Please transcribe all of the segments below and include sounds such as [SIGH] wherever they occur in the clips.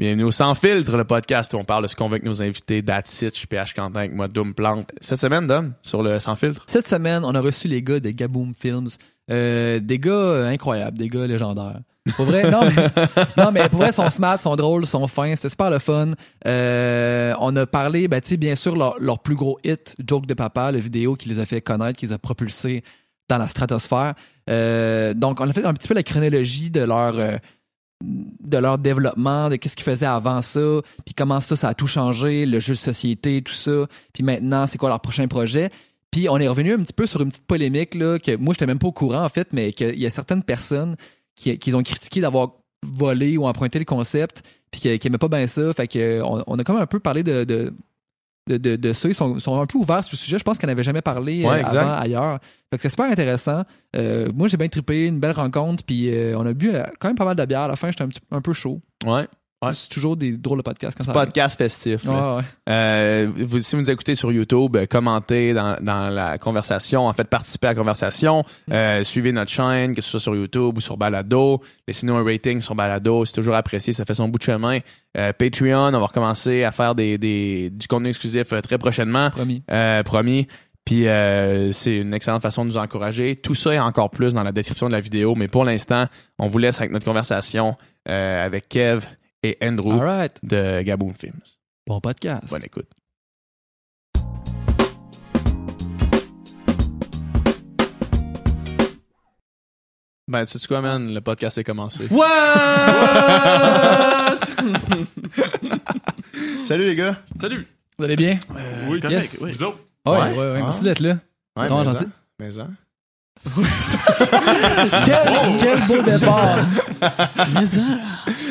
Bienvenue au Sans Filtre, le podcast où on parle de ce qu'on veut avec nos invités. That's it, je suis PH Quentin avec moi, Doom Plante. Cette semaine, Dom, sur le Sans Filtre. Cette semaine, on a reçu les gars de Gaboom Films. Euh, des gars euh, incroyables, des gars légendaires. Pour vrai, non mais, [LAUGHS] non, mais pour vrai, sont smart, sont drôles, sont fins, c'était super le fun. Euh, on a parlé, ben, tu sais, bien sûr, leur, leur plus gros hit, Joke de Papa, la vidéo qui les a fait connaître, qui les a propulsés dans la stratosphère. Euh, donc, on a fait un petit peu la chronologie de leur, de leur développement, de qu'est-ce qu'ils faisaient avant ça, puis comment ça, ça a tout changé, le jeu de société, tout ça. Puis maintenant, c'est quoi leur prochain projet. Puis on est revenu un petit peu sur une petite polémique là, que moi, j'étais même pas au courant, en fait, mais qu'il y a certaines personnes qui, ont critiqué d'avoir volé ou emprunté le concept, puis qui, qui aimaient pas bien ça. Fait que on, a comme un peu parlé de, de, de, de ça. Ils sont, sont un peu ouverts sur le sujet. Je pense qu'on n'avait jamais parlé Ouais, euh, avant ailleurs. Fait que c'est super intéressant. Euh, moi, j'ai bien trippé, une belle rencontre, puis euh, on a bu quand même pas mal de bière. À la fin, j'étais un, un peu chaud. Ouais. Ouais. C'est toujours des drôles de podcasts quand C'est ça podcast festif. arrive. là. Ouais, ouais. Euh, vous, si vous nous écoutez sur YouTube, euh, commentez dans, dans la conversation. En fait, participez à la conversation. Euh, suivez notre chaîne, que ce soit sur YouTube ou sur Balado. Laissez-nous un rating sur Balado. C'est toujours apprécié. Ça fait son bout de chemin. Euh, Patreon, on va recommencer à faire des, des, du contenu exclusif très prochainement. Promis. Euh, promis. Puis euh, c'est une excellente façon de nous encourager. Tout ça est encore plus dans la description de la vidéo. Mais pour l'instant, on vous laisse avec notre conversation euh, avec Kev et Andrew right. de Gaboon Films. Bon podcast. Bonne écoute. Ben, tu sais quoi, man? Le podcast est commencé. What? [LAUGHS] Salut, les gars. Salut! Vous allez bien? oui, correct, yes. oui. Vous autres? Ouais, ouais, Ouais. ouais. Ah. Merci d'être là. Ouais, mais. Mais. Quel, quel beau départ! Mais ça,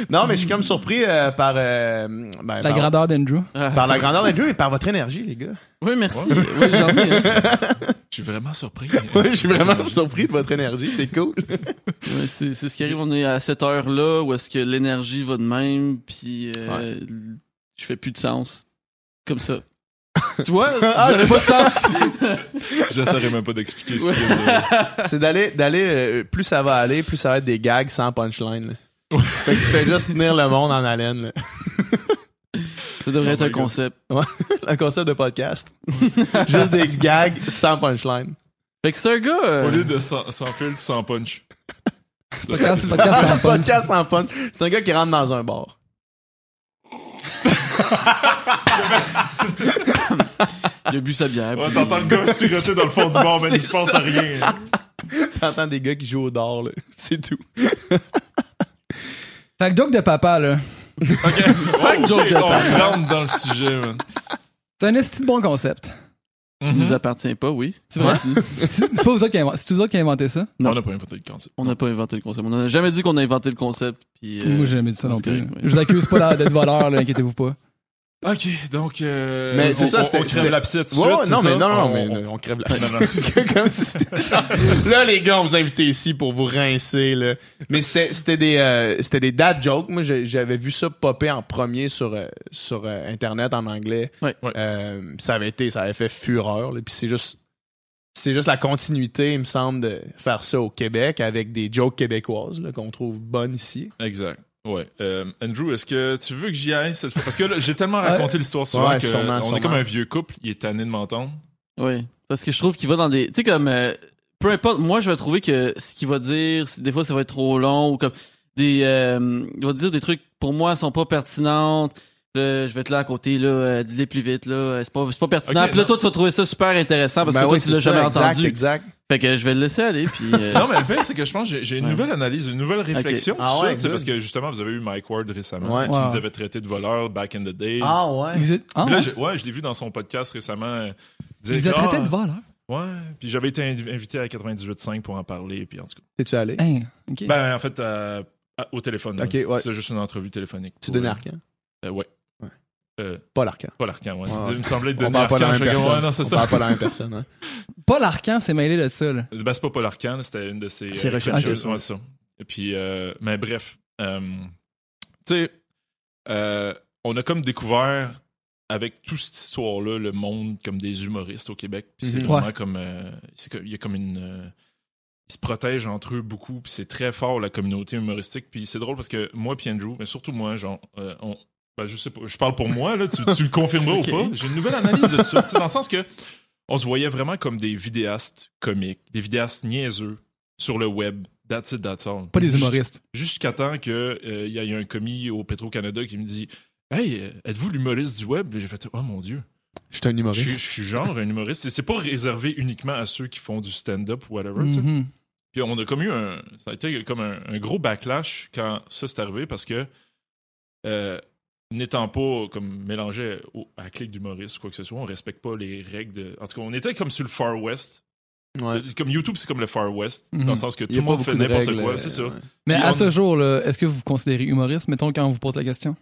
Non, mais je suis comme surpris euh, par, euh, ben, La par, grandeur d'Andrew. par la grandeur d'Andrew et par votre énergie, les gars. Oui, merci. Oui, j'en ai. hein. Je suis vraiment surpris. Oui, je suis vraiment surpris de votre énergie. C'est cool. C'est ce qui arrive. On est à cette heure-là où est-ce que l'énergie va de même, puis euh, je fais plus de sens. Comme ça. [LAUGHS] tu vois? [LAUGHS] Ah, J'avais pas de sens. [LAUGHS] Je saurais même pas d'expliquer ce Ouais. a. C'est d'aller, d'aller, euh, plus ça va aller, plus ça va être des gags sans punchline. Fait que tu fais juste tenir le monde en haleine. là. Ça devrait Oh être my un God. concept. Un concept de podcast. juste des gags sans punchline. Fait que c'est un gars... euh, Au lieu de sans, sans filtre, sans punch. Podcast, podcast sans punch. podcast sans punch. C'est un gars qui rentre dans un bar. Il a bu sa bière. Ouais, t'entends le gars siroter dans le fond du [LAUGHS] bar, mais il se passe à rien. T'entends des gars qui jouent au dard, là. [LAUGHS] C'est tout. Fait que joke de papa, là. Ok, Fuck ok, joke de on papa. rentre dans le sujet, man. C'est un esti de bon concept. Qui nous appartient pas, oui. C'est vrai? [LAUGHS] C'est pas vous autres qui avez, c'est vous autres qui avez inventé ça? Non. On n'a pas inventé le concept. On n'a pas inventé le concept. On n'a jamais dit qu'on a inventé le concept. Puis, euh, Moi, j'ai jamais dit ça non plus. correct. Je vous accuse pas là, d'être voleur, là, inquiétez-vous pas. Ok, donc. Euh, Mais c'est on- ça, on- c'était- On crève l'abcès tout de Ouais, suite. non, mais ça? non, non, On- mais on- on crève la [LAUGHS] Non, non. [LAUGHS] Comme si genre, [LAUGHS] là, les gars, on vous a invité ici pour vous rincer, là. Mais c'était, c'était des, euh, c'était des dad jokes. Moi, j'avais vu ça popper en premier sur, euh, sur euh, Internet en anglais. Ouais. Ouais. Euh, ça avait été, ça avait fait fureur, là. Puis c'est juste, c'est juste la continuité, il me semble, de faire ça au Québec avec des jokes québécoises, là, qu'on trouve bonnes ici. Exact. Ouais. Euh, Andrew, est-ce que tu veux que j'y aille cette fois? Parce que là, j'ai tellement raconté l'histoire souvent Ouais, que sûrement, on sûrement. est comme un vieux couple, il est tanné de m'entendre. Oui. Parce que je trouve qu'il va dans des. Tu sais, comme. euh, peu importe, moi, je vais trouver que ce qu'il va dire, des fois, ça va être trop long ou comme. Des. euh, il va dire des trucs, pour moi, sont pas pertinentes. Là, je vais être là à côté, là, euh, dis-les plus vite, là. euh, C'est pas, c'est pas pertinent. Ok, Puis là, non. toi, tu vas trouver ça super intéressant parce Ben que toi, oui, tu l'as c'est jamais exact, entendu. Exact. Fait que je vais le laisser aller, puis. euh, Non, mais le pire, c'est que je pense que j'ai- une Ouais. nouvelle analyse, une nouvelle réflexion. Ah ouais, ça, parce que justement, vous avez eu Mike Ward récemment, Ouais. qui Ouais. nous avait traité de voleurs back in the days. ouais. Vous êtes, ah, là, ouais? je, ouais, je l'ai vu dans son podcast récemment. euh, dire Vous que, traité ah, de voleur? Ouais, puis j'avais été inv- invité à 98.5 pour en parler, puis en tout cas. T'es-tu allé? Hein. Ben, en fait, euh, au téléphone. là. Ok, ouais. C'est juste une entrevue téléphonique. Tu donnes Arcan? euh, ouais. Euh, Pas l'Arcan. pas l'Arcan, ouais. Ouais. Il me semblait de On donner parle pas de la Arcan. même je fais, personne. Ouais, non, c'est On ça. parle pas de la même personne, hein. [LAUGHS] Paul Arcan s'est mêlé de ça, là. Ben, c'est pas Paul Arcan, c'était une de ses Ses euh, recherches. ouais, ça. Et puis, euh, mais bref, euh, tu sais, euh, on a comme découvert avec toute cette histoire-là le monde comme des humoristes au Québec. Puis c'est Mhm. vraiment Ouais. comme, euh, il y a comme une, euh, ils se protègent entre eux beaucoup, puis c'est très fort la communauté humoristique. Puis c'est drôle parce que moi puis Andrew, mais surtout moi, genre, euh, on, ben, je sais pas, je parle pour moi là, tu, tu le confirmeras [LAUGHS] ou pas? J'ai une nouvelle analyse de ça, dans le sens que on se voyait vraiment comme des vidéastes comiques, des vidéastes niaiseux sur le web. That's it, that's all. Pas des humoristes. Jusqu'à temps que euh, y ait un commis au Petro-Canada qui me dit Hey, êtes-vous l'humoriste du web? J'ai fait Oh mon Dieu. Je suis un Je suis, je humoriste. suis genre un humoriste. Et c'est pas réservé uniquement à ceux qui font du stand-up ou whatever. Mhm. Puis on a comme eu un. Ça a été comme un, un gros backlash quand ça s'est arrivé parce que. euh, N'étant pas comme mélangé au- à la clique d'humoriste ou quoi que ce soit, on respecte pas les règles de. En tout cas, on était comme sur le Far West. Ouais. Euh, Comme YouTube, c'est comme le Far West, Mhm. dans le sens que tout le monde fait n'importe quoi, euh, c'est ça. ouais. Mais Puis à on- ce jour, est-ce que vous vous considérez humoriste, mettons, quand on vous pose la question?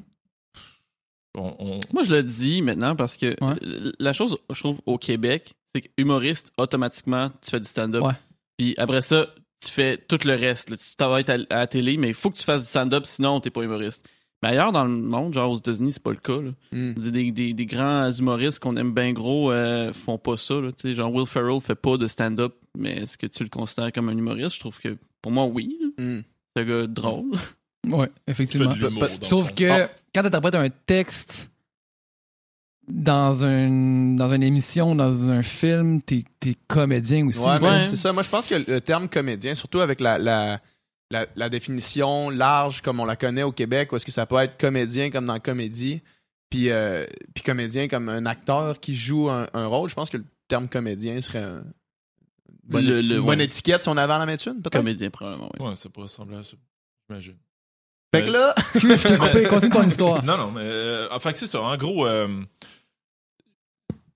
On- on- Moi, je le dis maintenant parce que Ouais. la chose, je trouve, au Québec, c'est que humoriste, automatiquement, tu fais du stand-up. Ouais. Puis après ça, tu fais tout le reste. là. Tu travailles à, à la télé, mais il faut que tu fasses du stand-up, sinon t'es pas humoriste. Mais ailleurs dans le monde, genre aux États-Unis, c'est pas le cas. là. Mm. Des, des- grands humoristes qu'on aime bien gros euh, font pas ça. Là. Genre Will Ferrell fait pas de stand-up, mais est-ce que tu le considères comme un humoriste? Je trouve que pour moi, oui. là. Mm. C'est un gars drôle. [LAUGHS] Ouais, tu fais effectivement. Sauf fond. que Ah. quand tu interprètes un texte dans, un, dans une émission, dans un film, t'es es comédien aussi. Ouais, c'est ça. Moi, je pense que le terme comédien, surtout avec la, la, la, la définition large comme on la connaît au Québec, où est-ce que ça peut être comédien comme dans comédie, puis, euh, puis comédien comme un acteur qui joue un, un rôle, je pense que le terme comédien serait un- une bonne, Le- éti- le- une ouais. bonne étiquette si on avait en la peut-être? Comédien, probablement, oui. Ouais, ça pourrait ressembler à ça. J'imagine. Fait que là, Excuse, je t'ai coupé. Continue ton histoire. Non, non, mais. Euh, enfin, c'est ça. En gros, euh,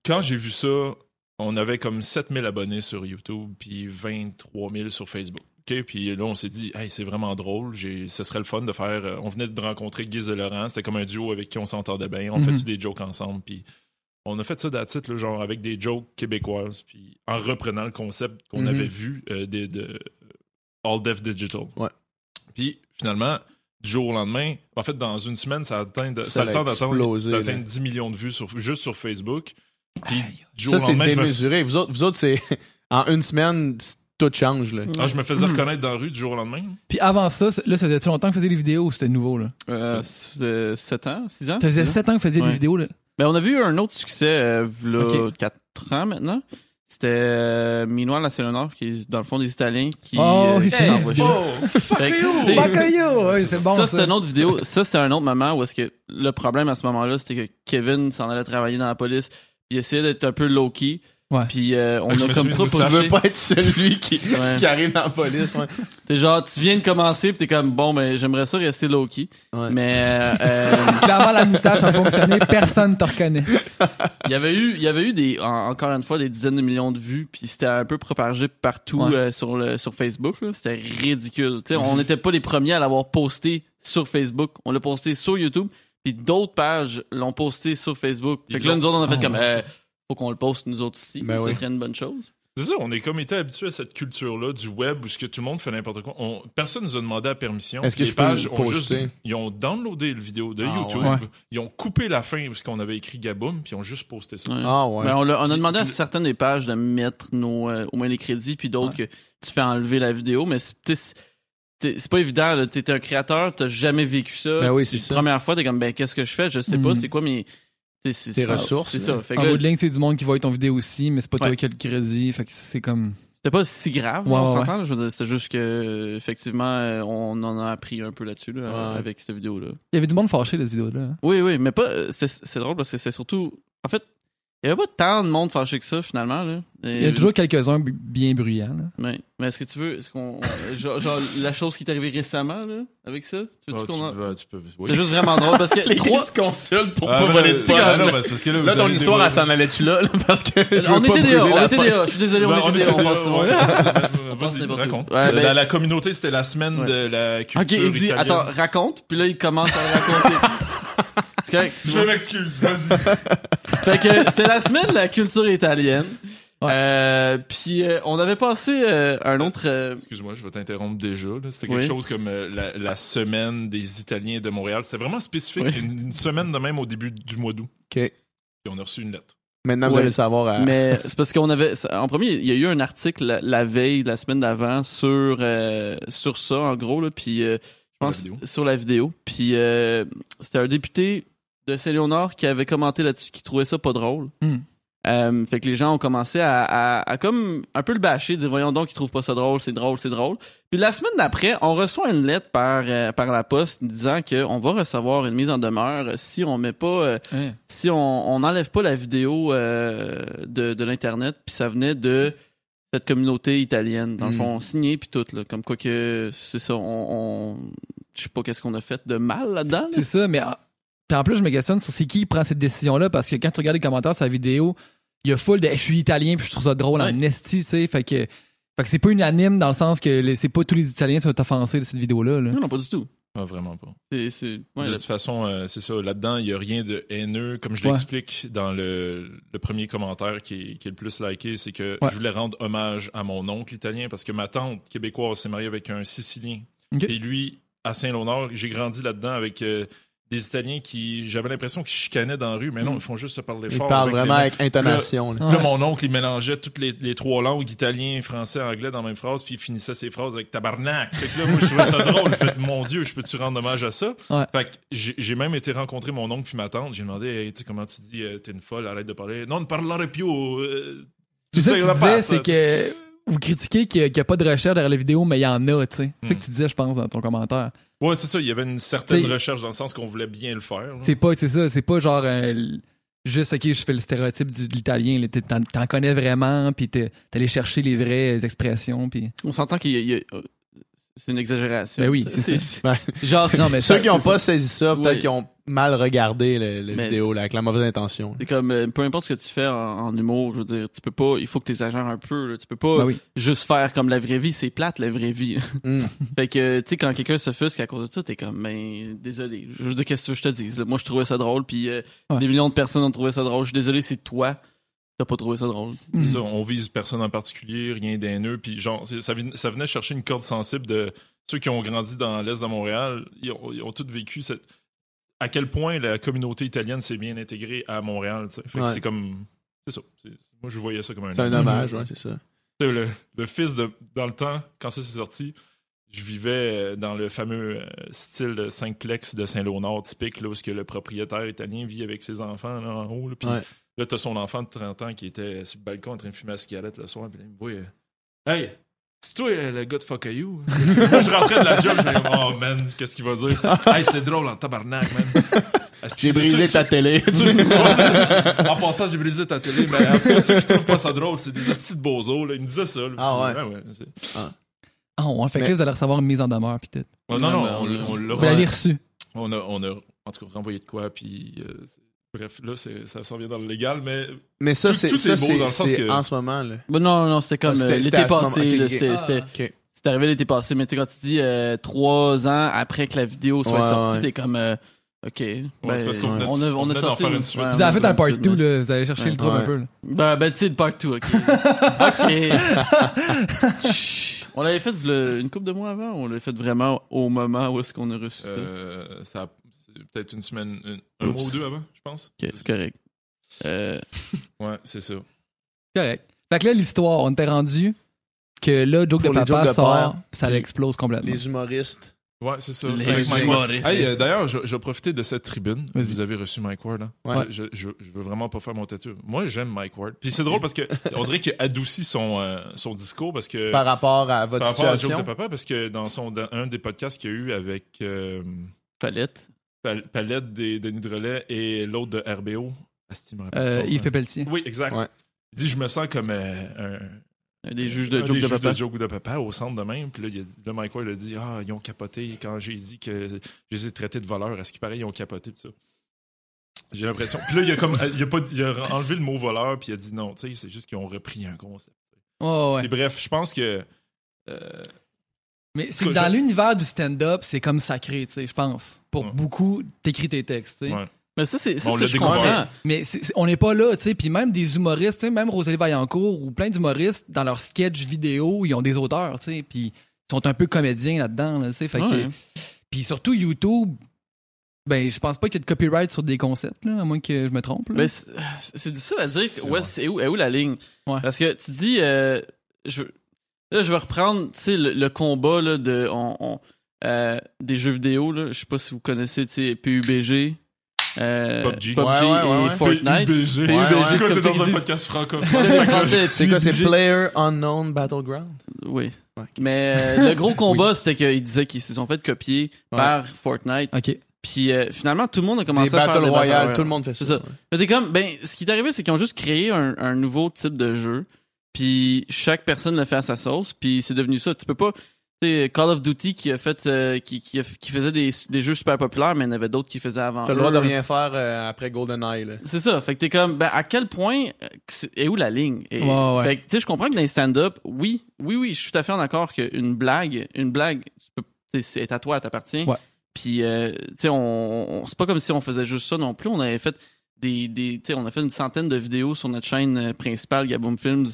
quand j'ai vu ça, on avait comme 7000 abonnés sur YouTube, puis 23 000 sur Facebook. Puis là, on s'est dit, hey, c'est vraiment drôle. J'ai, ce serait le fun de faire. euh, on venait de rencontrer Guise de Laurent. C'était comme un duo avec qui on s'entendait bien. On Mhm. fait des jokes ensemble? Puis on a fait ça d'attitude, genre avec des jokes québécoises. Puis en reprenant le concept qu'on Mhm. avait vu euh, de, de All Def Digital. Ouais. Puis finalement, du jour au lendemain, en fait, dans une semaine, ça a atteint, de- Ça ça a le temps d'atteindre 10 millions de vues sur, juste sur Facebook. Puis du jour ça, c'est me, démesuré. Vous autres, vous autres c'est [LAUGHS] en une semaine, tout change. Là. ah, je me faisais Mhm. reconnaître dans la rue du jour au lendemain. Puis avant ça, là, ça faisait longtemps que tu faisais des vidéos ou c'était nouveau? là? Euh, ça faisait 7 ans, 6 ans? Ça faisait six ans? 7 ans que faisais Ouais. des vidéos. Là? Ben, on a vu un autre succès, euh, v'là Ok. 4 ans maintenant. C'était euh, Minois La Léonard, qui est dans le fond des Italiens, qui, Oh, euh, chier. Oh, fuck you! Ouais, c'est bon. ça, Ça, c'est une autre vidéo. Ça, c'est un autre moment où est-ce que le problème à ce moment-là, c'était que Kevin s'en allait travailler dans la police, il essayait d'être un peu low-key. Ouais. Puis euh, on je a me comme de Tu ça. veux proposé. pas être celui qui, [LAUGHS] Ouais. qui arrive dans la police. Ouais. T'es genre, tu viens de commencer, puis t'es comme, bon, ben, j'aimerais ça rester low-key. Ouais. Mais euh, [LAUGHS] euh, Clairement, la moustache a fonctionné. Personne te reconnaît. il y avait eu, il y avait eu des, en- encore une fois, des dizaines de millions de vues, puis c'était un peu propagé partout Ouais. euh, sur le sur Facebook. là. C'était ridicule. Tu sais, on n'était pas les premiers à l'avoir posté sur Facebook. On l'a posté sur YouTube, puis d'autres pages l'ont posté sur Facebook. Fait que là, nous autres, on a fait Ah, comme, ouais, euh, faut qu'on le poste nous autres aussi. Ben ça oui. serait une bonne chose. C'est ça, on est comme été habitué à cette culture-là du web où ce que tout le monde fait n'importe quoi. On- personne nous a demandé la permission. Est-ce que Les je peux pages le ont juste, ils ont downloadé le vidéo de Ah, YouTube. ouais. Ils ont coupé la fin parce qu'on avait écrit Gaboum, puis ils ont juste posté ça. Ouais. Ah ouais. Ben, on, l'a- on a demandé à certaines des pages de mettre nos, euh, au moins les crédits, puis d'autres que tu fais enlever la vidéo, mais c'est c'est- pas évident. T'es un créateur, t'as jamais vécu ça. Ben oui, c'est ça. Première fois, t'es comme, ben, qu'est-ce que je fais? Je sais pas, Mhm. c'est quoi mes. C'est- ressources, C'est ça. Fait que En là, bout de ligne, c'est du monde qui voit ton vidéo aussi, mais c'est pas toi Ouais. qui as le crédit. Fait que c'est comme. c'était pas si grave, Ouais, on ouais, s'entend. là. Je veux dire, c'est juste que, effectivement, euh, on en a appris un peu là-dessus, là, Ouais. avec cette vidéo-là. Il y avait du monde fâché, cette vidéo-là. hein. Oui, oui, mais pas. euh, C'est c'est drôle parce que c'est surtout. En fait, il y avait pas tant de monde fâché que ça, finalement. Là. Il y a toujours quelques-uns bien bruyants. là. Mais, mais est-ce que tu veux. Est-ce qu'on. on- genre, genre, la chose qui t'est arrivée récemment, là, avec ça? Tu veux Ah, qu'on tu- en- ben, tu peux- oui. C'est juste vraiment drôle parce que [LAUGHS] Les trois. se consultent pour Ah, pas voler de ah, non, là. c'est parce que là, ton histoire, elle s'en allait-tu là, là, [LAUGHS] parce que je On était DA, on était. DA. Je suis désolé, on était DA. On passe n'importe ben- la, communauté, c'était la semaine de la culture Ok, il dit, attends, raconte, puis là, il commence à raconter. [LAUGHS] C'est correct. Je m'excuse, vas-y. Fait que c'est la semaine de la culture italienne. Ouais. Euh, puis euh, on avait passé euh, un autre. euh, Excuse-moi, je vais t'interrompre déjà. C'était Oui. quelque chose comme euh, la, la semaine des Italiens de Montréal. C'était vraiment spécifique. Oui. Une, une semaine de même au début du mois d'août. OK. Puis on a reçu une lettre. Maintenant, vous allez le savoir. à- Mais [LAUGHS] c'est parce qu'on avait. En premier, il y a eu un article la, la veille, la semaine d'avant, sur, euh, sur ça, en gros, là, puis euh, je pense Sur la vidéo. sur la vidéo. Puis euh, c'était un député de Saint-Léonard qui avait commenté là-dessus, qui trouvait ça pas drôle. Hmm. Euh, fait que les gens ont commencé à, à, à comme un peu le bâcher, dire voyons donc, ils trouvent pas ça drôle, c'est drôle, c'est drôle. Puis la semaine d'après, on reçoit une lettre par euh, par la poste disant qu'on va recevoir une mise en demeure si on met pas euh, si on on n'enlève pas la vidéo de, de l'internet puis ça venait de cette communauté italienne dans le Mm. fond signé puis tout là comme quoi que c'est ça on, on je sais pas qu'est-ce qu'on a fait de mal là-dedans là. C'est ça, mais en- plus, je me questionne sur c'est qui qui prend cette décision-là parce que quand tu regardes les commentaires sur la vidéo, il y a full de je suis italien puis je trouve ça drôle Ouais. en esti, tu sais. Fait que, fait que c'est pas unanime dans le sens que les- c'est pas tous les Italiens qui sont offensés de cette vidéo-là. là. non, non pas du tout Ah, vraiment pas. c'est c'est ouais, de là- toute façon, euh, c'est ça. Là-dedans, il n'y a rien de haineux. Comme je Ouais. l'explique dans le, le premier commentaire qui est, qui est le plus liké, c'est que Ouais. je voulais rendre hommage à mon oncle italien parce que ma tante québécoise s'est mariée avec un Sicilien. Et lui, à Saint-Léonard, j'ai grandi là-dedans avec euh, des Italiens qui, j'avais l'impression qu'ils chicanaient dans la rue, mais non, Mm. ils font juste se parler fort. parle avec les vraiment avec intonation. là. Puis Là, Ouais. mon oncle, il mélangeait toutes les, les trois langues, italien, français, anglais, dans la même phrase, puis il finissait ses phrases avec tabarnak. Fait que là, moi, je trouvais ça drôle. Fait mon Dieu, je peux-tu rendre hommage à ça? Ouais. Fait que j'ai même été rencontrer mon oncle puis ma tante. J'ai demandé, Hey, tu sais, comment tu dis, euh, t'es une folle, arrête de parler. Non, ne parlerai più. Euh, sais, tu disais, patte, c'est que vous critiquez qu'il n'y a, pas de recherche derrière la vidéo, mais il y en a, tu sais. C'est ça Mm. que tu disais, je pense, dans ton commentaire. Ouais, c'est ça. Il y avait une certaine T'sais- recherche dans le sens qu'on voulait bien le faire. C'est pas, c'est ça, c'est pas genre euh, juste, ok, je fais le stéréotype du, de l'italien, t'en, connais vraiment, puis t'es allé chercher les vraies expressions, puis. on s'entend qu'il y a, il y a- euh, c'est une exagération Ben oui, c'est ça. [LAUGHS] genre Non, mais Ceux ça, qui n'ont c'est pas saisi ça, peut-être Oui. qu'ils ont mal regardé Mais- vidéo là, avec la mauvaise intention. c'est comme euh, peu importe ce que tu fais en, en humour je veux dire tu peux pas il faut que tu exagères un peu là. tu peux pas Ben oui. juste faire comme la vraie vie c'est plate la vraie vie [LAUGHS] Mm. Fait que, tu sais, quand quelqu'un se fusque à cause de ça, t'es comme, ben, désolé. Je veux dire, qu'est-ce que je te dis? Moi, je trouvais ça drôle, puis euh, Ouais. des millions de personnes ont trouvé ça drôle. Je suis désolé si toi, t'as pas trouvé ça drôle. Mm. Ça, on vise personne en particulier, rien d'haineux. Puis genre, ça, venait chercher une corde sensible de ceux qui ont grandi dans l'Est de Montréal. Ils ont, ils ont tous vécu cette... à quel point la communauté italienne s'est bien intégrée à Montréal. Ouais. c'est comme... C'est ça. Moi, je voyais ça comme un... C'est un hommage, ouais, c'est ça. Le, le fils de... Dans le temps, quand ça s'est sorti, je vivais dans le fameux euh, style de cinqplex de Saint-Léonard typique, là, où ce que le propriétaire italien vit avec ses enfants là, en haut. Là, puis Ouais. Là, t'as son enfant de 30 ans qui était sur le balcon en train de fumer la cigarette le soir. Puis là, il me voit. euh, Hey, c'est toi euh, le gars de Fuck You? [LAUGHS] Moi, je rentrais de la job. Je me oh man, qu'est-ce qu'il va dire? [LAUGHS] Hey, c'est drôle en tabarnak, man. [LAUGHS] J'ai brisé ta télé. en passant, j'ai brisé ta télé. Mais en tout cas, ceux qui trouvent pas ça drôle, c'est des hosties de bozos. Là. Il me disait ça. là, Ah puis ouais. c'est- Ah, ouais, fait que Mais- là, vous allez recevoir une mise en demeure, puis tout. Ouais, non, non, Ouais, on, l'a reçu. on a, on a, en tout cas, renvoyé de quoi, puis euh, bref, là, c'est- ça s'en vient dans le légal, mais Mais ça, Tout- c'est tout ça, est beau c'est- dans le sens c'est que- en ce moment. Là. Ben non, non, c'était comme Ah, c'était- euh, c'était l'été passé. ok, là, ok. c'était- Ah. arrivé l'été passé, mais tu sais, quand tu dis euh, trois ans après que la vidéo soit Ouais, sortie, ouais. t'es comme, euh, OK. ben, c'est parce qu'on venait de- on a, on on a sorti. faire une suite. ouais, Vous avez fait un part une 2, suite, là. Vous allez chercher Ouais. le trouble un peu, là. Ben, ben, tu sais, le part 2, OK. [LAUGHS] OK. Chut. on l'avait fait une couple de mois avant, ou on l'avait fait vraiment au moment où est-ce qu'on a reçu ça? Peut-être une semaine, un, un Oups. mois ou deux avant, je pense. OK, c'est correct. Euh, [LAUGHS] Ouais, c'est ça. Correct. Fait que là, l'histoire, on était rendu que là, Joke Pour de Papa de sort, père, ça puis explose complètement. Les humoristes. Ouais, c'est ça. Les humoristes. Hey, euh, D'ailleurs, je, je vais profiter de cette tribune. Vous avez reçu Mike Ward. Hein? Ouais. Je, je, je veux vraiment pas faire mon tatou. Moi, j'aime Mike Ward. Puis c'est drôle parce que [LAUGHS] on dirait qu'il a adouci son, euh, son discours parce que. Par rapport à votre par rapport à Joke situation. de Papa, parce que dans, son, dans un des podcasts qu'il y a eu avec euh, palette. Pal- Palette des Denis Drolet et l'autre de RBO. Rappelle Euh. Yves Pelletier. Oui, exact. Ouais. Il dit Je me sens comme euh, un. Un des juges de un Joke des de juges Papa. Joke de Papa au centre de même. Puis là, il a, là Mike Ward a dit Ah, ils ont capoté quand j'ai dit que je les ai traités de voleurs. À ce qui paraît, ils ont capoté. Puis ça. J'ai l'impression. Puis là, il a, comme, il, a pas, il a enlevé le mot voleur. Puis il a dit non, tu sais, c'est juste qu'ils ont repris un concept. Oh, ouais. Et bref, je pense que. euh, Mais c'est que dans je- l'univers du stand-up, c'est comme sacré, tu sais, je pense. Pour Ouais. beaucoup, t'écris tes textes, tu sais. ouais. Mais ça, c'est ça, On ça, je découvert. comprends. Mais c'est- c'est- on n'est pas là, tu sais. Puis même des humoristes, tu sais, même Rosalie Vaillancourt ou plein d'humoristes, dans leurs sketchs vidéo, ils ont des auteurs, tu sais. Puis ils sont un peu comédiens là-dedans, là, tu sais. Fait que- Ouais. Puis surtout YouTube, Ben, je pense pas qu'il y ait de copyright sur des concepts, là, à moins que je me trompe. là. Ben, c'est difficile à dire. C'est- Ouais, ouais. c'est où, est où la ligne? Ouais. Parce que tu dis, euh, je, là, je vais reprendre, tu sais, le, le combat là, de, on, on, euh, des jeux vidéo. Là. Je sais pas si vous connaissez, tu sais, PUBG. Euh, PUBG. Ouais, ouais, ouais, et ouais. Fortnite. PUBG. Ouais, ouais. C'est quoi, Comme t'es ça dans qu'ils un disent. podcast francophone. C'est quoi, PUBG. Player Unknown Battleground? Oui. Mais euh, le gros [LAUGHS] combat, c'était qu'ils disaient qu'ils se sont fait copier Ouais. par Fortnite. Ok. Puis euh, finalement, tout le monde a Des commencé à faire Battle des Royale, Battle tout le monde fait ça. C'est ça. Mais t'es comme, ben, ce qui est arrivé, c'est qu'ils ont juste créé un, un nouveau type de jeu. Puis chaque personne le fait à sa sauce. Puis c'est devenu ça. Tu peux pas. Tu sais, Call of Duty qui a fait, euh, qui, qui, a- qui faisait des, des jeux super populaires, mais il y en avait d'autres qui faisaient avant. T'as le droit de rien faire euh, après GoldenEye, là. C'est ça. Fait que t'es comme, ben, à quel point, euh, est où la ligne? Et- Ouais, ouais. Fait que, tu sais, je comprends que dans les stand-up, oui, oui, oui, je suis tout à fait en accord qu'une blague, une blague, tu peux, tu sais, c'est à toi, elle t'appartient. Ouais. Puis, euh, tu sais, on, on- c'est pas comme si on faisait juste ça non plus. On avait fait des, des tu sais, on a fait une centaine de vidéos sur notre chaîne principale, Gaboom Films.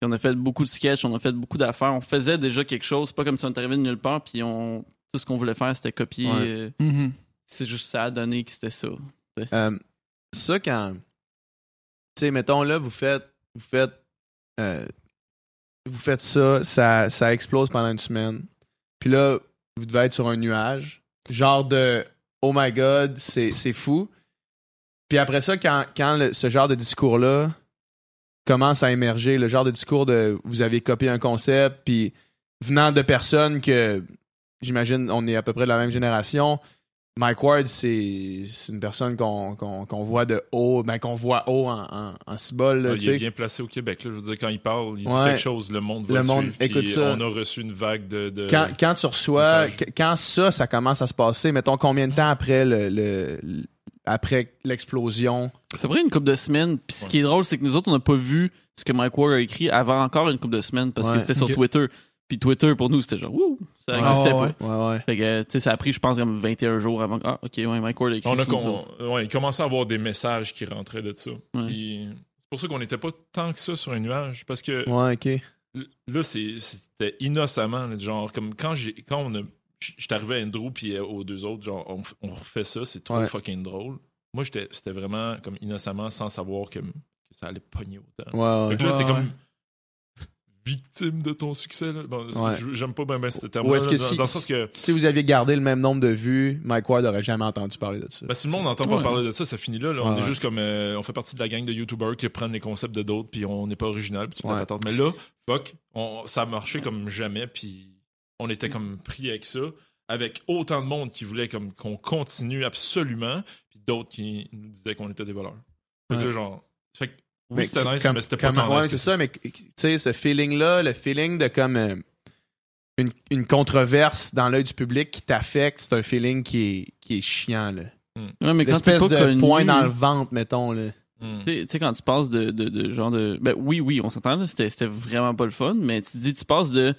Puis on a fait beaucoup de sketchs, on a fait beaucoup d'affaires. On faisait déjà quelque chose. C'est pas comme si on était arrivé de nulle part. Puis on, tout ce qu'on voulait faire, c'était copier. Ouais. euh, Mhm. c'est juste ça a donné que c'était ça. Euh, ça, quand. Tu sais, mettons là, vous faites. Vous faites. euh, vous faites ça, ça, ça explose pendant une semaine. Puis là, vous devez être sur un nuage. Genre de Oh my god, c'est c'est fou. Puis après ça, quand, quand le- ce genre de discours-là commence à émerger, le genre de discours de vous avez copié un concept, puis venant de personnes que j'imagine on est à peu près de la même génération, Mike Ward, c'est une personne qu'on voit de haut, ben qu'on voit haut en, en, en cibole, là, tu il est bien placé au Québec. Là. Je veux dire, quand il parle, il dit quelque chose, le monde va Le monde suivre, écoute ça. On a reçu une vague de. de- Quand, quand tu reçois, quand ça, ça commence à se passer, mettons combien de temps après le- après l'explosion. Ça pris une couple de semaines. Puis ce qui est drôle, c'est que nous autres, on n'a pas vu ce que Mike Ward a écrit avant encore une couple de semaines parce Ouais. que c'était sur. Twitter. Puis Twitter, pour nous, c'était genre, wouh, ça Ouais. n'existait Ah, ouais, pas. Ouais, ouais. Fait que, tu sais, ça a pris, je pense, comme 21 jours avant. que- Ah, ok, ouais, Mike Ward a écrit On a con- il commençait à avoir des messages qui rentraient de ça. Ouais. Puis c'est pour ça qu'on n'était pas tant que ça sur un nuage. Parce que Ouais, ok. là, c'est- c'était innocemment. genre, comme quand j'ai quand on a. j- J'étais arrivé à Andrew puis euh, aux deux autres, genre, on, refait ça, c'est trop Ouais. fucking drôle. Moi, j'étais- c'était vraiment comme innocemment sans savoir que, que ça allait pogner autant. Ouais, ouais. Que là, Ouais, t'es ouais. comme victime de ton succès. Là. Bon, Ouais. je- J'aime pas bien ben ce terme Ou est-ce que dans, si- dans le sens que Si vous aviez gardé le même nombre de vues, Mike Ward aurait jamais entendu parler de ça. ben, si le monde n'entend pas Ouais. parler de ça, ça finit là. là. on Ouais, est juste comme. euh, on fait partie de la gang de YouTubers qui prennent les concepts de d'autres, puis on n'est pas original. Puis patente. Mais là, fuck, on- ça a marché comme jamais, puis on était comme pris avec ça. Avec autant de monde qui voulait comme qu'on continue absolument, puis d'autres qui nous disaient qu'on était des voleurs. Fait que Ouais. là, genre. Fait que oui, Mais c'était nice, comme- mais c'était pas tant Ouais, c'est ça, mais tu sais, ce feeling-là, le feeling de comme euh, une, une controverse dans l'œil du public qui t'affecte, c'est un feeling qui est, qui est chiant, là. Ouais, mais quand pas de connu, point dans le ventre, mettons, là. Hmm. Tu sais- tu sais, quand tu passes de, de, de genre de. Ben oui, oui, on s'entend, là, c'était c'était vraiment pas le fun, mais tu dis, tu passes de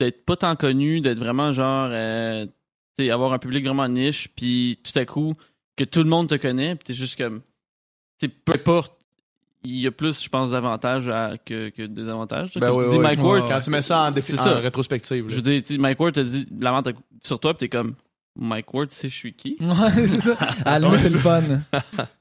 d'être pas tant connu, d'être vraiment genre. euh, tu sais, avoir un public vraiment niche, puis tout à coup, que tout le monde te connaît, puis t'es juste comme. Tu sais, peu importe, il y a plus, je pense, d'avantages à- que, que des avantages. Ben oui, tu dis, oui. Mike Ouais, Ward. Quand tu mets ça en, défi- ça. en rétrospective, je veux dire, tu sais, Mike Ward te dit la vente sur toi, puis t'es comme. Mike Ward, tu sais, je suis qui? Ouais, c'est ça. [LAUGHS] À la limite, c'est le fun.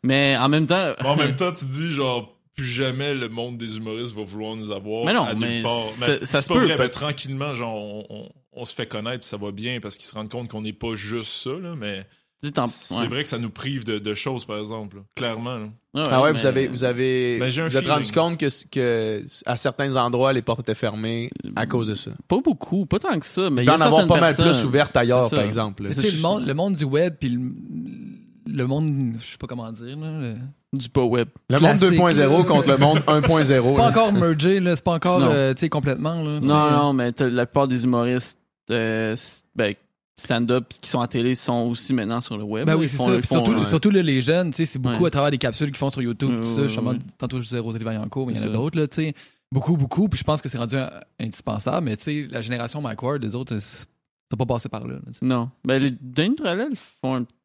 Mais en même temps. Mais en même temps, tu dis genre plus jamais le monde des humoristes va vouloir nous avoir. Mais non, à nulle mais part. ça- Mais se pas peut, vrai. Ben, tranquillement, genre on, on- on se fait connaître puis ça va bien parce qu'ils se rendent compte qu'on n'est pas juste ça là, mais c'est ouais. vrai que ça nous prive de, de choses par exemple, là. clairement. là. Ah ouais, mais- vous avez, vous avez, Ben, vous êtes rendu compte que, que à certains endroits, les portes étaient fermées à cause de ça. Pas beaucoup, pas tant que ça, mais Il y en avoir certaines pas mal personnes- plus ouvertes ailleurs, par exemple. Mais tu sais, le monde, le monde du web, puis le, monde, je sais pas comment dire, là, le- du pas web. Le monde classique. 2.0 contre le monde 1.0. [LAUGHS] c'est pas là. encore mergé, là, c'est pas encore, Non. euh, tu sais, complètement, là. Non, non, mais la plupart des humoristes euh, ben, stand-up qui sont à télé sont aussi maintenant sur le web. Ben oui, c'est ça. font, surtout, euh, surtout là, les jeunes, tu sais, c'est beaucoup Ouais. à travers des capsules qu'ils font sur YouTube, Ouais, tout ça. ouais, Justement, ouais. tantôt, je disais Rosalie Vaillancourt, mais il y en a d'autres, là, tu sais. Beaucoup, beaucoup. Puis je pense que c'est rendu euh, indispensable. Mais tu sais, la génération Mike Ward, les autres, ça pas passé par là. Non. Ben, les Dane Tralel font un petit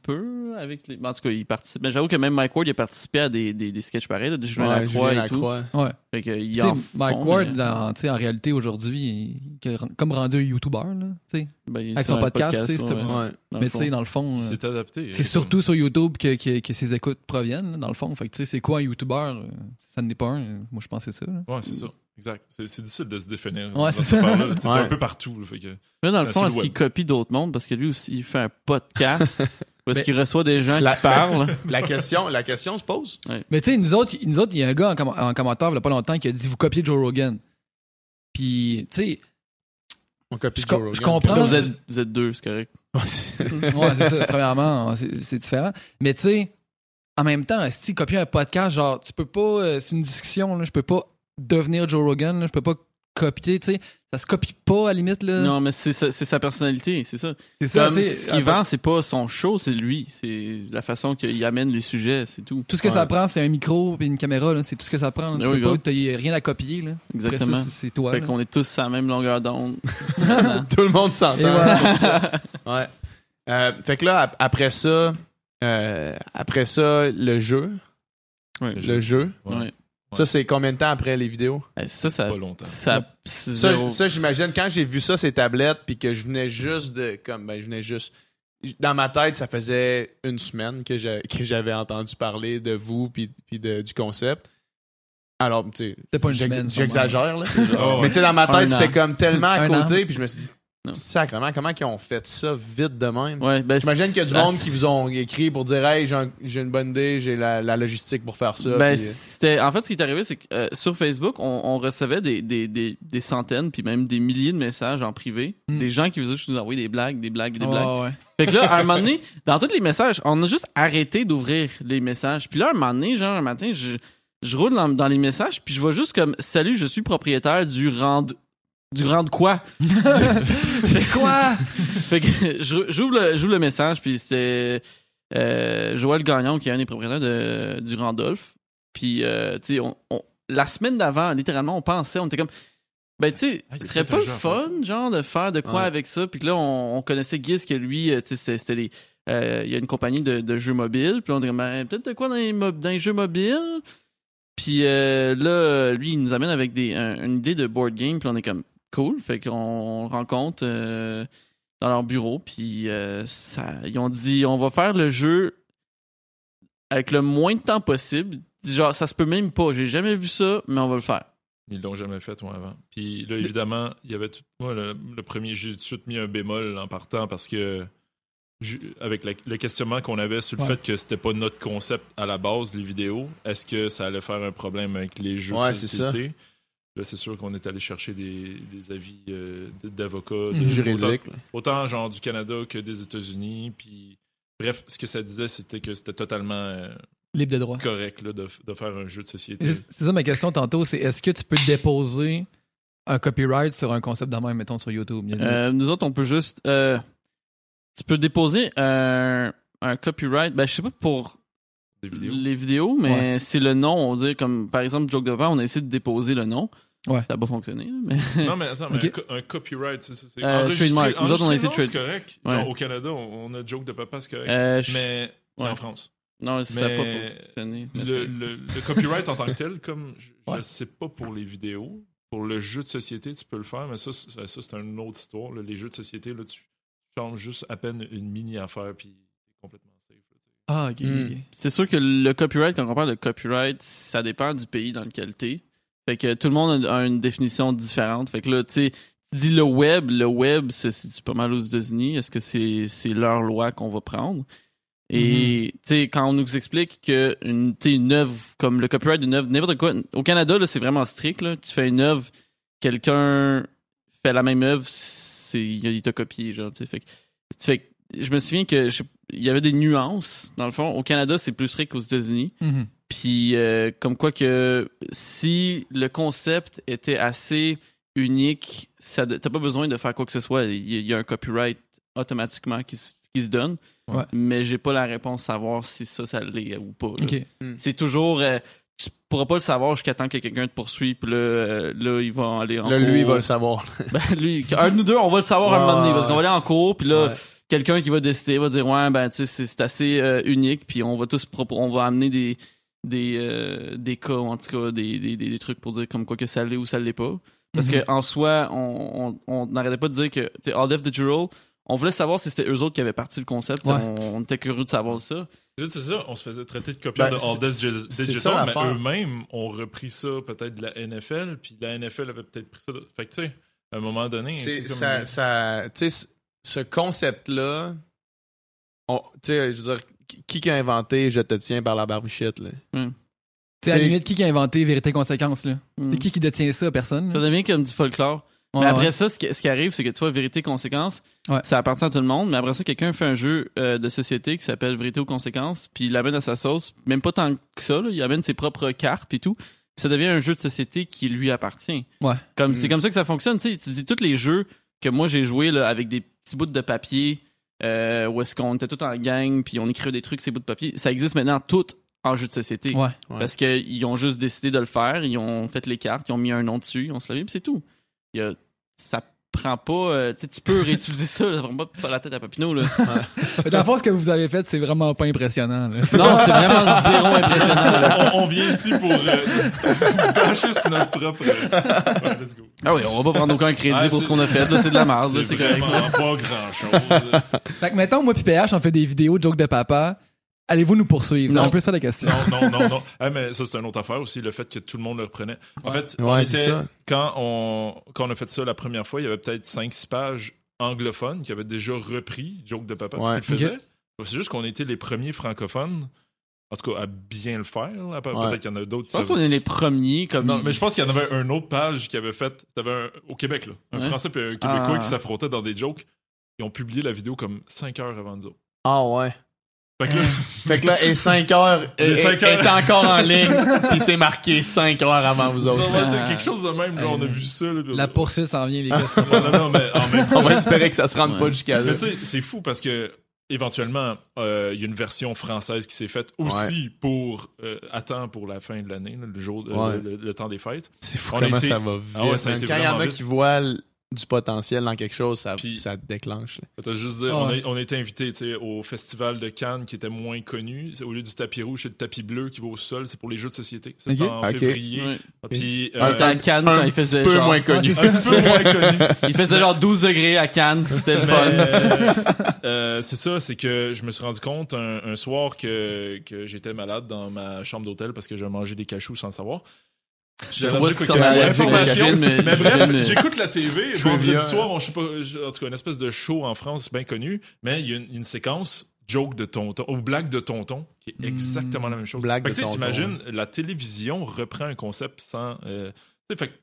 peu avec les. ben, En tout cas, ils participent. Mais j'avoue que même Mike Ward, il a participé à des, des, des sketchs pareils, là, de Julien Ouais, Lacroix Julien et tout. Ouais. Fait que, en Mike font, Ward, mais- sais, en réalité, aujourd'hui, il est comme rendu un YouTuber, là, tu sais. ben, il avec son podcast, tu sais, c'est- ouais, Mais tu sais, dans le fond, euh, C'est adapté. c'est Euh, surtout sur YouTube que, que, que ses écoutes proviennent, là, dans le fond. Fait que, tu sais, c'est quoi un YouTuber? euh, Ça n'est pas un. euh, Moi, je pense que c'est ça. là. Ouais, c'est ça. Exact. C'est c'est difficile de se définir. Ouais, c'est ça. T'es [LAUGHS] Ouais. un peu partout. là, fait que- Là, dans le Ben, fond, est-ce qu'il copie d'autres mondes? Parce que lui aussi, il fait un podcast [LAUGHS] Mais- qu'il reçoit des gens La- qui parlent. [LAUGHS] La question, la question se pose. Mais tu sais, nous autres, nous autres, il y a un gars en, comm- en commentaire, il y a pas longtemps, qui a dit Vous copiez Joe Rogan. Puis, tu sais, On copie Je Joe Rogan. je comprends. Là, vous, êtes, vous êtes deux, c'est correct. [LAUGHS] Ouais, c'est- ouais, c'est ça. Premièrement, c'est c'est différent. Mais tu sais, en même temps, si copier un podcast, genre, tu peux pas. euh, c'est une discussion, là, je peux pas devenir Joe Rogan, là, je peux pas copier, tu sais. Ça se copie pas à la limite, là. Non, mais c'est sa, c'est sa personnalité, c'est ça. c'est ça, Comme tu sais. ce qu'il vend, c'est pas son show, c'est lui. C'est la façon qu'il amène les sujets, c'est tout. Tout ce que Ouais. ça prend, c'est un micro et une caméra, là. C'est tout ce que ça prend. Tu peux pas, t'as rien à copier, là. Exactement. c'est- toi. Fait qu'on est tous à la même longueur d'onde. [LAUGHS] [LAUGHS] Tout le monde s'entend. [LAUGHS] Ouais. Euh, fait que là, ap- après ça, euh, après ça, le jeu. Ouais. Le jeu. Ouais. Ouais. Ça, c'est combien de temps après les vidéos? Eh, Ça, ça, Pas longtemps. ça, Ça, j'imagine, quand j'ai vu ça, ces tablettes, puis que je venais juste de. Comme, ben, je venais juste. Dans ma tête, ça faisait une semaine que j'ai- que j'avais entendu parler de vous, puis, du concept. Alors, tu sais, C'était pas une j'ex- semaine. j'exagère, là. Ah ouais. Mais tu sais, dans ma tête, c'était comme tellement à côté, puis je me suis dit, Non. sacrément, comment ils ont fait ça vite de même? Ouais, ben, J'imagine qu'il y a du monde qui vous ont écrit pour dire Hey, j'ai un- j'ai une bonne idée, j'ai la, la logistique pour faire ça. Ben, puis- c'était, en fait, ce qui est arrivé, c'est que euh, sur Facebook, on, on recevait des, des, des, des centaines, puis même des milliers de messages en privé. Mm. Des gens qui faisaient juste nous envoyer des blagues, des blagues, des blagues. ouais. Fait que là, à un moment donné, [LAUGHS] dans tous les messages, on a juste arrêté d'ouvrir les messages. Puis là, un moment donné, genre, un matin, je, je roule dans, dans les messages, puis je vois juste comme Salut, je suis propriétaire du rand. Du rand quoi? [LAUGHS] C'est quoi? Fait que j'ouvre le, j'ouvre le message, puis c'est euh, Joël Gagnon qui est un des propriétaires de, du Randolph. Puis, euh, tu sais, on, on- la semaine d'avant, littéralement, on pensait, on était comme. Ben, tu sais, Ah, ce serait pas le fun, genre, de faire de quoi avec ça. Puis que là, on, on connaissait Giz, que lui, euh, tu sais, c'était- les. euh, il y a une compagnie de, de jeux mobiles. Puis on dirait, ben, peut-être de quoi dans les, dans les jeux mobiles? Puis euh, là, lui, il nous amène avec des, un- une idée de board game. Puis on est comme, cool. Fait qu'on rencontre euh, dans leur bureau. Puis euh, ça, ils ont dit, on va faire le jeu avec le moins de temps possible. Genre, ça se peut même pas. J'ai jamais vu ça, mais on va le faire. Ils l'ont jamais fait, moi, avant. Puis là, évidemment, il y avait tout. Moi, le, le premier, j'ai tout de suite mis un bémol en partant parce que. Avec la- le questionnement qu'on avait sur le Ouais. fait que c'était pas notre concept à la base, les vidéos, est-ce que ça allait faire un problème avec les jeux Ouais, de? Là, c'est sûr qu'on est allé chercher des, des avis euh, d'avocats. de- Mhm. juridique. là. Autant, autant genre du Canada que des États-Unis. Puis, bref, ce que ça disait, c'était que c'était totalement euh, Libre de droit. correct là, de, de faire un jeu de société. C'est ça ma question tantôt, c'est est-ce que tu peux déposer un copyright sur un concept même, mettons, sur YouTube? Euh, nous autres, on peut juste. euh, tu peux déposer un, un copyright. Ben, je sais pas pour vidéos. les vidéos, mais c'est le nom. On dire, comme par exemple, Joke de on a essayé de déposer le nom. Ouais. Ça n'a pas fonctionné. Mais... [LAUGHS] Non, mais attends, mais Ok. un, co- un copyright, c'est, Euh, trademark. Nous autres, on a essayé de trade- correct. Ouais. Genre, au Canada, on, on a joke de papa, c'est correct. Euh, mais ouais. en France. Non, ça n'a pas fonctionné. mais Le, le- le copyright en tant que tel, comme je, Ouais. sais pas pour les vidéos, pour le jeu de société, tu peux le faire, mais ça, c'est- ça, ça, c'est une autre histoire. là. Les jeux de société, là, tu changes juste à peine une mini-affaire, puis c'est complètement safe. là, tu sais. Ah, ok. Hmm. C'est sûr que le copyright, quand on parle de copyright, ça dépend du pays dans lequel t'es. Fait que tout le monde a une définition différente. Fait que là, tu sais, tu dis le web, le web se situe pas mal aux États-Unis. Est-ce que c'est c'est leur loi qu'on va prendre? Et tu sais, quand on nous explique que une, tu sais, une œuvre, comme le copyright d'une œuvre, n'importe quoi, au Canada, là, c'est vraiment strict. Là. Tu fais une œuvre, quelqu'un fait la même œuvre, c'est, il t'a copié, genre, tu sais. Fait que, que- je me souviens que je- il y avait des nuances. Dans le fond, au Canada, c'est plus strict qu'aux États-Unis. Mhm. Puis, euh, comme quoi que si le concept était assez unique, ça de- t'as pas besoin de faire quoi que ce soit. Il y, a- il y a un copyright automatiquement qui, se- qui se donne. Ouais. Mais j'ai pas la réponse à savoir si ça, ça l'est ou pas. Ok. C'est toujours. euh, tu pourras pas le savoir jusqu'à temps que quelqu'un te poursuive. Puis là, euh, là, il va aller en Là, lui, il va le savoir. Ben, lui, un de nous deux, on va le savoir à un Ouais, moment donné. ouais, Parce qu'on va aller en cours. Puis là, Ouais. Quelqu'un qui va décider va dire ouais ben tu sais c'est assez euh, unique puis on va tous on va amener des des, euh, des cas, ou en tout cas des, des, des, des trucs pour dire comme quoi que ça l'est ou ça l'est pas. Parce Mhm. que en soi, on on- on n'arrêtait pas de dire que tu sais, All Def Digital, on voulait savoir si c'était eux autres qui avaient parti le concept. Ouais. On, on était curieux de savoir ça. C'est ça, on se faisait traiter de copieurs Ben, de All Death Digital, ça, mais eux-mêmes ont repris ça peut-être de la NFL, puis la NFL avait peut-être pris ça. De... Fait que tu sais, à un moment donné, c'est comme. ça, ça tu sais, ce- ce concept-là, on- tu sais, je veux dire, qui qui a inventé Je te tiens par la barbichette, là? Tu sais, à la limite, qui qui a inventé Vérité Conséquence, là? Hmm. C'est qui qui détient ça? Personne? Ça devient comme du folklore. Ouais, mais après ouais. ça, ce qui, ce qui arrive, c'est que tu vois, vérité conséquence, Ouais. ça appartient à tout le monde. Mais après ça, quelqu'un fait un jeu euh, de société qui s'appelle Vérité ou conséquence, puis il l'amène à sa sauce. Même pas tant que ça, là, il amène ses propres cartes et tout. Puis ça devient un jeu de société qui lui appartient. Ouais. Comme Mm. c'est comme ça que ça fonctionne. Tu sais, tu dis tous les jeux que moi j'ai joué là, avec des petits bouts de papier, euh, où est-ce qu'on était tous en gang, puis on écrivait des trucs ces bouts de papier. Ça existe maintenant tout en jeu de société. Ouais. Ouais. Parce qu'ils ont juste décidé de le faire, ils ont fait les cartes, ils ont mis un nom dessus, ils ont se lavé, puis c'est tout. Il y a- ça prend pas. euh, tu sais, tu peux [LAUGHS] réutiliser ça, ça prend pas la tête à Papineau. Là. Mais Dans le fond, ce que vous avez fait, c'est vraiment pas impressionnant. là. Non, c'est vraiment [LAUGHS] zéro impressionnant. on, on vient ici pour euh, [LAUGHS] bâcher sur notre propre. Ouais, let's go. Ah oui, on va pas prendre aucun crédit Ouais, pour ce qu'on a fait, là, c'est de la merde, là, C'est correct. vraiment pas grand chose. Fait que mettons, moi puis PH, on fait des vidéos de jokes de papa. Allez-vous nous poursuivre? C'est un peu ça la question. Non, non, non, non. [LAUGHS] Ah, mais ça, c'est une autre affaire aussi, le fait que tout le monde le reprenait. En fait, on Ouais, était, quand, on, quand on a fait ça la première fois, il y avait peut-être 5-6 pages anglophones qui avaient déjà repris Joke de Papa. Ouais. qui le faisaient. C'est juste qu'on était les premiers francophones, en tout cas, à bien le faire. là. Pe- Ouais. Peut-être qu'il y en a d'autres Je qui pense qu'on est les premiers. Comme Non, mais je pense qu'il y en avait une autre page qui avait fait. T'avais un, au Québec, là. Un Ouais. Français et un Québécois Ah. qui s'affrontaient dans des jokes. Ils ont publié la vidéo comme 5 heures avant nous autres. Ah ouais. Fait que là, [LAUGHS] Fait que là, et 5 heures, est, cinq est- heures. est encore en ligne, [LAUGHS] puis c'est marqué 5 heures avant vous autres. Ouais, c'est quelque chose de même. Genre, on a Euh, vu ça. Là, La poursuite s'en vient, les gars. [LAUGHS] Ouais, non, non, mais en même temps. On va espérer que ça se rende Ouais. pas jusqu'à là. Mais tu sais, c'est fou parce que éventuellement, euh, il y a une version française qui s'est faite aussi pour euh, pour la fin de l'année, le jour, euh, Ouais. le, le temps des fêtes. C'est fou On comment était- ça va vite. Ah ouais, ça a man. été Quand il y en a vite. qui voient du potentiel dans quelque chose, ça, Puis- ça déclenche. là. Juste Ah on, a, on a été invité au festival de Cannes qui était moins connu. Au lieu du tapis rouge, c'est le tapis bleu qui va au sol. C'est pour les jeux de société. Ça, en février. Ouais. Puis, Un euh, à Cannes un quand il faisait peu genre, moins connu. Un petit peu moins connu. [LAUGHS] il faisait genre 12 degrés à Cannes, c'était le fun. euh, euh, c'est ça, c'est que je me suis rendu compte un, un soir que, que j'étais malade dans ma chambre d'hôtel parce que j'ai mangé des cachous sans le savoir. J'ai vois ce allergique qui aux s'en cachous. allait, Information. Jim, mais- Mais bref, Jim, j'écoute la TV. Vendredi soir, on, je sais pas, je- en tout cas, une espèce de show en France bien connu, mais il y a une, une séquence joke de tonton ou blague de tonton qui est exactement la même chose. Blague Fait que, de tu sais, tonton. T'imagines, la télévision reprend un concept sans. euh, tu sais, fait que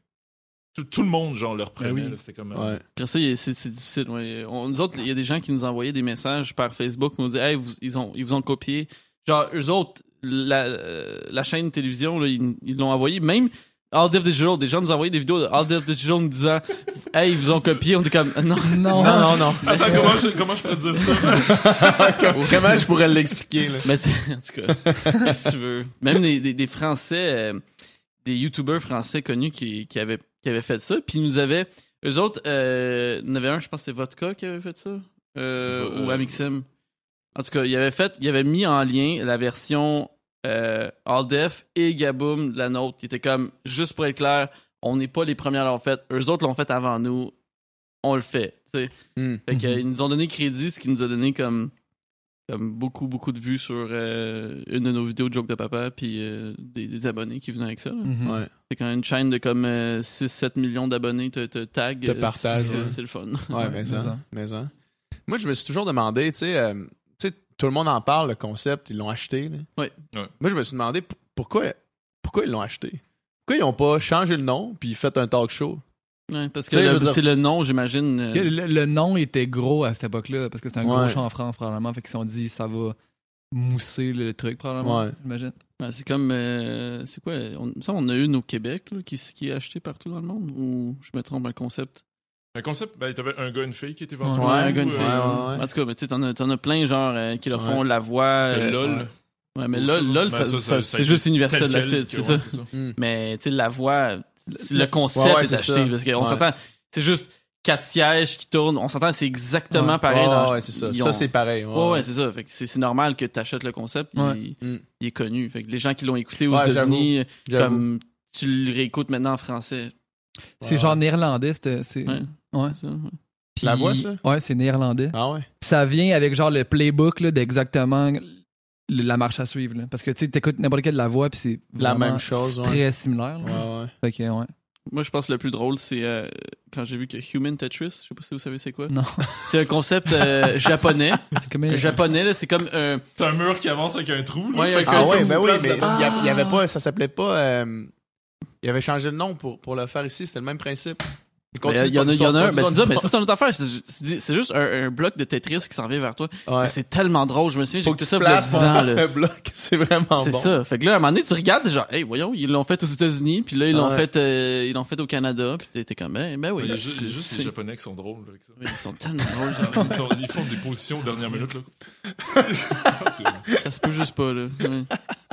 tout, tout le monde genre le reprenait. Ben oui. C'était comme. euh, Ouais. C'est c'est difficile. ouais. On- nous autres, il y a des gens qui nous envoyaient des messages par Facebook, qui nous disaient, hey, vous- ils, ont, ils vous ont copié. Genre, eux autres, la, euh, la chaîne de télévision, là, ils ils l'ont envoyé. Même All Dev Digital, des gens nous envoyaient des vidéos de All Dev Digital nous disant, hey, ils vous ont copié. On était comme, non. Non. Non, non, non. Attends, comment je, comment je peux dire ça? [LAUGHS] Comment je pourrais l'expliquer? là? Mais tu sais, en tout cas, qu'est-ce que tu veux. Même des, des, des Français, euh, des YouTubers français connus qui, qui, avaient, qui avaient fait ça. Puis ils nous avaient. Eux autres, euh, il y en avait un, je pense que c'est Vodka qui avait fait ça. Euh, Euh, ou Amixem. En tout cas, il avait fait, il avait mis en lien la version euh, All Def et Gaboom de la nôtre. qui était comme, juste pour être clair, on n'est pas les premiers à l'avoir fait. Eux autres l'ont fait avant nous. On le fait. tu sais. Hmm. Fait que, euh, ils nous ont donné crédit, ce qui nous a donné comme, comme beaucoup, beaucoup de vues sur euh, une de nos vidéos de Joke de Papa, puis euh, des, des abonnés qui venaient avec ça. Ouais. C'est quand une chaîne de comme 6-7 millions d'abonnés te, te tag. Te euh, partage, c'est ouais. c'est le fun. Ouais, mais ça. ça. mais ça. Moi, je me suis toujours demandé, tu sais, euh, tu sais, tout le monde en parle, le concept, ils l'ont acheté. Ouais. Ouais. Moi, je me suis demandé pourquoi, pourquoi ils l'ont acheté? Pourquoi ils n'ont pas changé le nom puis fait un talk show? Ouais, parce que dire- c'est le nom, j'imagine. euh, Le, le nom était gros à cette époque-là, parce que c'était un Ouais. gros show en France, probablement. Fait qu'ils se sont dit, ça va mousser le truc, probablement. Ouais. J'imagine. ouais, c'est comme. euh, c'est quoi on, Ça, on a une au Québec là, qui, qui est achetée partout dans le monde Ou je me trompe le concept? Un concept, ben, t'avais un gars, une fille qui était vendu. Ouais, un gars, une euh, fille. ouais, ouais, ouais. En tout cas, mais tu sais, t'en as, t'en as plein, genre, euh, qui leur font Ouais. la voix. t'as euh, LOL. ouais. Ouais, mais LOL, LOL ben, ça- ça, ça- ça- ça c'est juste universel, c'est ouais, ça. c'est ça. Hmm. Mais tu sais, la voix, le concept Ouais, ouais, est c'est acheté. ça. Parce qu'on Ouais. s'entend, c'est juste quatre sièges qui tournent. On s'entend, c'est exactement Ouais. pareil. Ouais, dans- ouais, c'est ça. ils Ça, ont- c'est pareil. Ouais, c'est ça. Fait que c'est c'est normal que tu achètes le concept. il- Ouais. Mm. Il, est connu. Fait que les gens qui l'ont écouté aux Ouais, États-Unis, J'avoue. comme tu le réécoutes maintenant en français. C'est Ouais. genre néerlandais, c'est. c'est- Ouais. Ouais. c'est ça, ouais. La voix, ça? Ouais, c'est néerlandais. Ah ouais? Ça vient avec genre le playbook là, d'exactement la marche à suivre. là. Parce que tu sais, t'écoutes n'importe quelle de la voix, puis c'est La vraiment même chose, ouais. très similaire. là. Ouais, ouais. Fait que, ouais. Moi, je pense que le plus drôle, c'est euh, quand j'ai vu que Human Tetris, je sais pas si vous savez c'est quoi. Non. C'est un concept euh, [LAUGHS] japonais. Comme un- japonais, là, c'est comme un. C'est un mur qui avance avec un trou. Là, Ouais, fait Ah ouais, ben oui, mais il y avait- il y avait pas, ça s'appelait pas. euh, il avait changé le nom pour, pour le faire ici, c'était le même principe. Il y en a, il y en a un. C'est ça, mais c'est une autre affaire. C'est- C'est c'est juste un, un bloc de Tetris qui s'en vient vers toi. Mais C'est tellement drôle. Je me souviens, j'ai écouté ça il y a places 10 ans. là. bloc, [LAUGHS] c'est vraiment C'est bon. ça. Fait que là, à un moment donné, tu regardes, genre, hey, voyons, ils l'ont fait aux États-Unis, puis là, ils l'ont Ouais. fait, euh, ils l'ont fait au Canada, puis t'es- comme, ben, ben oui. Il y a juste, c'est- les c'est- Japonais qui sont drôles là, avec ça. Ils sont tellement [LAUGHS] drôles, genre. Ils, sont- ils font des positions aux dernières minutes. Là. [LAUGHS] Ça se peut juste pas, là. Ouais.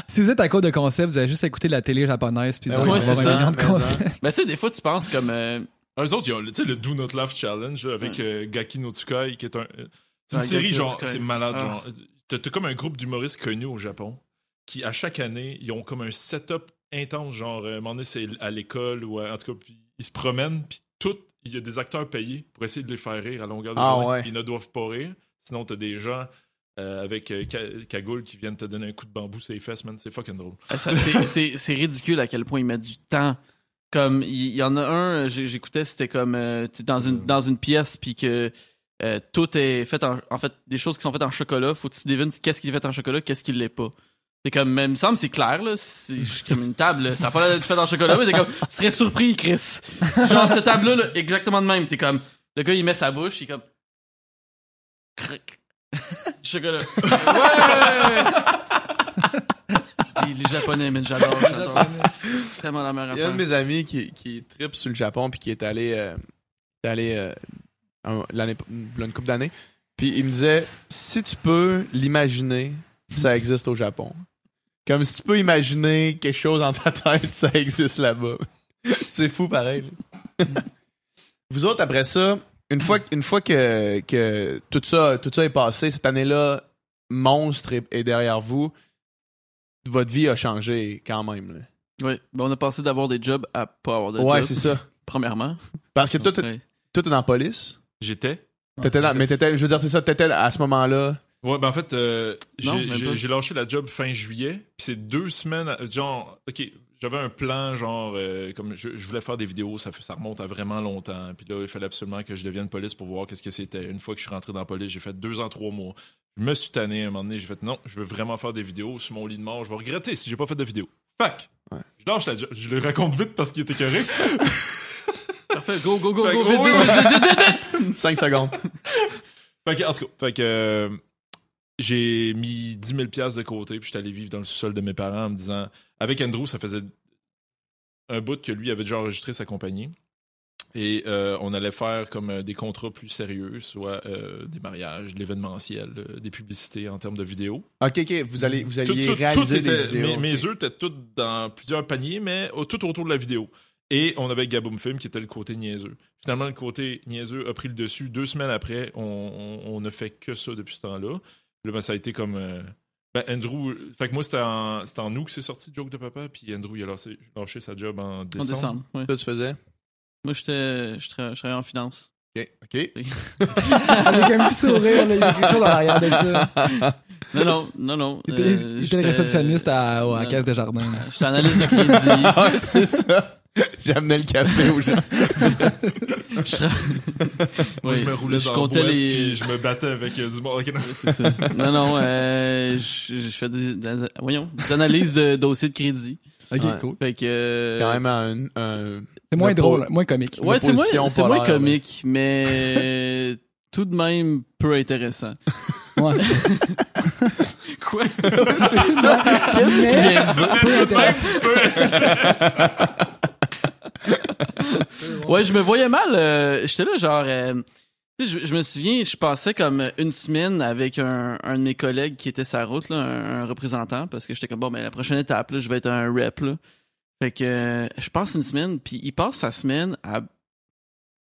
Si vous êtes à court de concept, vous avez juste écouté la télé japonaise, puis vous Ben avoir c'est un concepts. Ben, tu sais, des fois, tu penses comme, euh, eux autres, il y a tu sais, le Do Not Laugh Challenge là, avec euh, Gaki no Tsukai, qui est un. euh, C'est une Ouais, série, Gaki genre, c'est malade. Ah. genre. T'as comme un groupe d'humoristes connus au Japon qui, à chaque année, ils ont comme un setup intense. Genre, euh, à un moment donné, c'est à l'école ou à- en tout cas, puis ils se promènent, puis tout, il y a des acteurs payés pour essayer de les faire rire à longueur de Ah, journée. ouais. Ils ne doivent pas rire. Sinon, t'as des gens euh, avec euh, cagoule qui viennent te donner un coup de bambou sur les fesses, man. C'est fucking drôle. Ah, c'est ridicule à quel point ils mettent du temps. Comme, il y, en a un, euh, j'écoutais, c'était comme, euh, dans une, dans une pièce, puis que euh, tout est fait en, en fait, des choses qui sont faites en chocolat, faut que tu devines qu'est-ce qui est fait en chocolat, qu'est-ce qui l'est pas. C'est comme, même, il me semble, c'est clair, là. C'est comme une table, là. Ça n'a pas l'air d'être fait en chocolat, mais t'es comme, tu serais surpris, Chris. Genre, cette table-là, là, exactement de même. T'es comme, le gars, il met sa bouche, il est comme, chocolat. [LAUGHS] Ouais! Les, les japonais, mais j'adore, j'adore. C'est tellement la meilleure Il y a un de mes amis qui, qui tripe sur le Japon puis qui est allé, euh, est allé euh, l'année, une couple d'années. Puis il me disait si tu peux l'imaginer, ça existe au Japon. Comme si tu peux imaginer quelque chose dans ta tête, ça existe là-bas. C'est fou pareil. Vous autres après ça, une fois, une fois que, que tout ça, tout ça est passé, cette année-là, monstre est, est derrière vous. Votre vie a changé quand même. là. Oui, ben, on a passé d'avoir des jobs à pas avoir de Ouais, jobs, c'est ça. [LAUGHS] premièrement. Parce que toi, t'es- Ouais. toi, t'es dans la police? J'étais. T'étais dans- mais t'étais, je veux dire, c'est ça, t'étais à ce moment-là. Ouais, ben en fait, euh, Non, j'ai- même pas. j'ai j'ai lâché la job fin juillet. Puis c'est deux semaines, à- genre, ok, j'avais un plan, genre, euh, comme je, je voulais faire des vidéos, ça, remonte à vraiment longtemps. Puis là, il fallait absolument que je devienne police pour voir qu'est-ce que c'était. Une fois que je suis rentré dans la police, j'ai fait deux ans, trois mois. Je me suis tanné à un moment donné, j'ai fait non, je veux vraiment faire des vidéos sur mon lit de mort. Je vais regretter si j'ai pas fait de vidéo. Fac! Ouais. Je lâche la job. Je le raconte vite parce qu'il était carré. [LAUGHS] Parfait, go, go, go, Fait go, vite, ouais, vite, vite, vite, vite, vite. 5 secondes. Fait que, en tout cas, fait que, euh, j'ai mis 10 000 de côté, puis j'étais allé vivre dans le sous-sol de mes parents en me disant, avec Andrew, ça faisait un bout que lui avait déjà enregistré sa compagnie. Et euh, on allait faire comme euh, des contrats plus sérieux, soit euh, des mariages, de l'événementiel, euh, des publicités en termes de vidéos. Ok, ok, vous, allez, vous alliez tout- réaliser tout des vidéos. Mes, œufs étaient tous dans plusieurs paniers, mais au- tout autour de la vidéo. Et on avait Gaboum Film qui était le côté niaiseux. Finalement, le côté niaiseux a pris le dessus. Deux semaines après, on, on, on ne fait que ça depuis ce temps-là. Puis Là, ben, ça a été comme. euh, ben, Andrew. Fait que moi, c'était en, c'était en août que c'est sorti Joke de Papa. Puis Andrew, il a lâché, lâché sa job en En décembre. décembre, ouais. Toi, tu faisais? Moi, j'étais, je tra- je travaillais en finance. Ok, ok. [LAUGHS] Avec un petit sourire, là, il y a quelque chose en arrière de ça. [LAUGHS] Non, non, non, non. Il était, euh, il était réceptionniste à, à la caisse de jardin. là. J'étais analyste de crédit. [LAUGHS] Ah, c'est ça. J'amenais le café aux gens. Je tra- Moi, Oui, je me roulais je dans comptais boîte, les- puis je me battais avec euh, du monde. Non. C'est ça. Non, non, euh, je, je fais des, des- voyons, des analyses de dossiers de crédit. Ok, Ouais. cool. Fait que. C'est quand même un. un- C'est moins drôle, moins comique. Ouais, c'est moins, moins comique, mais tout de même peu intéressant. [LAUGHS] Ouais. [LAUGHS] Quoi? [LAUGHS] c'est ça. Qu'est-ce que tu viens de dire? Peu intéressant. Ouais, je me voyais mal. euh, J'étais là, genre. euh, je, je me souviens, je passais comme une semaine avec un, un de mes collègues qui était sa route, là, un, un représentant, parce que j'étais comme bon, ben la prochaine étape, là, je vais être un rep. Là. Fait que euh, je passe une semaine, puis il passe sa semaine à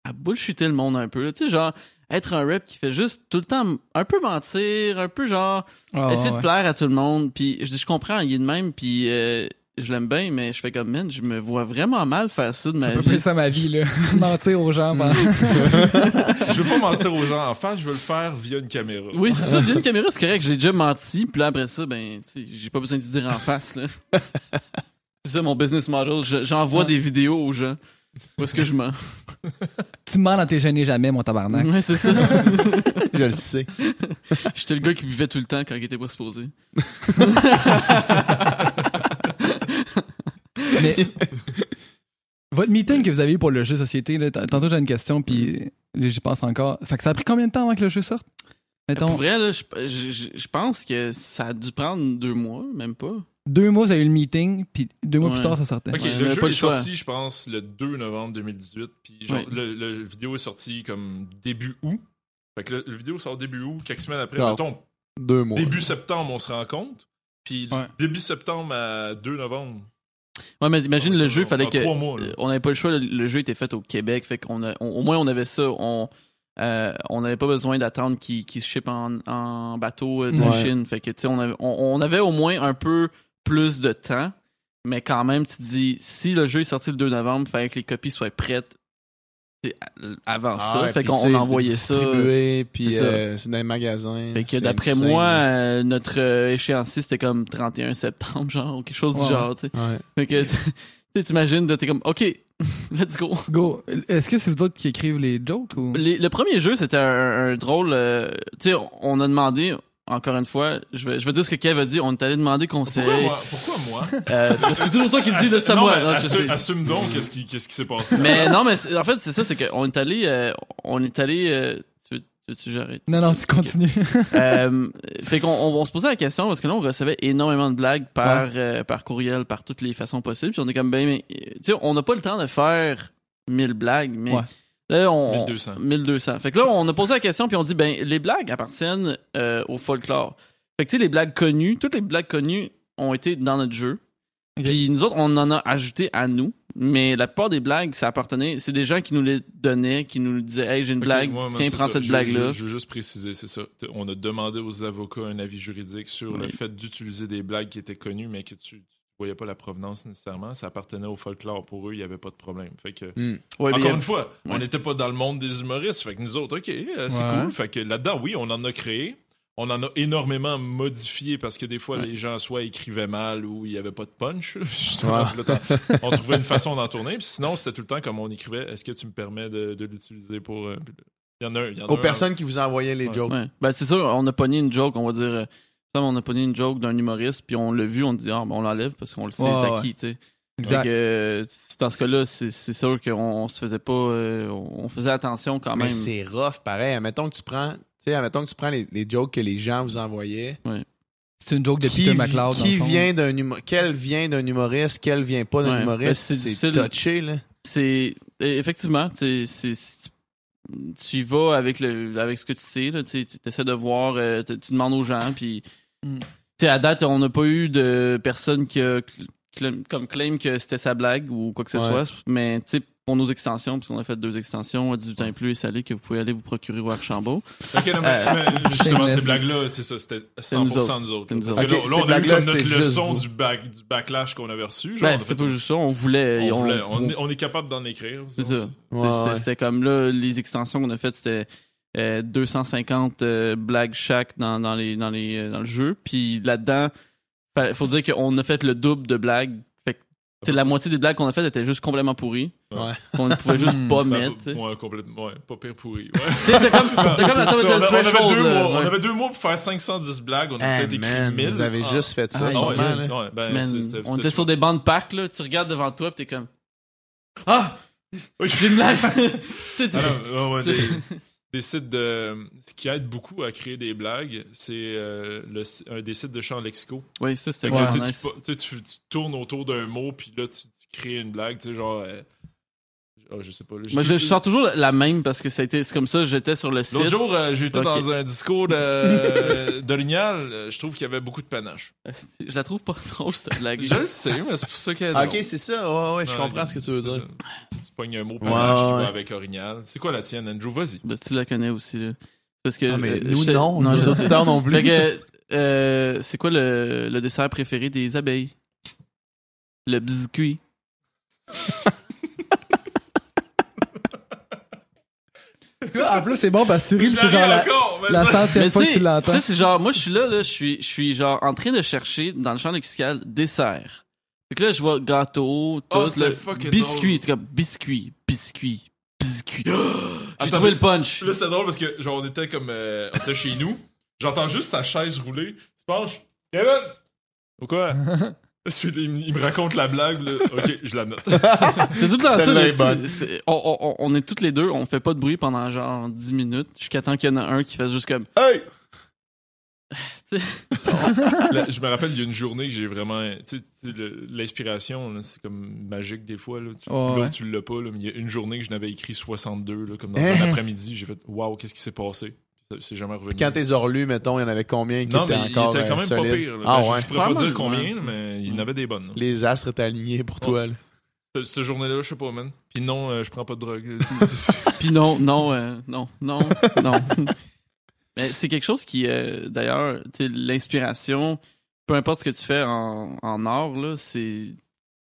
à bullshitter le monde un peu. Tu sais, genre, être un rep qui fait juste tout le temps un peu mentir, un peu genre, Ah, essayer ouais. de plaire à tout le monde. Puis je, je comprends, il est de même, puis euh, je l'aime bien, mais je fais comme, man, je me vois vraiment mal faire ça de C'est ma à peu près vie. ça ma vie, là. [LAUGHS] Mentir aux gens. pendant- [LAUGHS] Je veux pas mentir aux gens en face, je veux le faire via une caméra. Oui, c'est ça, via une caméra, c'est correct, j'ai déjà menti, puis là, après ça, ben, tu sais, j'ai pas besoin de te dire en face, là. [LAUGHS] c'est ça mon business model, Je- j'envoie Ah. des vidéos aux gens. Où est-ce que je mens? [LAUGHS] tu mens dans tes gênés jamais, mon tabarnak. Ouais, c'est ça. [LAUGHS] Je le sais. J'étais le gars qui buvait tout le temps quand il était pas supposé. [LAUGHS] Mais votre meeting que vous avez eu pour le jeu société, là, tantôt j'ai une question, puis j'y pense encore. Fait que ça a pris combien de temps avant que le jeu sorte? Mettons, Pour vrai, là, je, je- je pense que ça a dû prendre deux mois, même pas. Deux mois, vous avez eu le meeting, puis deux mois Ouais. plus tard, ça sortait. Ok, Ouais, on le jeu pas est le sorti, je pense, le 2 novembre 2018. Puis genre, Ouais. le, le vidéo est sorti comme début août. Fait que le, le vidéo sort début août, quelques semaines après, mettons, Deux mois. début septembre, on se rencontre. Puis Ouais. début septembre à 2 novembre. Ouais, mais imagine le jeu, fallait en que. trois mois, on n'avait pas le choix, le, le jeu était fait au Québec, fait qu'on a, on- au moins on avait ça. On euh, on n'avait pas besoin d'attendre qu'il qu'il se ship en, en bateau euh, de Ouais. Chine. Fait que tu sais, on avait, on, on avait au moins un peu plus de temps, mais quand même, tu te dis, si le jeu est sorti le 2 novembre, il fallait que les copies soient prêtes avant ça. Ah ouais, fait qu'on envoyait ça. distribué, puis c'est ça. euh, c'est dans les magasins. Fait que d'après moi, là. euh, notre euh, échéancier, c'était comme 31 septembre, [LAUGHS] genre, ou quelque chose Ouais, du genre, tu sais. Ouais. Fait que, [LAUGHS] tu sais, t'imagines, t'es comme, OK, [LAUGHS] let's go. Go. Est-ce que c'est vous autres qui écrivent les jokes ou? Les- le premier jeu, c'était un, un drôle. euh, tu sais, on a demandé, encore une fois, je vais, je vais dire ce que Kev a dit. On est allé demander conseil. Pourquoi moi? Pourquoi moi? Euh, c'est toujours toi qui le dis de ça, moi. Non, assume donc qu'est-ce qui qu'est-ce qui s'est passé. Mais non, mais en fait, c'est ça, c'est qu'on est allé, euh, on est allé. euh, tu veux, tu j'arrête? Non, non, tu continues. [LAUGHS] Euh, fait qu'on on, on se posait la question parce que là on recevait énormément de blagues par euh, par courriel par toutes les façons possibles puis on est comme ben mais euh, tu sais on n'a pas le temps de faire 1000 blagues mais Ouais. Là on 1200. 1200 fait que là on a posé la question puis on dit ben les blagues appartiennent euh, au folklore fait que tu sais les blagues connues toutes les blagues connues ont été dans notre jeu puis nous autres on en a ajouté à nous mais la plupart des blagues ça appartenait c'est des gens qui nous les donnaient qui nous disaient hey j'ai une blague ouais, tiens c'est prends ça. cette Je- blague là Je, je veux juste préciser, c'est ça. On a demandé aux avocats un avis juridique sur le fait d'utiliser des blagues qui étaient connues, mais que tu, voyais pas la provenance nécessairement. Ça appartenait au folklore. Pour eux, il y avait pas de problème. Fait que, Hmm. Ouais, encore une fois, on n'était pas dans le monde des humoristes. Fait que nous autres, OK, euh, c'est Ouais. cool. Fait que là-dedans, oui, on en a créé. On en a énormément modifié parce que des fois, Ouais. les gens soit écrivaient mal ou il n'y avait pas de punch. [LAUGHS] justement. [LAUGHS] On trouvait une façon d'en tourner. Puis sinon, c'était tout le temps comme on écrivait Est-ce que tu me permets de, de l'utiliser pour. euh, y en a y en a Aux un- personnes qui vous envoyaient les Ouais. jokes. Ouais. Ben, c'est sûr, on a pogné une joke, on va dire. On a pogné une joke d'un humoriste, puis on l'a vu, on dit, ah, ben, on l'enlève parce qu'on le sait, Ouais, t'as ouais. qui, tu sais. Exact. que, euh, dans ce cas-là, c'est c'est sûr qu'on on se faisait pas. euh, on faisait attention quand Mais même. c'est rough, pareil. Admettons que tu prends, tu sais, admettons que tu prends les, les jokes que les gens vous envoyaient. C'est une joke de qui Peter McLeod. dans qui le vient d'un humo- quel vient d'un humoriste, quel vient pas d'un Ouais. Ben, humoriste, c'est touché là. C'est effectivement, tu sais, c'est- c'est- tu y vas avec le avec ce que tu sais là, tu essaies de voir, euh, tu tu demandes aux gens, puis Mm. tu sais à date on n'a pas eu de personne qui a cl- comme claim que c'était sa blague ou quoi que ce Ouais. soit, mais tu sais pour nos extensions, parce qu'on a fait deux extensions, 18 ans et plus et salé, que vous pouvez aller vous procurer au Archambault. Ok, non, mais, Euh, mais justement, ces blagues-là, c'est ça, c'était 100% nous autres. Parce que là, on a eu comme notre c'était leçon du, back, du backlash qu'on avait reçu. Genre, Ben, fait- pas juste ça, on voulait. on, on- voulait- on on- est, on est capable d'en écrire. C'est ça. Ouais, C'était- ouais. C'était comme là, les extensions qu'on a faites, c'était euh, 250 euh, blagues chaque dans, dans, les, dans, les, euh, dans le jeu. Puis là-dedans, fa- faut dire qu'on a fait le double de blagues. Fait que la moitié des blagues qu'on a faites étaient juste complètement pourries. Ouais. [LAUGHS] Qu'on ne pouvait juste Hmm. pas mettre. ouais, complètement. Ouais, pas pire pourri. Ouais. [LAUGHS] T'as comme, t'as comme attends, on, on avait deux mois, on avait deux mois pour faire 510 blagues. On a Ah, peut-être écrit man, 1000. vous avez Ah. juste fait ça, Ah, Ah, ouais, sûrement, ouais, là. ouais, ben, Man, c'est- c'était- on était sur des bancs de parc, là, tu regardes devant toi pis t'es comme Ah! J'ai une blague! [LAUGHS] Tu des, sites de. Ce qui aide beaucoup à créer des blagues, c'est euh, un des sites de champs lexicaux. Oui, ça c'était Ouais. nice. tu tu- tu tournes autour d'un mot, puis là, tu, tu crées une blague, tu sais, genre. euh, Ah, je sais pas. là, j'ai Moi, je, je sors toujours la même parce que ça a été, c'est comme ça, j'étais sur le L'autre site. jour, euh, j'étais Ok. dans un discours de- [LAUGHS] d'Orignal. euh, je trouve qu'il y avait beaucoup de panache. Je la trouve pas [LAUGHS] drôle, cette blague. Je le sais, mais c'est pour ça qu'elle est Ok, c'est ça. Ouais, ouais, je comprends ce que tu veux dire. Tu, tu pognes un mot panache, Ouais, avec Orignal. C'est quoi la tienne, Andrew? Vas-y. Ben, tu la connais aussi, là. Parce que. Ah, mais euh, nous, j'étais- non. je nos sais. auditeurs non plus. Fait que, euh, c'est quoi le, le dessert préféré des abeilles? Le biscuit. [LAUGHS] En plus, c'est bon parce que tu ris, Je c'est genre la, la centième fois tu que tu l'entends. tu sais, c'est genre, moi, je suis là, là, je suis, je suis genre en train de chercher dans le champ lexical dessert. Fait que là, je vois gâteau, tout, Oh, le biscuit, comme biscuit, biscuit, biscuit. [GASPS] J'ai Attends, trouvé le punch. Là, c'était drôle parce que, genre, on était comme. euh, on était chez nous. J'entends juste sa chaise rouler. Il se penche. Kevin! Pourquoi? [LAUGHS] Il, me- raconte la blague, là. Ok, je la note. [LAUGHS] C'est tout le temps ça. Est bonne. on, on- on- on est toutes les deux, on fait pas de bruit pendant genre 10 minutes jusqu'à temps qu'il y en a un qui fasse juste comme. Hey! [LAUGHS] Là, je me rappelle, il y a une journée que j'ai vraiment. Tu sais, l'inspiration, c'est comme magique des fois. Là. Tu, ouais. tu l'as pas, là, mais il y a une journée que je n'avais écrit 62, là, comme dans Hein? un après-midi. J'ai fait Waouh, qu'est-ce qui s'est passé? C'est jamais revenu. Quand t'es relus, mettons, il y en avait combien qui non, étaient mais il encore était quand euh, même solides? pas pire. Ah Ben, je- ouais. Je pourrais pas dire combien, mais il y en avait des bonnes. là. Les astres étaient alignés pour toi. là. Cette, cette journée-là, je sais pas, man. Puis non, euh, je prends pas de drogue. [LAUGHS] Puis non, non, euh, non, non, non. [LAUGHS] Mais c'est quelque chose qui, euh, d'ailleurs, l'inspiration, peu importe ce que tu fais en, en art, là, c'est.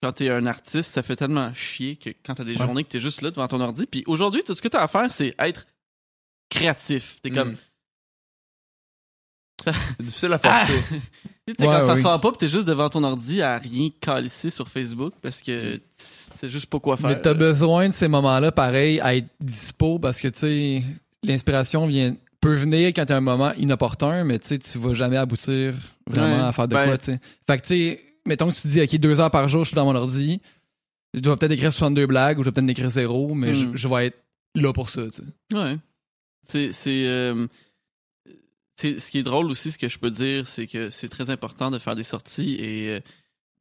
Quand t'es un artiste, ça fait tellement chier que quand t'as des Ouais. journées que t'es juste là devant ton ordi. Puis aujourd'hui, tout ce que t'as à faire, c'est être créatif. T'es comme. Mm. C'est difficile à forcer. [LAUGHS] Tu sais, Ouais, quand ça oui. sort pas, pis t'es juste devant ton ordi à rien calisser sur Facebook parce que tu sais juste pas quoi faire. Mais t'as besoin de ces moments-là, pareil, à être dispo parce que, tu sais, l'inspiration vient peut venir quand t'as un moment inopportun, mais tu sais, tu vas jamais aboutir vraiment Ouais. à faire de Ben- quoi, tu sais. Fait que, tu sais, mettons que tu dis, OK, deux heures par jour, je suis dans mon ordi, je vais peut-être écrire 62 blagues ou je vais peut-être écrire zéro, mais je, Mm. je vais être là pour ça, tu sais. Ouais. C'est, c'est, euh, c'est- ce qui est drôle aussi, ce que je peux dire, c'est que c'est très important de faire des sorties et euh,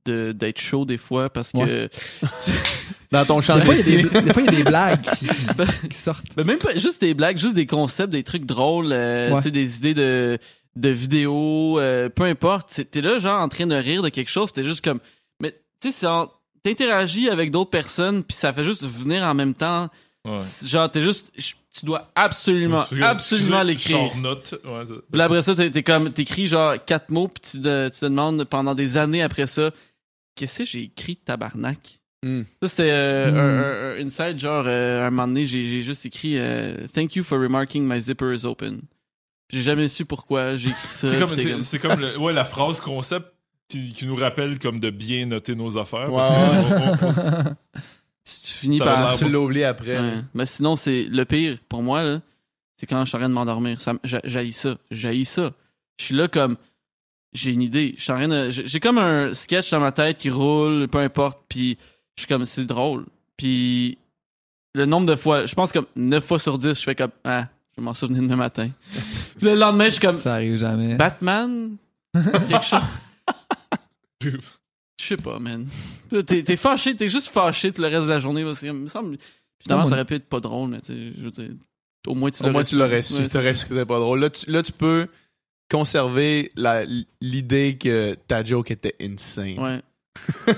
de, d'être chaud des fois parce que. [LAUGHS] Dans ton champ Des de fois, il y a des, des fois, il y a des blagues qui, qui [LAUGHS] sortent. Mais même pas juste des blagues, juste des concepts, des trucs drôles, euh, Ouais. tu sais, des idées de, de vidéos, euh, peu importe. T'es là, genre, en train de rire de quelque chose, pis t'es juste comme. Mais, tu sais, c'est en- T'interagis avec d'autres personnes, puis ça fait juste venir en même temps. Ouais. Genre, t'es juste. Tu dois absolument, Tu- absolument tu- l'écrire. Genre note. Ouais, ça. Puis là, après ça, t'es t'es comme, t'écris genre quatre mots, puis tu te, tu te demandes pendant des années après ça, qu'est-ce que j'ai écrit tabarnak? Hmm. Ça, c'était euh, Hmm. un, un- un inside, genre, euh, un moment donné, j'ai j'ai juste écrit euh, Thank you for remarking my zipper is open. J'ai jamais su pourquoi j'ai écrit ça. C'est comme, c'est, comme- c'est comme le- ouais, la phrase concept qui, qui nous rappelle comme de bien noter nos affaires. Ouais, parce que on- on- tu finis Ça par. Tu l'as oublié après. Ouais. Mais sinon, c'est le pire pour moi, là, c'est quand je suis en train de m'endormir. Ça, j'haïs ça. J'haïs ça. Je suis là comme. J'ai une idée. Je suis en train de- J'ai j'ai comme un sketch dans ma tête qui roule, peu importe. Puis je suis comme, c'est drôle. Puis le nombre de fois, je pense comme 9 fois sur 10, je fais comme, ah, je vais m'en souvenir demain matin. Puis le lendemain, je suis comme, Ça arrive jamais. Batman? Quelque chose. [LAUGHS] Je sais pas, man. T'es fâché, t'es juste fâché tout le reste de la journée. parce que, il me semble, finalement, ça aurait pu être pas drôle, mais tu sais, je veux dire, au moins tu Au moins, l'aurais tu l'aurais su. Tu su que c'était pas drôle. Là, tu, là, tu peux conserver l'idée que ta joke était insane. Ouais.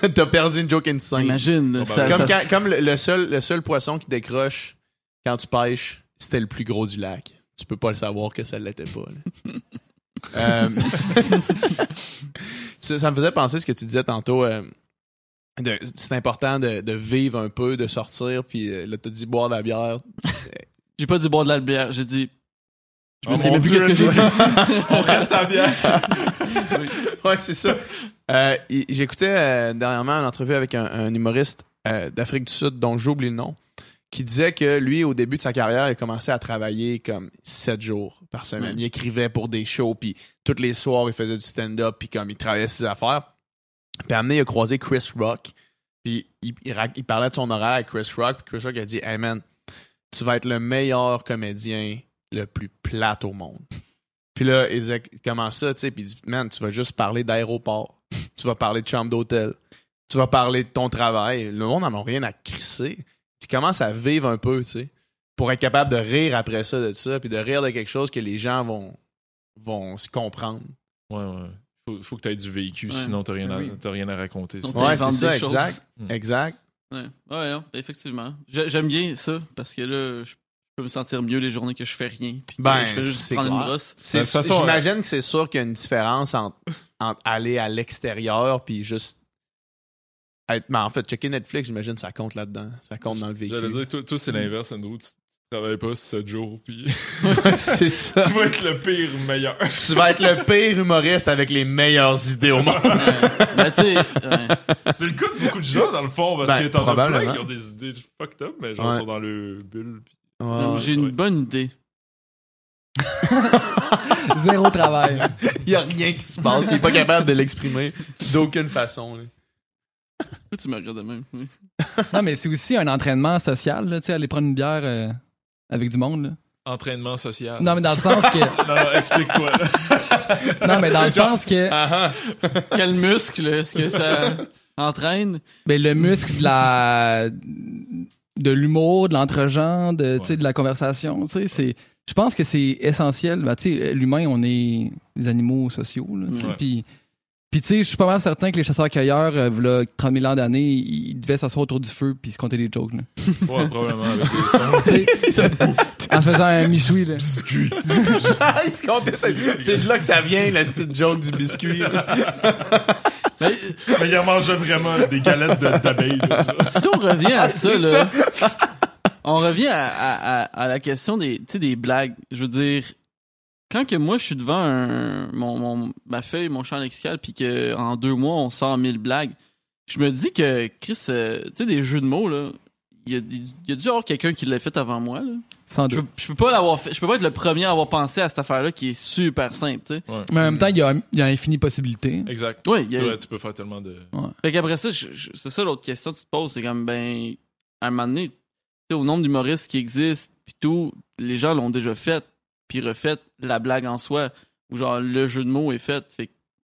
[LAUGHS] T'as perdu une joke insane. Imagine, ça, Comme, ça- quand- comme le, le seul, le seul poisson qui décroche quand tu pêches, c'était le plus gros du lac. Tu peux pas le savoir que ça l'était pas. là. [LAUGHS] Euh, [LAUGHS] ça, me faisait penser ce que tu disais tantôt. euh, de- c'est important de, de vivre un peu, de sortir, puis euh, là, t'as dit boire de la bière. [LAUGHS] J'ai pas dit boire de la bière, j'ai dit. Je me Oh même plus qu'est-ce que j'ai dit. [LAUGHS] on reste à bien. ouais, c'est ça. Euh, J'écoutais euh, dernièrement une entrevue avec un, un humoriste euh, d'Afrique du Sud dont j'oublie le nom, qui disait que lui, au début de sa carrière, il a commencé à travailler comme sept jours par semaine. Il écrivait pour des shows, puis tous les soirs, il faisait du stand-up, puis comme il travaillait ses affaires. Puis donné, il a croisé Chris Rock, puis il, il rac- il parlait de son horaire à Chris Rock, puis Chris Rock a dit « Hey man, tu vas être le meilleur comédien le plus plate au monde. » Puis là, il disait comment ça, tu sais, puis il dit man, tu vas juste parler d'aéroport, tu vas parler de chambre d'hôtel, tu vas parler de ton travail. Le monde n'en a rien à crisser. Tu commences à vivre un peu, tu sais, pour être capable de rire après ça, de ça, puis de rire de quelque chose que les gens vont, vont se comprendre. Ouais, ouais. Faut, faut que tu aies du vécu, Ouais. sinon t'as rien, à- Oui. t'as rien à raconter. Ouais, c'est ça, choses. exact. Mm. Exact. Ouais, ouais, non, effectivement. J'ai- J'aime bien ça parce que là, je peux me sentir mieux les journées que je fais rien. Puis Ben, je fais juste une brosse. Toute façon, J'imagine que c'est sûr qu'il y a une différence entre, entre aller à l'extérieur puis juste être. Mais en fait, checker Netflix, j'imagine que ça compte là-dedans. Ça compte dans le véhicule. J'allais dire, toi, toi, c'est l'inverse, Andrew. Tu travailles pas 7 jours, puis [LAUGHS] [LAUGHS] c'est ça. tu vas être le pire meilleur. tu vas être le pire humoriste avec les meilleures idées au monde. Ouais. Ben, tu sais, ouais. c'est le cas de beaucoup de gens, dans le fond, parce Ben, que t'en as plein qui ont des idées fucked up, mais genre, Ouais. sont dans le bulle. j'ai une ouais. bonne idée. [LAUGHS] Zéro travail. Il y a rien qui se passe. Il est pas capable de l'exprimer d'aucune façon. là. Pourquoi [LAUGHS] tu me regardes de même? [LAUGHS] Non, mais c'est aussi un entraînement social, là, tu sais, aller prendre une bière euh, avec du monde. là. Entraînement social. Non, mais dans le sens que. [LAUGHS] non, non, explique-toi. Non, mais dans le sens que. Ah, Quel muscle est-ce que ça entraîne? Ben, le muscle de la. de l'humour, de l'entre-genre, de, tu sais, Ouais. de la conversation, tu sais, c'est. Je pense que c'est essentiel. Ben, tu sais, l'humain, on est des animaux sociaux, puis. Puis, tu sais, je suis pas mal certain que les chasseurs-cueilleurs, euh, v'là 30 000 ans d'années, ils devaient s'asseoir autour du feu puis se compter des jokes, là. Ouais, probablement avec des [LAUGHS] sons. Tu sais, en faisant un michoui, là. Biscuit. [LAUGHS] Il se comptait, c'est de là que ça vient, la petite joke du biscuit. là. [LAUGHS] Mais, Mais il en mangeait vraiment des galettes de- d'abeilles. là, genre. si on revient à ça, c'est là, on revient à, à- à- à la question des, tu sais, des blagues. Je veux dire, quand que moi je suis devant un, mon, mon- ma feuille, mon champ lexical, puis que en deux mois on sort 1000 blagues, je me dis que Chris, euh, tu sais, des jeux de mots là, il y y a dû y avoir quelqu'un qui l'a fait avant moi là. Sans Je doute. peux, je peux pas l'avoir fait, je peux pas être le premier à avoir pensé à cette affaire-là qui est super simple, tu sais. Ouais. Mais en même temps, il y a, y a infini possibilités. Exact. Ouais, il y C'est a, vrai, tu peux faire tellement de. Fait qu'après ça, je- je- c'est ça l'autre question que tu te poses, c'est comme, ben, à un moment donné, tu sais, au nombre d'humoristes qui existent, puis tout, les gens l'ont déjà fait, puis refait la blague en soi, ou genre le jeu de mots est fait.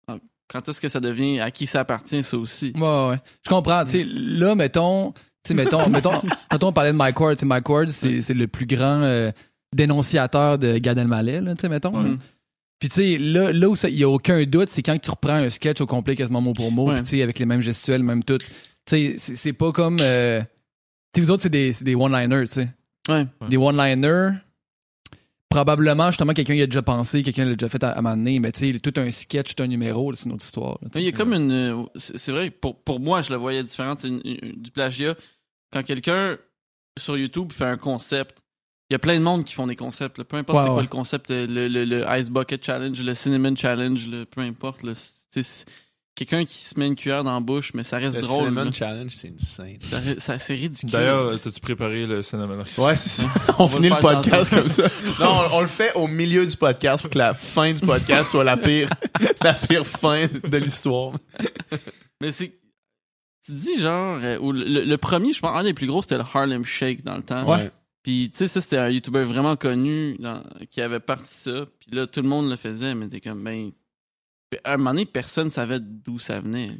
Ah, quand est-ce que ça devient, à qui ça appartient, ça aussi? Ouais, ouais, ouais. Je comprends. Là, mettons, tu sais, mettons, [LAUGHS] mettons, tantôt on parlait de Mike Ward. Mike Ward, c'est, c'est le plus grand euh, dénonciateur de Gad Elmaleh, là, tu sais, mettons. là. Puis tu sais, là, là où il y a aucun doute, c'est quand tu reprends un sketch au complet quasiment mot pour mot, Ouais. puis tu sais, avec les mêmes gestuels, même tout. Tu sais, c'est, c'est pas comme... euh, tu sais, vous autres, c'est des, c'est des one-liners, tu sais. Ouais. Des one-liners... Probablement, justement, quelqu'un y a déjà pensé, quelqu'un l'a déjà fait à, à un moment donné, mais tu sais, tout un sketch, tout un numéro, c'est une autre histoire. là. Mais il y a comme une. euh, C'est vrai, pour, pour moi, je la voyais différente. c'est une- une- du plagiat. Quand quelqu'un sur YouTube fait un concept, il y a plein de monde qui font des concepts. là. Peu importe Ouais, c'est quoi le concept, le, le- Ice Bucket Challenge, le Cinnamon Challenge, le, peu importe. c'est quelqu'un qui se met une cuillère dans la bouche, mais ça reste Le drôle. Cinnamon là. Challenge, c'est insane. Ça C'est ridicule. D'ailleurs, t'as-tu préparé le cinnamon Ouais, c'est ça. [LAUGHS] On, finit le le podcast comme ça. [LAUGHS] Non, on, on le fait au milieu du podcast pour que la fin du podcast soit la pire, [LAUGHS] la pire fin de l'histoire. Mais c'est. Tu dis genre. euh, ou le, le premier, je pense, un des plus gros, c'était le Harlem Shake dans le temps. Ouais. Puis, tu sais, ça, c'était un YouTuber vraiment connu dans- qui avait parti ça. Puis là, tout le monde le faisait, mais t'es comme, ben. Puis à un moment donné, personne savait d'où ça venait.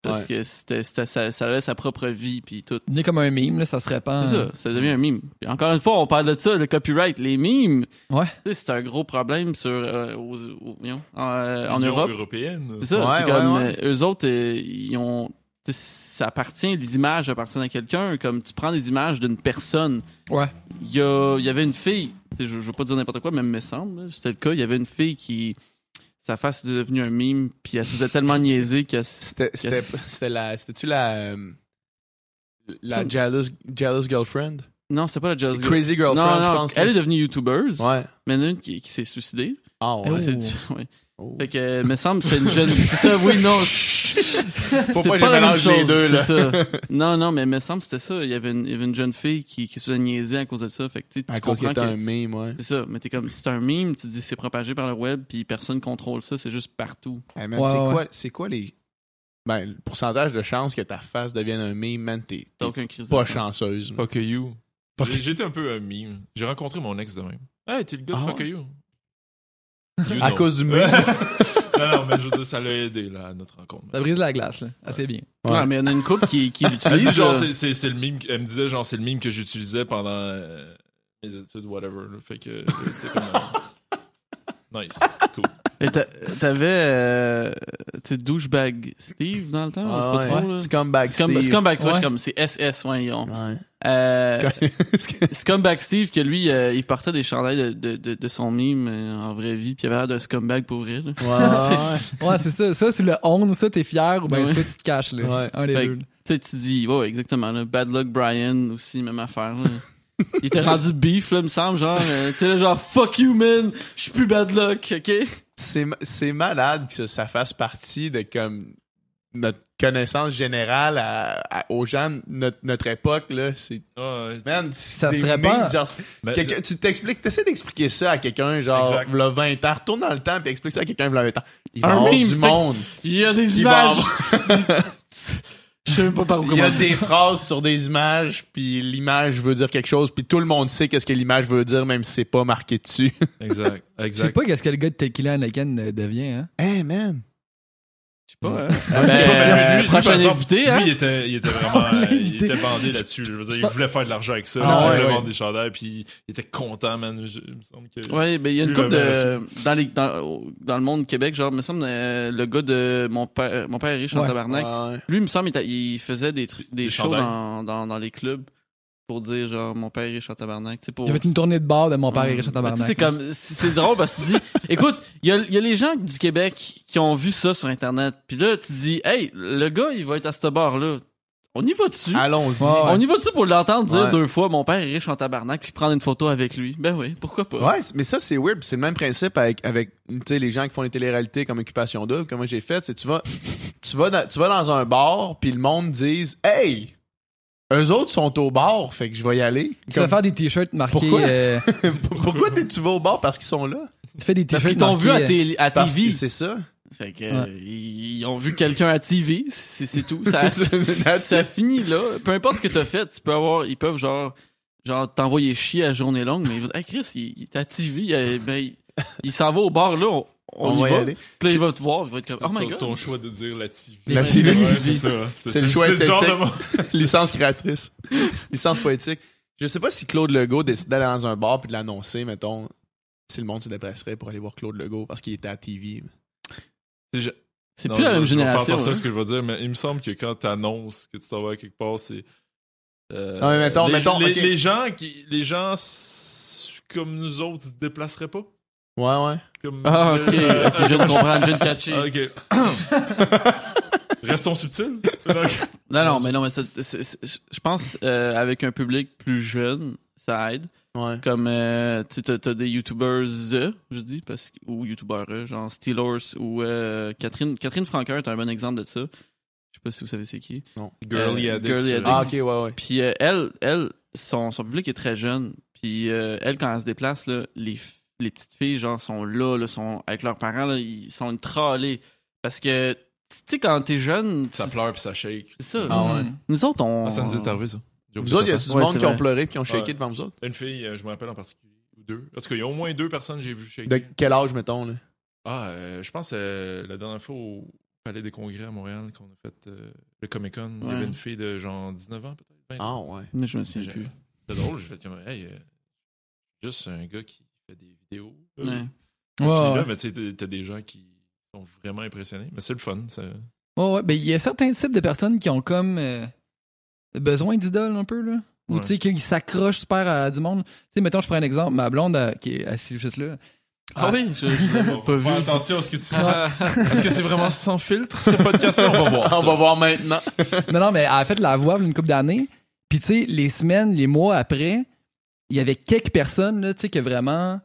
Parce que c'était, c'était- ça, ça avait sa propre vie, puis tout. Est comme un mime, là, ça se répand. C'est ça, ça devient un mime. Puis encore une fois, on parle de ça, le copyright. Les mimes, Ouais. c'est un gros problème sur, euh, aux- aux- voyons, en, euh, en Europe. européenne. C'est ça, Ouais, c'est ouais, comme ouais. euh, eux autres, euh, ils ont. Ça appartient, les images appartiennent à quelqu'un. Comme tu prends des images d'une personne. Ouais. Il y, avait une fille, je, je veux pas dire n'importe quoi, mais il me semble, c'était le cas. Il y avait une fille qui. Sa face était devenue un mime, puis elle se faisait tellement niaiser s- C'était, c'était, c'était la, c'était-tu la, euh, la jealous, jealous girlfriend? Non, c'est pas la Jazz C'est Girl. Crazy Girlfriend, non, non, je pense. elle est devenue YouTuber, Ouais. mais une qui, qui s'est suicidée. Ah Oh. ouais. C'est du- ouais. Oh. Fait que, euh, me semble, c'était une jeune. [LAUGHS] c'est ça, oui, non. Faut c'est pas que pas la même les chose, deux, là. ça. [LAUGHS] Non, non, mais me semble, c'était ça. Il y avait une, il y avait une jeune fille qui, qui se faisait niaiser à cause de ça. Fait que, tu sais, tu À cause comprends que. était un meme, ouais. C'est ça, mais t'es comme, c'est un meme, tu te dis c'est propagé par le web, puis personne contrôle ça, c'est juste partout. Hey, man, Ouais, c'est, ouais. quoi, c'est quoi les. Ben, le pourcentage de chances que ta face devienne un meme, man, t'es, pas chanceuse. Fuck you. J'étais un peu un meme. J'ai rencontré mon ex de même. Hey, t'es le gars de Ah Fuck you. You À know. cause du meme? [LAUGHS] non, non, mais je veux dire, ça l'a aidé là, à notre rencontre. Ça brise la glace, là. Assez bien. Ouais, mais il y en a une couple qui, qui [LAUGHS] Elle dit l'utilise. genre, c'est- c'est c'est le mime, elle me disait genre, c'est le mime que j'utilisais pendant euh, mes études, whatever. là. Fait que euh, c'était comme. euh, [LAUGHS] nice, cool. Et t'a- T'avais, euh, tu sais, douchebag Steve dans le temps, je sais pas Ah, trop, ouais. là? Scumbag Scum- Steve. Scumbag, ouais, comme, c'est SS, ouais, ils ont. Ouais. Euh, [LAUGHS] Scumbag Steve, que lui, euh, il portait des chandails de, de, de, de son mime euh, en vraie vie, puis il avait l'air d'un scumbag pour vrai, là. Ouais, [LAUGHS] Ouais, c'est ça. Ça, c'est le on, ça, t'es fier, ou ben Ouais. ça, tu te caches, là. Ouais. Un des Fait deux. Tu sais, tu dis, ouais, exactement, là. Bad Luck Brian aussi, même affaire, là. Il était rendu beef, là, me semble, genre, euh, tu sais, genre, fuck you, man, je suis plus bad luck, ok? C'est c'est malade que ça, ça fasse partie de comme notre connaissance générale à- à- aux gens de notre, notre époque là. C'est Ah, man Ça serait memes, pas- genre, mais- quelqu'un- tu t'expliques t'essaies d'expliquer ça à quelqu'un genre v'là 20 ans retourne dans le temps puis explique ça à quelqu'un v'là 20 ans. Il va Un y avoir meme, du monde. Il y a des Il va images. [LAUGHS] [LAUGHS] Je sais même pas par où il y a commencer. des phrases sur des images puis l'image veut dire quelque chose puis tout le monde sait qu'est-ce que l'image veut dire même si c'est pas marqué dessus Exact, Je sais exact. pas qu'est-ce que le gars de Tequila Anakin euh, devient, hein. hey man Je sais pas, hein. Ben, pas, mais lui- lui, prochain par exemple, invité, hein? Lui, il était, il était [LAUGHS] vraiment. Euh, il était bandé là-dessus. Je veux dire, il voulait faire de l'argent avec ça. Ah, il voulait ouais. vendre des chandails, puis il était content, man. Je- il me semble que. Ouais, ben il y a une j'avais de dans les dans, au- dans le monde Québec, genre me semble euh, le gars de mon père mon père est riche en Ouais. tabarnak. Ouais. Lui, il me semble il, il faisait des trucs des, Des shows dans dans les clubs pour dire genre mon père est riche en tabarnak, tu sais pour Il a fait une tournée de bar de mon père Richard Mais tu Tabarnak. sais, C'est comme c'est drôle parce que tu dis [LAUGHS] écoute, il y a, y a les gens du Québec qui ont vu ça sur internet. Puis là tu dis hey, le gars, il va être à ce bar là. On y va dessus. allons-y Ouais. On y va dessus pour l'entendre dire Ouais. deux fois mon père est riche en tabarnak puis prendre une photo avec lui? Ben oui, pourquoi pas? Ouais, mais ça, c'est weird. C'est le même principe avec, avec tu sais, les gens qui font les téléréalités comme Occupation Double, comme moi j'ai fait. C'est tu vas, tu, vas dans, tu vas dans un bar, puis le monde dise Hey, eux autres sont au bar, fait que je vais y aller. Tu vas faire des t-shirts marqués. Pourquoi? euh, [LAUGHS] Pourquoi t'es- tu vas au bar parce qu'ils sont là tu fais des Parce t-shirts qu'ils t'ont vu à, marqués, télé- à Parce TV. que c'est ça. Fait que, euh, ils ils ont vu quelqu'un à TV, c'est c'est tout. Ça, [LAUGHS] finit là. Peu importe ce que t'as fait, tu peux avoir, ils peuvent genre, genre t'envoyer chier à journée longue, mais ils vont dire, hey Chris, il, il est à TV, il, ben, il, il s'en va au bar là, on, on, On y va y va? aller. Puis là, il va te voir, il va être comme, oh my ton, god. ton choix de dire la TV. La TV. Ouais, c'est ça. C'est le choix C'est le genre de esthétique. mot. [LAUGHS] Licence créatrice. Licence poétique. Je sais pas si Claude Legault décide d'aller dans un bar puis de l'annoncer, mettons, si le monde se déplacerait pour aller voir Claude Legault parce qu'il était à TV. C'est je- C'est Non, plus la je- même je vais faire génération. attention à hein. ce que je vais dire, mais il me semble que quand t'annonces que tu t'en vas quelque part, c'est. euh, Non, mais mettons- les, mettons, les, gens qui, les gens comme nous autres se déplaceraient pas? Ouais, ouais. Comme, Ah, ok, ok, je viens de comprendre, je viens de catcher. Ah, ok. [COUGHS] Restons subtils. Non, non, mais non, mais je pense, euh, avec un public plus jeune, ça aide. Ouais. Comme, euh, tu sais, t'as- des YouTubers, euh, je dis, parce, que- ou YouTubers, euh, genre Steelers, ou euh, Catherine, Catherine Franqueur est un bon exemple de ça. Je sais pas si vous savez c'est qui. Girly Euh, Addict. Girly Addict. Ah, ok, ouais, ouais. Puis euh, elle, elle son, son public est très jeune. Puis euh, elle, quand elle se déplace, là, les, les petites filles, genre, sont là, là, sont avec leurs parents, là, ils sont une trollée. Parce que, tu sais, quand t'es jeune... Ça pleure puis ça shake. C'est ça. Ah ouais. Nous autres, on... Ah, ça nous est arrivé, ça. Vous autres, il y a du Ouais, monde qui ont pleuré puis qui ont shaké Ouais. devant vous autres? Une fille, euh, je me rappelle en particulier, ou deux. En tout cas, il y a au moins deux personnes que j'ai vu shaker. De quel âge, mettons, là? Ah, euh, je pense euh, la dernière fois au Palais des Congrès à Montréal, qu'on a fait euh, le Comic Con, il y avait une fille de genre 19 ans peut-être. 20 ans. Ah, ouais. Mais je me souviens plus. C'était drôle, j'ai fait comme, hey, euh, juste un gars qui fait des vidéos. Ouais. Euh, Ouais, là, mais tu sais, t'as- t'as des gens qui sont vraiment impressionnés. Mais c'est le fun. ça- Ouais, ouais. Ben, il y a certains types de personnes qui ont comme euh, besoin d'idoles un peu, là. Ou Ouais. tu sais, qui s'accrochent super à du monde. Tu sais, mettons, je prends un exemple. Ma blonde, euh, qui est assise juste là. Ah oui, je, je [LAUGHS] pas vu. Fais attention à ce que tu dis. Ah. Est-ce que c'est vraiment sans filtre, ce podcast-là? On va voir. On va voir maintenant. [LAUGHS] non, non, mais elle a fait la voix une couple d'années. Puis, tu sais, les semaines, les mois après, il y avait quelques personnes, là, tu sais, que vraiment.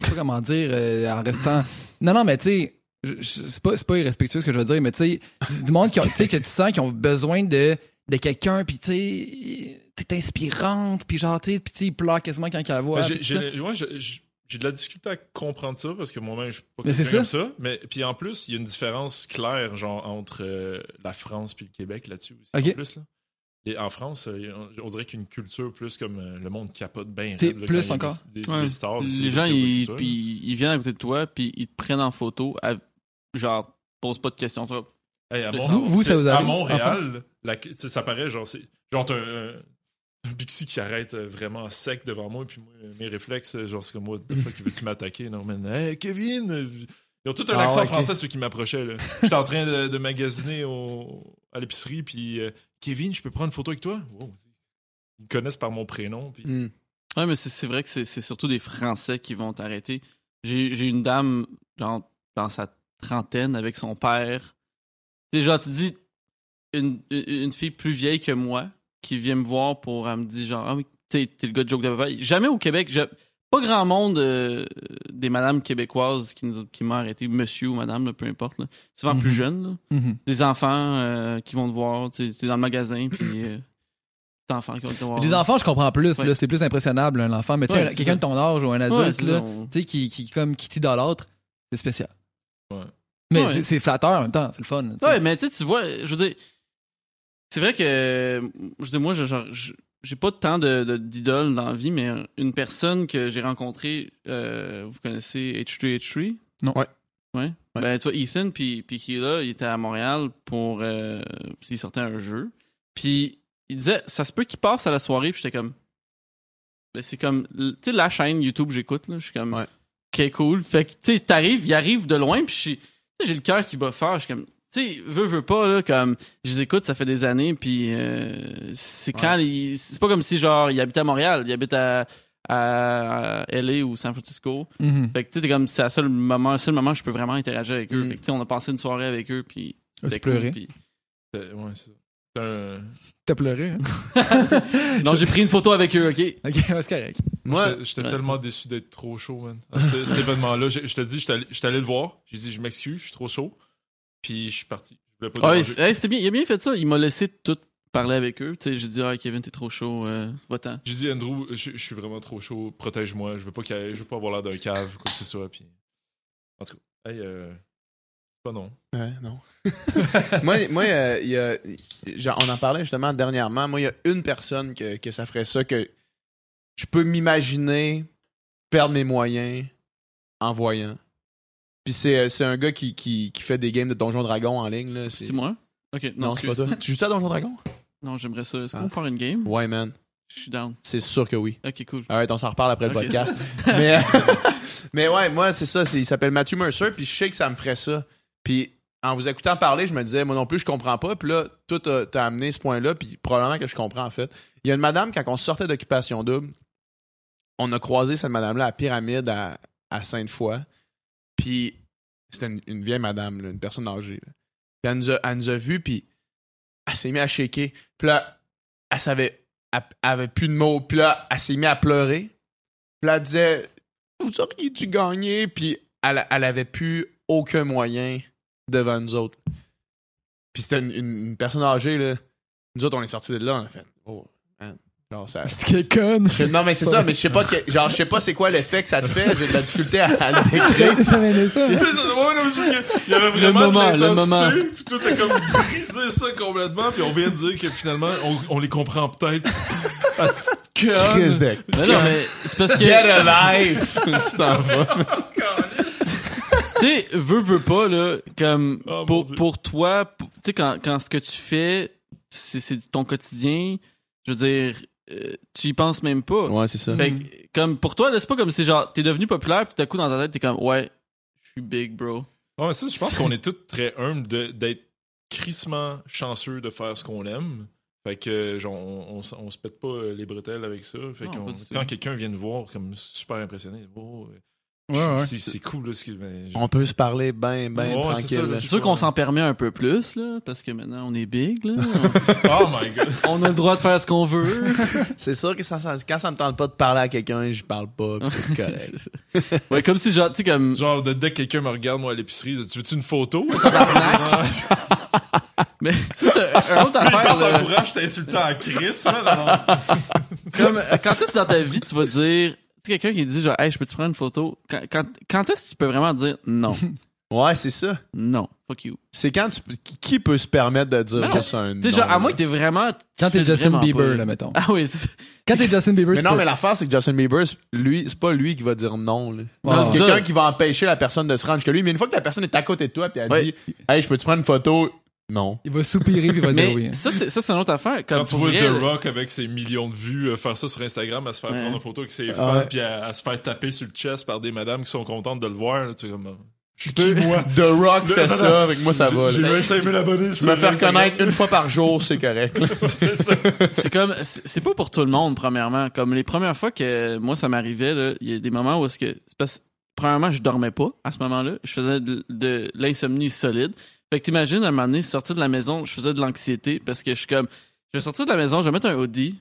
Je sais pas comment dire, euh, en restant. [LAUGHS] Non, non, mais tu sais, c'est pas, c'est pas irrespectueux ce que je veux dire, mais tu sais, du- du monde qui sais, que tu sens qui ont besoin de, de quelqu'un, puis tu sais, t'es inspirante, puis genre, tu sais, puis tu sais, il pleure quasiment quand il la voit. Mais j'ai- de la difficulté à comprendre ça parce que moi-même, je suis pas quelqu'un comme ça. Mais puis en plus, il y a une différence claire genre entre euh, la France puis le Québec là-dessus aussi. En plus, là. Et en France, euh, on, on dirait qu'une culture plus comme euh, le monde capote bien. Plus encore. Des, des- Ouais. des stars, c'est les gens, ils, ça, là. puis ils viennent à côté de toi, puis ils te prennent en photo, à- genre, pose pas de questions. tu vois. Hey, à Vous- vous, ça vous à Montréal, la- ça paraît genre c'est genre t'as un, un Bixi qui arrête euh, vraiment sec devant moi puis moi mes réflexes genre c'est comme moi the fuck veux-tu m'attaquer? Non man hey Kevin ils ont tout un Ah, accent ouais, français ceux qui m'approchaient là j'étais en train de, de magasiner au, à l'épicerie puis euh, Kevin je peux prendre une photo avec toi? Wow. ils me connaissent par mon prénom puis Hmm. Ouais, mais c'est c'est vrai que c'est c'est surtout des Français qui vont t'arrêter. J'ai j'ai une dame, genre, dans sa trentaine avec son père. Tu sais, genre, tu dis, une, fille plus vieille que moi qui vient me voir pour, elle me dit, genre, ah oui, tu sais, t'es le gars de joke de papa. Jamais au Québec, je- pas grand monde euh, des madames québécoises qui, nous, qui m'ont arrêté, monsieur ou madame, là, peu importe. là. Souvent Mhm. plus jeunes, là. Mhm. Des enfants euh, qui vont te voir, tu sais, t'es dans le magasin, puis. Euh, des enfants qui vont te voir. Les enfants, je comprends plus, Ouais. c'est plus impressionnable un enfant, mais tu sais, Ouais, quelqu'un de ton âge ou un Ouais, adulte, c'est là, sais, qui, qui, comme, qui t'idolâtre, c'est spécial. Ouais. Mais Ouais. c'est- flatteur en même temps, c'est le fun. Ouais, mais tu sais, tu vois, je veux dire, c'est vrai que, je veux dire, moi, je- genre, je- j'ai pas tant de, de- d'idoles dans la vie, mais une personne que j'ai rencontrée, euh, vous connaissez H3H3? Non. Ouais. Ouais? Ouais. Ben, tu vois, Ethan puis puis Keila, ils étaient à Montréal pour, euh, ils sortaient un jeu. Puis, il disait, ça se peut qu'il passe à la soirée, puis j'étais comme, ben, c'est comme, tu sais, la chaîne YouTube, j'écoute, là, je suis comme, Ouais. ok, cool. Fait que, tu sais, t'arrives, il arrive de loin, puis j'ai le cœur qui bat fort, je suis comme, tu sais, veux, veux pas, là, comme, je les écoute, ça fait des années, puis euh, c'est quand, il- c'est pas comme si, genre, il habitait à Montréal, il habite à, à, à LA ou San Francisco. Mhm. Fait que, tu sais, comme, c'est le seul moment, le seul moment où je peux vraiment interagir avec eux. Mm. Fait que, tu sais, on a passé une soirée avec eux, puis As-tu cool, pleuré? puis- euh, ouais c'est ça. C'est un- [LAUGHS] T'as pleuré, hein? [LAUGHS] Non, j'ai pris une photo avec eux, ok? [LAUGHS] Ok, c'est correct. Moi, Moi, j'étais- j'étais ouais. tellement déçu d'être trop chaud, man. À cet, cet événement-là, je, te dis, j'étais allé le voir. J'ai dit, je m'excuse, je suis trop chaud. Puis je suis parti. Je voulais pas Ah, hey, bien, il a bien fait ça. Il m'a laissé tout parler avec eux. J'ai dit, ah, Kevin, t'es trop chaud, euh, va-t'en. J'ai dit, Andrew, je, je suis vraiment trop chaud, protège-moi. Je veux pas je veux pas avoir l'air d'un cave, quoi que ce soit. Puis... En tout cas, hey, euh... pas non. Ouais, non. [LAUGHS] moi, moi euh, il y a, genre, on en parlait justement dernièrement. Moi, il y a une personne que, que ça ferait ça que je peux m'imaginer perdre mes moyens en voyant. Puis c'est, euh, c'est un gars qui, qui, qui fait des games de Donjon Dragon en ligne. Là. C'est moi? Ok, non, Non, c'est pas toi. Tu joues ça à Donjon Dragon? Non, j'aimerais ça. Est-ce qu'on Ah. peut faire une game? Ouais, man. Je suis down. C'est sûr que oui. Ok, cool. Alright, on s'en reparle après le podcast. [LAUGHS] mais, [LAUGHS] mais ouais, moi, c'est ça. il s'appelle Matthew Mercer, puis je sais que ça me ferait ça. Puis en vous écoutant parler, je me disais, moi non plus, je comprends pas. Puis là, toi, t'as t'as amené ce point-là, puis probablement que je comprends, en fait. Il y a une madame, quand on sortait d'Occupation Double, on a croisé cette madame-là à Pyramide à, à Sainte-Foy. Puis c'était une, vieille madame, une personne âgée. Puis elle nous a, elle nous a vus, puis elle s'est mise à shaker. Puis là, elle savait, avait plus de mots. Puis là, elle s'est mise à pleurer. Puis là, elle disait, vous auriez dû gagner. Puis elle, elle avait plus aucun moyen devant nous autres. Puis c'était une, personne âgée, là. Nous autres, on est sortis de là, a fait, oh, Genre, ça, [LAUGHS] C'est quel con! je- non, mais c'est ça, mais je sais pas, que- genre, je sais pas c'est quoi l'effet que ça te fait. J'ai de la difficulté à, à le décrire. [LAUGHS] Ça ça. Tu sais, ouais, non, mais c'est parce que il y avait vraiment moment, de le l'intensité, moment. Puis tout a comme brisé ça complètement. Puis on vient de dire que finalement, on, on les comprend peut-être. à cette Chris conne. Mais non, mais c'est parce que. Get alive! [LAUGHS] tu t'en vas. tu sais, veux, veux pas, là, comme, Oh, pour, pour toi, tu sais, quand, quand ce que tu fais, c'est c'est ton quotidien, je veux dire, euh, tu y penses même pas. Ouais, c'est ça. Fait que, comme, pour toi, c'est pas comme si, genre, t'es devenu populaire, puis tout à coup, dans ta tête, t'es comme, ouais, je suis big, bro. Ouais, mais ça, je pense qu'on est tous très humbles de- d'être crissement chanceux de faire ce qu'on aime. Fait que, genre, on, on, s- on se pète pas les bretelles avec ça. Fait Non, tout. quand quelqu'un vient nous voir comme super impressionné, oh, Ouais, je- ouais. c'est- cool, là, ce que, ben, je- On peut se parler bien, bien Ouais, tranquille. C'est sûr qu'on s'en permet un peu plus, là, parce que maintenant, on est big, là. [LAUGHS] Oh my god. [LAUGHS] on a le droit de faire ce qu'on veut. [LAUGHS] C'est sûr que ça, ça- quand ça me tente pas de parler à quelqu'un, je parle pas, pis c'est correct. C'est ça. ouais, comme si, genre, tu sais, comme. Genre, de, dès que quelqu'un me regarde, moi, à l'épicerie, tu veux-tu une photo? Mais, ça, c'est un autre affaire, part en là. courage, t'es insultant à Chris, Comme, euh, quand est-ce que dans ta vie, tu vas dire. Tu sais, quelqu'un qui dit, genre, hey, je peux te prendre une photo? Quand, quand, quand est-ce que tu peux vraiment dire non? [LAUGHS] Ouais, c'est ça. Non, fuck you. C'est quand tu. qui- Qui peut se permettre de dire Non. juste un. Tu sais, genre, non, à moins que t'es vraiment. Quand t'es Justin Bieber, pas, là, mettons. Ah oui, c'est Quand t'es Justin Bieber, Mais non, peux- mais l'affaire, c'est que Justin Bieber, c'est- lui, c'est pas lui qui va dire non. là. C'est quelqu'un qui va empêcher la personne de se rendre jusqu'à lui. Mais une fois que la personne est à côté de toi et elle Ouais. dit Hey, je peux te prendre une photo? Non. il va soupirer puis il va dire Mais oui. ça, c'est ça, c'est une autre affaire. Comme Quand tu vois vrai, The Rock avec ses millions de vues euh, faire ça sur Instagram, à se faire Ouais. prendre une photo avec ses Ouais. fans, puis à, à se faire taper sur le chest par des madames qui sont contentes de le voir, là, tu fais comme. euh, Je suis peux- qui, moi? [LAUGHS] The Rock Le- fait non, ça, avec moi, ça va. J'ai là. 25 000 abonnés Tu sur me fais Instagram. reconnaître une fois par jour, c'est correct. là. [LAUGHS] C'est ça. c'est comme c'est c'est pas pour tout le monde premièrement comme les premières fois que moi ça m'arrivait là, il y a des moments où est-ce que c'est parce premièrement je dormais pas à ce moment-là je faisais de, de l'insomnie solide fait que t'imagines à un moment donné sortir de la maison je faisais de l'anxiété parce que je suis comme je vais sortir de la maison je vais mettre un hoodie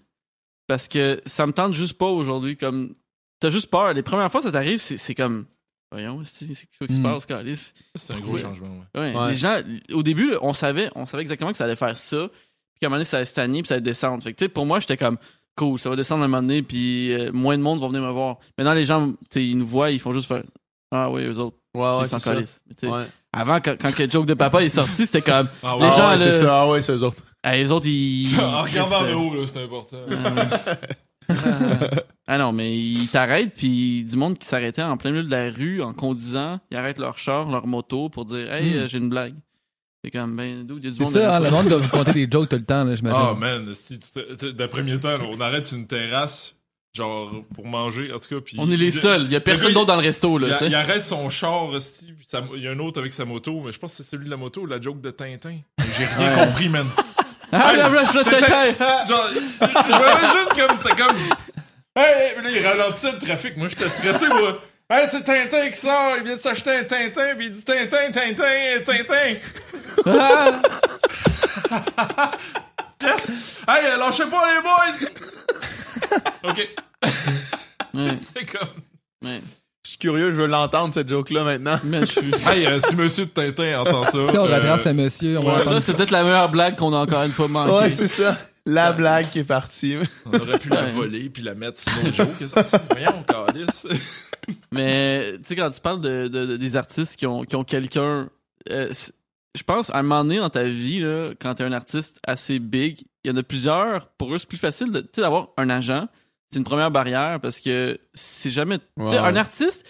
parce que ça me tente juste pas aujourd'hui comme t'as juste peur les premières fois que ça t'arrive c'est c'est comme voyons c'est c'est quoi qui se Mm. passe Calice? C'est un gros Ouais. changement, ouais. Ouais, Ouais. Les gens, au début, on savait, on savait exactement que ça allait faire ça, puis qu'à un moment donné, ça allait stagner, puis ça allait descendre. Fait que, tu sais, pour moi, j'étais comme, cool, ça va descendre à un moment donné, puis euh, moins de monde va venir me voir. Maintenant, les gens, tu sais, ils nous voient, ils font juste faire, ah oui, eux autres, Ouais, ouais, ils c'est ça. Ouais. Avant, quand, quand le joke de papa est sorti, c'était comme, Ah Les ouais, gens, Ah ouais, c'est ça. Ah ouais, c'est eux autres. hey, eux autres, ils. [LAUGHS] En regardant ils- le haut, là, c'est important. [LAUGHS] ah non, mais ils t'arrêtent, puis du monde qui s'arrêtait en plein milieu de la rue en conduisant, ils arrêtent leur char, leur moto pour dire, hey, Mm. euh, j'ai une blague. C'est comme, ben, d'où il y a du C'est monde ça, derrière hein, le monde doit vous compter des jokes tout le temps, là, j'imagine. Ah, man, si d'un premier temps, là, on arrête une terrasse, genre, pour manger, en tout cas, puis... On est les il- seuls, il y a personne d'autre dans le resto, Il, là, a- il arrête son char, sa- il y a un autre avec sa moto, mais je pense que c'est celui de la moto, la joke de Tintin. J'ai rien Ouais. compris, man. Ah, c'était- t'éteins. Genre, je m'avais juste comme, c'était comme, hey, hey, là, il ralentissait le trafic, moi, j'étais stressé, moi. Hey, c'est Tintin qui sort, il vient de s'acheter un Tintin, puis il dit Tintin, Tintin, Tintin. Ah. [LAUGHS] Yes! Hey, lâchez pas les boys! Ok, Ouais, [LAUGHS] c'est comme. ouais. Je suis curieux, je veux l'entendre, cette joke-là, maintenant. Mais je suis. [LAUGHS] Hey, euh, si monsieur de Tintin entend ça. Si on euh, rattrape ce monsieur, on ouais, c'est peut-être la meilleure blague qu'on a encore une fois manquée. Ouais, c'est ça. La blague qui est partie. On aurait pu la Ouais. voler puis la mettre sur mon joke. Qu'est-ce que Voyons, [LAUGHS] calice. Mais tu sais, quand tu parles de, de- de- des artistes qui ont, qui ont quelqu'un. euh, je pense, à un moment donné dans ta vie, là, quand t'es un artiste assez big, il y en a plusieurs. Pour eux, c'est plus facile de- tu sais, d'avoir un agent. C'est une première barrière parce que c'est jamais. Un artiste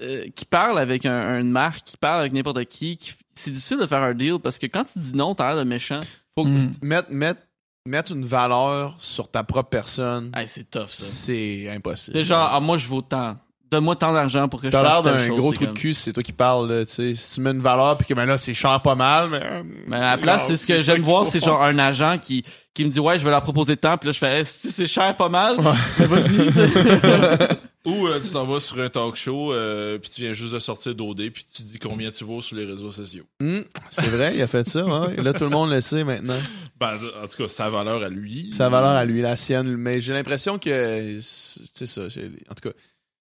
euh, qui parle avec un- une marque, qui parle avec n'importe qui, qui- c'est difficile de faire un deal parce que quand tu dis non, t'as l'air de méchant. Faut que Mm. mettre, mettre, mettre une valeur sur ta propre personne, Hey, c'est tough, ça. c'est impossible. Genre, ah, moi, je vaux tant. Donne-moi tant d'argent pour que je T'as fasse l'air telle d'un chose. gros t'es trou de cul si c'est toi qui parles, tu sais. Si tu mets une valeur puis que ben là, c'est cher pas mal, mais. euh, Mais à la place, c'est ce que j'aime voir, c'est genre un agent qui, qui me dit ouais, je vais leur proposer tant, puis là je fais si c'est cher pas mal, mais vas-y. [LAUGHS] Ou euh, tu t'en vas sur un talk show euh, puis tu viens juste de sortir d'OD puis tu dis combien tu vaux sur les réseaux sociaux. Hum, c'est vrai, il a fait ça. Et là, tout le monde le sait maintenant. Ben, en tout cas, sa valeur à lui. Sa valeur à lui, la sienne. Mais j'ai l'impression que. C'est ça. En tout cas,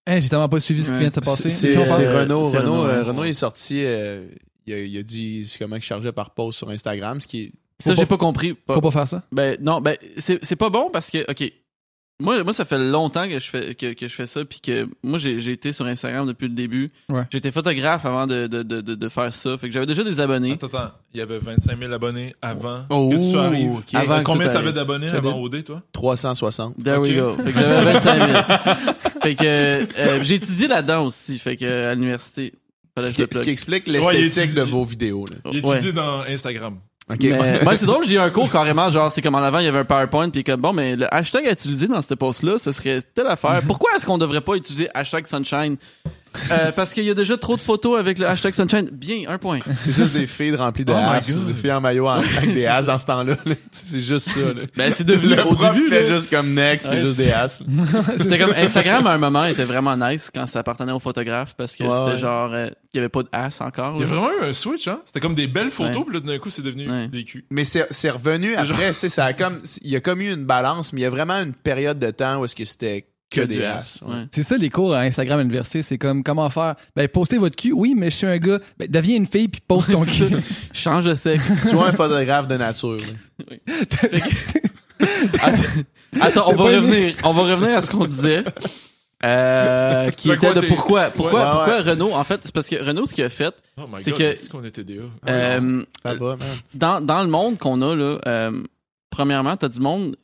Hey, j'ai tellement pas suivi ce qui Ouais. vient de se passer. c'est Euh, Renault. Renault, Renault, euh. Renault est sorti. euh, il, a, il a dit c'est comment il chargeait par post sur Instagram, ce qui est. Ça Faut j'ai pas- pas compris. Pas- Faut pas faire ça. Ben non, ben c'est c'est pas bon parce que ok. Moi, moi, ça fait longtemps que je fais que, que je fais ça, puis que moi, j'ai j'ai été sur Instagram depuis le début. Ouais. J'étais photographe avant de, de, de, de, de faire ça, fait que j'avais déjà des abonnés. Attends, attends. Il y avait 25 000 abonnés avant Oh, que tu arrives. Avant que Combien t'avais d'abonnés avant OD, toi? 360. There we go. Fait que j'avais [LAUGHS] 25 000. fait que euh, j'ai étudié là-dedans aussi, fait que à l'université. Ce ce qui explique Ouais, l'esthétique est- de vos vidéos. Là. Il Ouais. étudie dans Instagram. Ok. Mais ouais, [LAUGHS] c'est drôle, j'ai eu un cours carrément, genre, c'est comme en avant, il y avait un PowerPoint, puis comme, bon, mais le hashtag à utiliser dans ce post-là, ce serait telle affaire. Pourquoi est-ce qu'on devrait pas utiliser hashtag sunshine? Euh, parce qu'il y a déjà trop de photos avec le hashtag sunshine. Bien, un point. [LAUGHS] C'est juste des filles remplies de Oh as, des filles en maillot en- [LAUGHS] avec des as dans ce temps-là. là. [LAUGHS] C'est juste ça. Là. Ben, c'est devenu, Le au prof début, fait là, juste comme next, c'est Ouais, juste c'est- des as. là. c'était comme Instagram à un moment était vraiment nice quand ça appartenait aux photographes parce que Ouais, c'était ouais. genre, euh, il y avait pas de as encore. Il y a vraiment eu un switch, hein? C'était comme des belles photos, puis là, d'un coup, c'est devenu Ouais. des culs. Mais c'est c'est revenu après, tu sais, ça a comme, il y a comme eu une balance, mais il y a vraiment une période de temps où est-ce que c'était que, que des as. ouais. C'est ça les cours à Instagram à l'université, c'est comme comment faire? Ben postez votre cul. Oui, mais je suis un gars. Ben deviens une fille puis poste ton cul. [LAUGHS] Change de sexe. [LAUGHS] Sois un photographe de nature. là. [LAUGHS] Attends, on va revenir, on va revenir à ce qu'on disait. Euh, qui était de pourquoi pourquoi Ouais, pourquoi Renault en fait c'est parce que Renault ce qu'il a fait Oh my C'est god, que- c'est qu'on était DA. euh, Ça va, man. dans, dans le monde qu'on a là euh, premièrement t'as du monde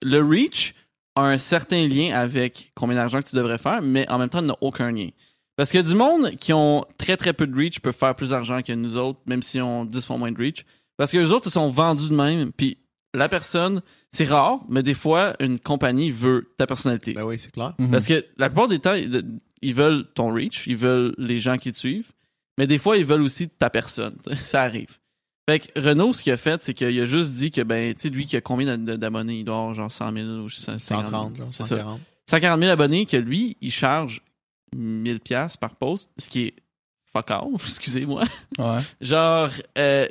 le reach a un certain lien avec combien d'argent que tu devrais faire mais en même temps il n'a aucun lien parce que du monde qui ont très très peu de reach peuvent faire plus d'argent que nous autres même si on 10 fois moins de reach parce que les autres ils sont vendus de même puis la personne c'est rare mais des fois une compagnie veut ta personnalité Ben oui, c'est clair. Parce que la plupart des temps, ils veulent ton reach, ils veulent les gens qui te suivent, mais des fois, ils veulent aussi ta personne. [LAUGHS] Ça arrive. Fait que Renault, ce qu'il a fait, c'est qu'il a juste dit que, ben, tu sais, lui qui a combien d'a- d'abonnés? Il doit avoir genre 100 000 ou 50 000. 130, genre, C'est ça. 140. 140 000 abonnés, que lui, il charge 1000 pièces par post, ce qui est fuck all, [LAUGHS] excusez-moi. Ouais. Genre, euh,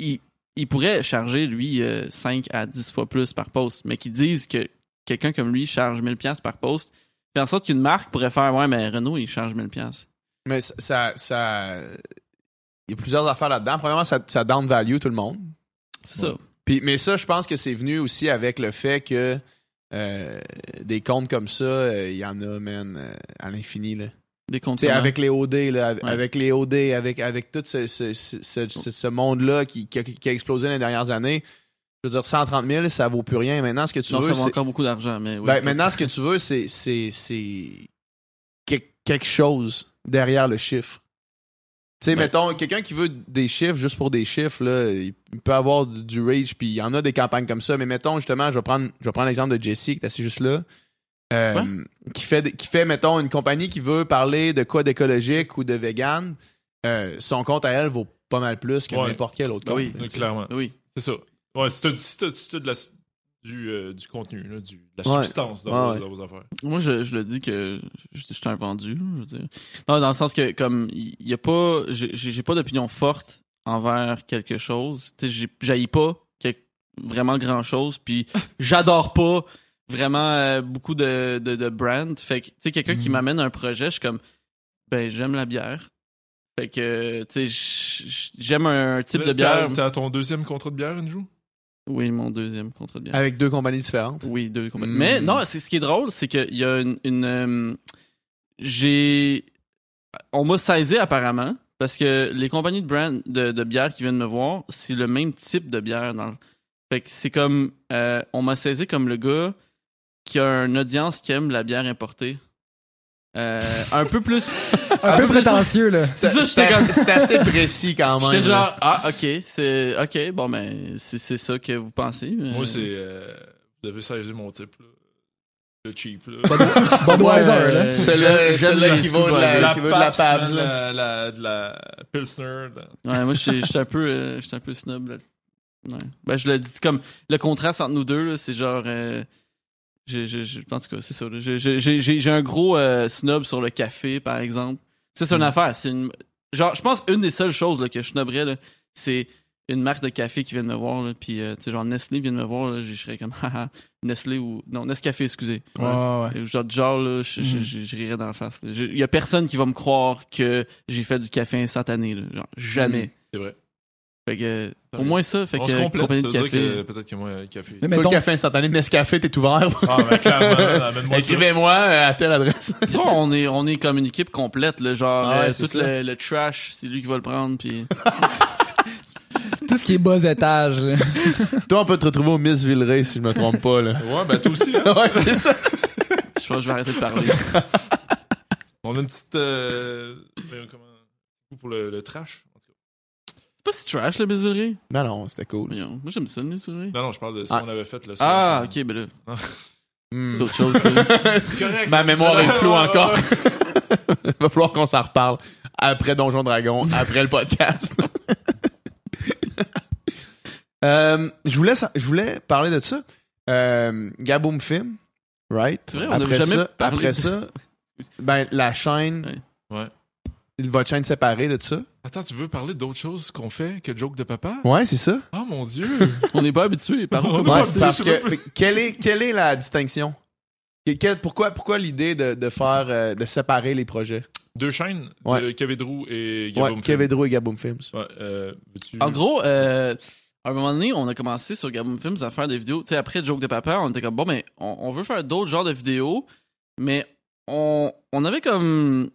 il, il pourrait charger, lui, euh, 5 à 10 fois plus par post, mais qu'ils disent que quelqu'un comme lui charge 1000 pièces par post, fait en sorte qu'une marque pourrait faire, ouais, mais Renault, il charge 1000 pièces. Mais ça, ça, ça- Il y a plusieurs affaires là-dedans. Premièrement, ça, ça down value tout le monde. C'est ça. Puis, mais ça, je pense que c'est venu aussi avec le fait que euh, des comptes comme ça, euh, il y en a, man, euh, à l'infini. Là. Des comptes avec les OD, là, avec, Ouais. avec les OD, avec, avec tout ce, ce, ce, ce- monde-là qui, qui, a, qui a explosé dans les dernières années, je veux dire, 130 000, ça vaut plus rien. Maintenant, ce que tu Non, veux, ça vaut c'est... encore beaucoup d'argent, mais oui. Ben, maintenant, ce que tu veux, c'est, c'est, c'est que- quelque chose derrière le chiffre. Tu sais, mettons, quelqu'un qui veut des chiffres juste pour des chiffres, là, il peut avoir du rage, puis il y en a des campagnes comme ça. Mais mettons, justement, je vais prendre, je vais prendre l'exemple de Jesse, qui est assis juste là, euh, qui, fait, qui fait, mettons, une compagnie qui veut parler de quoi d'écologique ou de vegan. euh, son compte à elle vaut pas mal plus que Ouais. n'importe quel autre compte. oui. là, tu clairement. Oui. C'est ça. Ouais, si si t'as de la, du, euh, du contenu, là, du, de la Ouais. substance dans, Ouais, vos, ouais. dans vos affaires. Moi, je, je le dis que je, je suis un vendu, je veux dire. Non, dans le sens que, comme, il y, a pas, j'ai j'ai pas d'opinion forte envers quelque chose. Tu sais, j'ai- j'haïs pas vraiment grand chose, puis [LAUGHS] j'adore pas vraiment euh, beaucoup de, de, de brands. Fait que, tu sais, quelqu'un qui Mhm. m'amène un projet, je suis comme, ben, j'aime la bière. Fait que, tu sais, j'aime un type de bière. T'as ton deuxième contrat de bière, une joue? Oui, mon deuxième contrat de bière. Avec deux compagnies différentes. Oui, deux complètement. Mm. Mais non, c'est ce qui est drôle, c'est qu'il y a une. une, euh, j'ai. On m'a saisi apparemment parce que les compagnies de brand de, de bière qui viennent me voir, c'est le même type de bière. Dans le- Fait que c'est comme. euh, on m'a saisi comme le gars qui a une audience qui aime la bière importée. Euh, un peu plus. [LAUGHS] Un peu peu plus- prétentieux, là. C'est ça, C'est j'étais comme. assez, précis quand même. J'étais là. genre, ah, ok, c'est. Ok, bon, ben, c'est c'est ça que vous pensez. mais- Moi, c'est. euh, vous avez saisi mon type, là. Le cheap, là. Budweiser, là. euh, Celui-là qui le vaut de la, la qui veut de la là. de la Pilsner. la- Ouais, moi, je suis un peu, euh, j'étais un peu snob. Là. Ouais. Ben, je le dis comme le contraste entre nous deux, là, c'est genre. Je, je, je pense que c'est ça. J'ai un gros euh, snob sur le café, par exemple. C'est une Mm. affaire. C'est une. Genre, je pense une des seules choses là, que je snobberais, là, c'est une marque de café qui vient de me voir, là, puis euh, tu sais, genre Nestlé vient de me voir, là, je serais comme [LAUGHS] haha, Nestlé ou non Nescafé, excusez. Ouais, ouais, Genre, genre là, je, je rirais d'en face. Il y a personne qui va me croire que j'ai fait du café instantané. Là. Genre, jamais. C'est vrai. Fait que, au moins ça, fait On que se complète. compagnie Ça de veut dire café. que peut-être que moi, le café. Mais mettons, le café instantané de Nescafé, t'es ouvert. Ah, ben clairement, [LAUGHS] amène-moi ça. Écrivez-moi euh, à telle adresse. Tu vois, on est, on est comme une équipe complète, là, genre Ah ouais, euh, c'est tout ça. le, le trash, c'est lui qui va le prendre, puis [LAUGHS] tout ce qui est bas étage, là. [LAUGHS] Toi, on peut te retrouver au Miss Villeray, si je me trompe pas, là. Ouais, ben toi aussi. hein. ouais, c'est ça. je pense que je vais arrêter de parler. On a une petite. Euh... comment... Pour le, le trash. C'est pas si trash, le Bisvillerie. Non, non, c'était cool. Voyons, Moi, j'aime ça, le Bisvillerie. Non, non, je parle de ce Ah. qu'on avait fait. Là, sur Ah, le- ok, ben là, Hmm. c'est autre chose, ça. [LAUGHS] C'est correct. Ma mémoire est floue encore. [LAUGHS] Va falloir qu'on s'en reparle après Donjon Dragon, après le podcast. [LAUGHS] Euh, je, voulais, sa- je voulais parler de ça. Euh, Gaboom Film, right? C'est vrai, on jamais ça, parlé Après de- ça, ben, la chaîne, Ouais. Ouais. votre chaîne séparée de ça. Attends, tu veux parler d'autre chose qu'on fait que joke de papa? Ouais, c'est ça. Oh mon dieu! [LAUGHS] on n'est pas habitué. Par On Ouais, parce habitué, que, quelle, est, quelle est la distinction? Que- pourquoi pourquoi l'idée de, de faire euh, de séparer les projets? Deux chaînes, Ouais. de Kevin Drew et Gaboom ouais, Kevin Drew et Gaboom Films. Ouais, euh, En gros, euh, à un moment donné, on a commencé sur Gaboom Films à faire des vidéos. Tu sais, après Joke de Papa, on était comme, bon, mais on, on veut faire d'autres genres de vidéos, mais on, on avait comme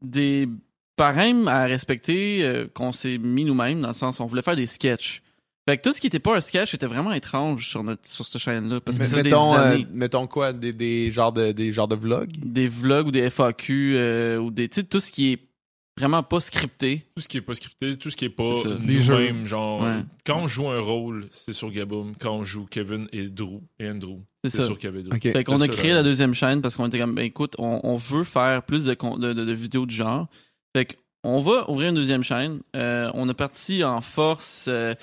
des barèmes à respecter euh, qu'on s'est mis nous-mêmes, dans le sens on voulait faire des sketchs. Fait que tout ce qui était pas un sketch était vraiment étrange sur notre sur cette chaîne-là. Parce que des mettons, euh, mettons quoi, des, des genres de des genres de vlogs? Des vlogs ou des FAQ euh, ou des. Tu sais, tout ce qui est vraiment pas scripté. Tout ce qui est pas scripté, tout ce qui est pas. Des jeux. nous-mêmes, genre Ouais. quand on joue un rôle, c'est sur Gaboom. Quand on joue Kevin et Drew et Andrew, C'est sur Kevin. Drew. Fait qu'on a créé la deuxième chaîne parce qu'on était comme, ben écoute, on, on veut faire plus de, con- de, de- de vidéos du genre. Fait qu'on va ouvrir une deuxième chaîne. Euh, on est parti en force euh,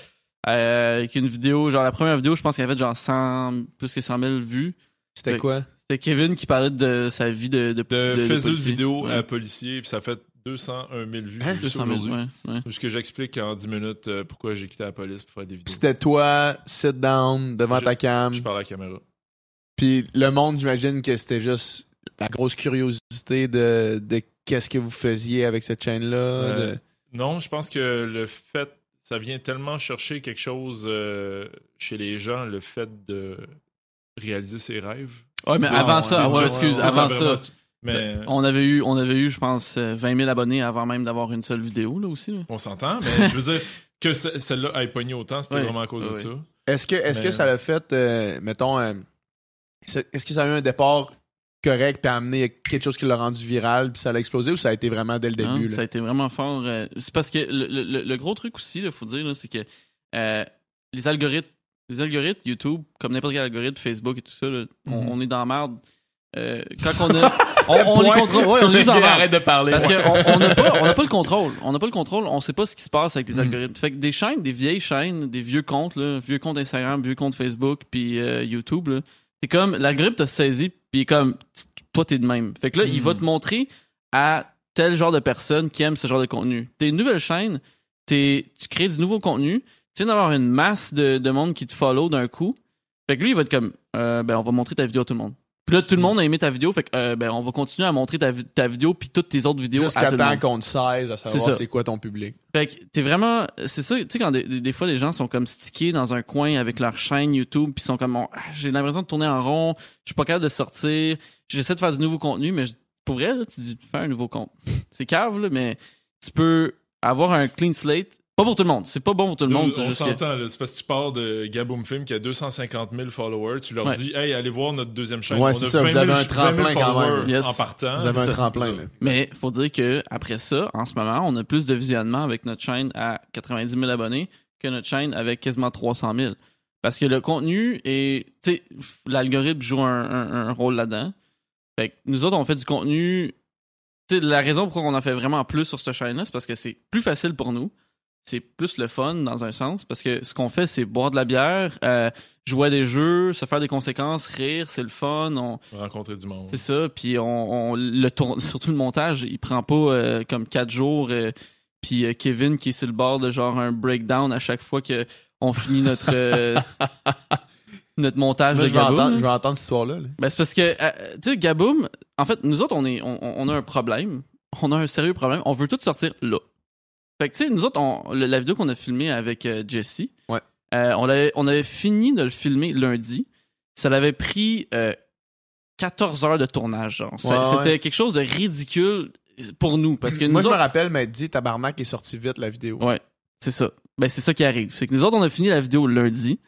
avec une vidéo, genre la première vidéo, je pense qu'elle avait genre 100, plus que 100 000 vues. C'était quoi? C'était Kevin qui parlait de sa vie de de, De, de- policier. vidéo Ouais. à policier, puis ça fait 201 000 vues. Hein? J'ai vu ça 200 000, aujourd'hui. ouais, ouais. Parce que j'explique en 10 minutes euh, pourquoi j'ai quitté la police pour faire des vidéos. c'était toi, sit down, devant Je- ta cam. Je parle à la caméra. Puis le monde, j'imagine que c'était juste la grosse curiosité de, de qu'est-ce que vous faisiez avec cette chaîne-là. Euh, de- Non, je pense que le fait, ça vient tellement chercher quelque chose euh, chez les gens, le fait de réaliser ses rêves. Ouais, mais avant ça, ouais, excuse, avant ça, Mais On avait eu, on avait eu, je pense, euh, 20 000 abonnés avant même d'avoir une seule vidéo, là aussi. là. on s'entend, mais je veux dire que ce- celle-là ait pogné autant, c'était vraiment à cause de ça. Est-ce que, est-ce Mais- que ça l'a fait, euh, mettons, euh, est-ce que ça a eu un départ correct puis a amené quelque chose qui l'a rendu viral puis ça l'a explosé ou ça a été vraiment dès le début? ça a été vraiment fort. euh, c'est parce que le, le- le gros truc aussi, il faut dire, c'est que euh, les algorithmes, les algorithmes YouTube, comme n'importe quel algorithme Facebook et tout ça, là, Mhm. on est dans la merde. Euh, quand [LAUGHS] on a, on, on les contrôle, ouais, on merde. [LAUGHS] Arrête de parler. Parce qu'on on n'a pas, on n'a pas le [LAUGHS] contrôle. On n'a pas le contrôle. On sait pas ce qui se passe avec les Mm. algorithmes. Fait que des chaînes, des vieilles chaînes, des vieux comptes, là, vieux comptes Instagram, vieux comptes Facebook, puis YouTube, là, c'est comme l'algorithme t'a saisi, puis comme toi t'es de même. Fait que là, il va te montrer à tel genre de personnes qui aiment ce genre de contenu. T'es une nouvelle chaîne, tu crées du nouveau contenu, tu viens d'avoir une masse de, de monde qui te follow d'un coup. Fait que lui, il va être comme, euh, ben, on va montrer ta vidéo à tout le monde. Puis là, tout le monde a aimé ta vidéo, fait que, euh, ben, on va continuer à montrer ta, ta vidéo puis toutes tes autres vidéos Jusqu'à temps qu'on te 16 à savoir c'est quoi ton public. Fait que t'es vraiment, c'est ça, tu sais quand des, fois les gens sont comme stickés dans un coin avec leur chaîne YouTube puis sont comme, ah, j'ai l'impression de tourner en rond, je suis pas capable de sortir, j'essaie de faire du nouveau contenu, mais je- pour vrai là, tu dis fais un nouveau compte, [LAUGHS] c'est cave là, mais tu peux avoir un clean slate, pas pour tout le monde, c'est pas bon pour tout le monde, c'est on que s'entend, là. c'est parce que tu pars de Gaboom Film qui a 250 000 followers, tu leur Ouais. dis, hey, allez voir notre deuxième chaîne. Ouais, c'est ça, 20 vous avez 000 un tremplin 20 000 quand même. Yes. En partant. Vous avez un ça, tremplin. Mais faut dire que après ça, en ce moment, on a plus de visionnement avec notre chaîne à 90 000 abonnés que notre chaîne avec quasiment 300 000. Parce que le contenu est, tu sais, l'algorithme joue un, un- un rôle là-dedans. Fait que nous autres, on fait du contenu. Tu sais, la raison pourquoi on en fait vraiment plus sur cette chaîne-là, c'est parce que c'est plus facile pour nous. C'est plus le fun dans un sens parce que ce qu'on fait, c'est boire de la bière, euh, jouer à des jeux, se faire des conséquences, rire, c'est le fun. On, Rencontrer du monde. c'est ça, puis on, on- le tourne, [LAUGHS] surtout le montage, il prend pas euh, comme quatre jours. euh, puis euh, Kevin qui est sur le bord de genre un breakdown à chaque fois que on finit notre euh, [LAUGHS] notre montage Moi, de je, vais Gaboom. entendre, je vais entendre cette histoire-là. là. Ben, c'est parce que euh, tu sais Gaboom, en fait, nous autres on est on, on a un problème, on a un sérieux problème, on veut tout sortir là. Fait que tu sais nous autres on, la vidéo qu'on a filmée avec euh, Jesse, Ouais. euh, on avait on avait fini de le filmer lundi. Ça l'avait pris euh, 14 heures de tournage genre. Ça- Ouais, ouais. C'était quelque chose de ridicule pour nous parce que Moi, nous je me autres, rappelle m'être dit, tabarnak est sorti vite la vidéo. Ouais, c'est ça. Ben, c'est ça qui arrive. C'est que nous autres, on a fini la vidéo lundi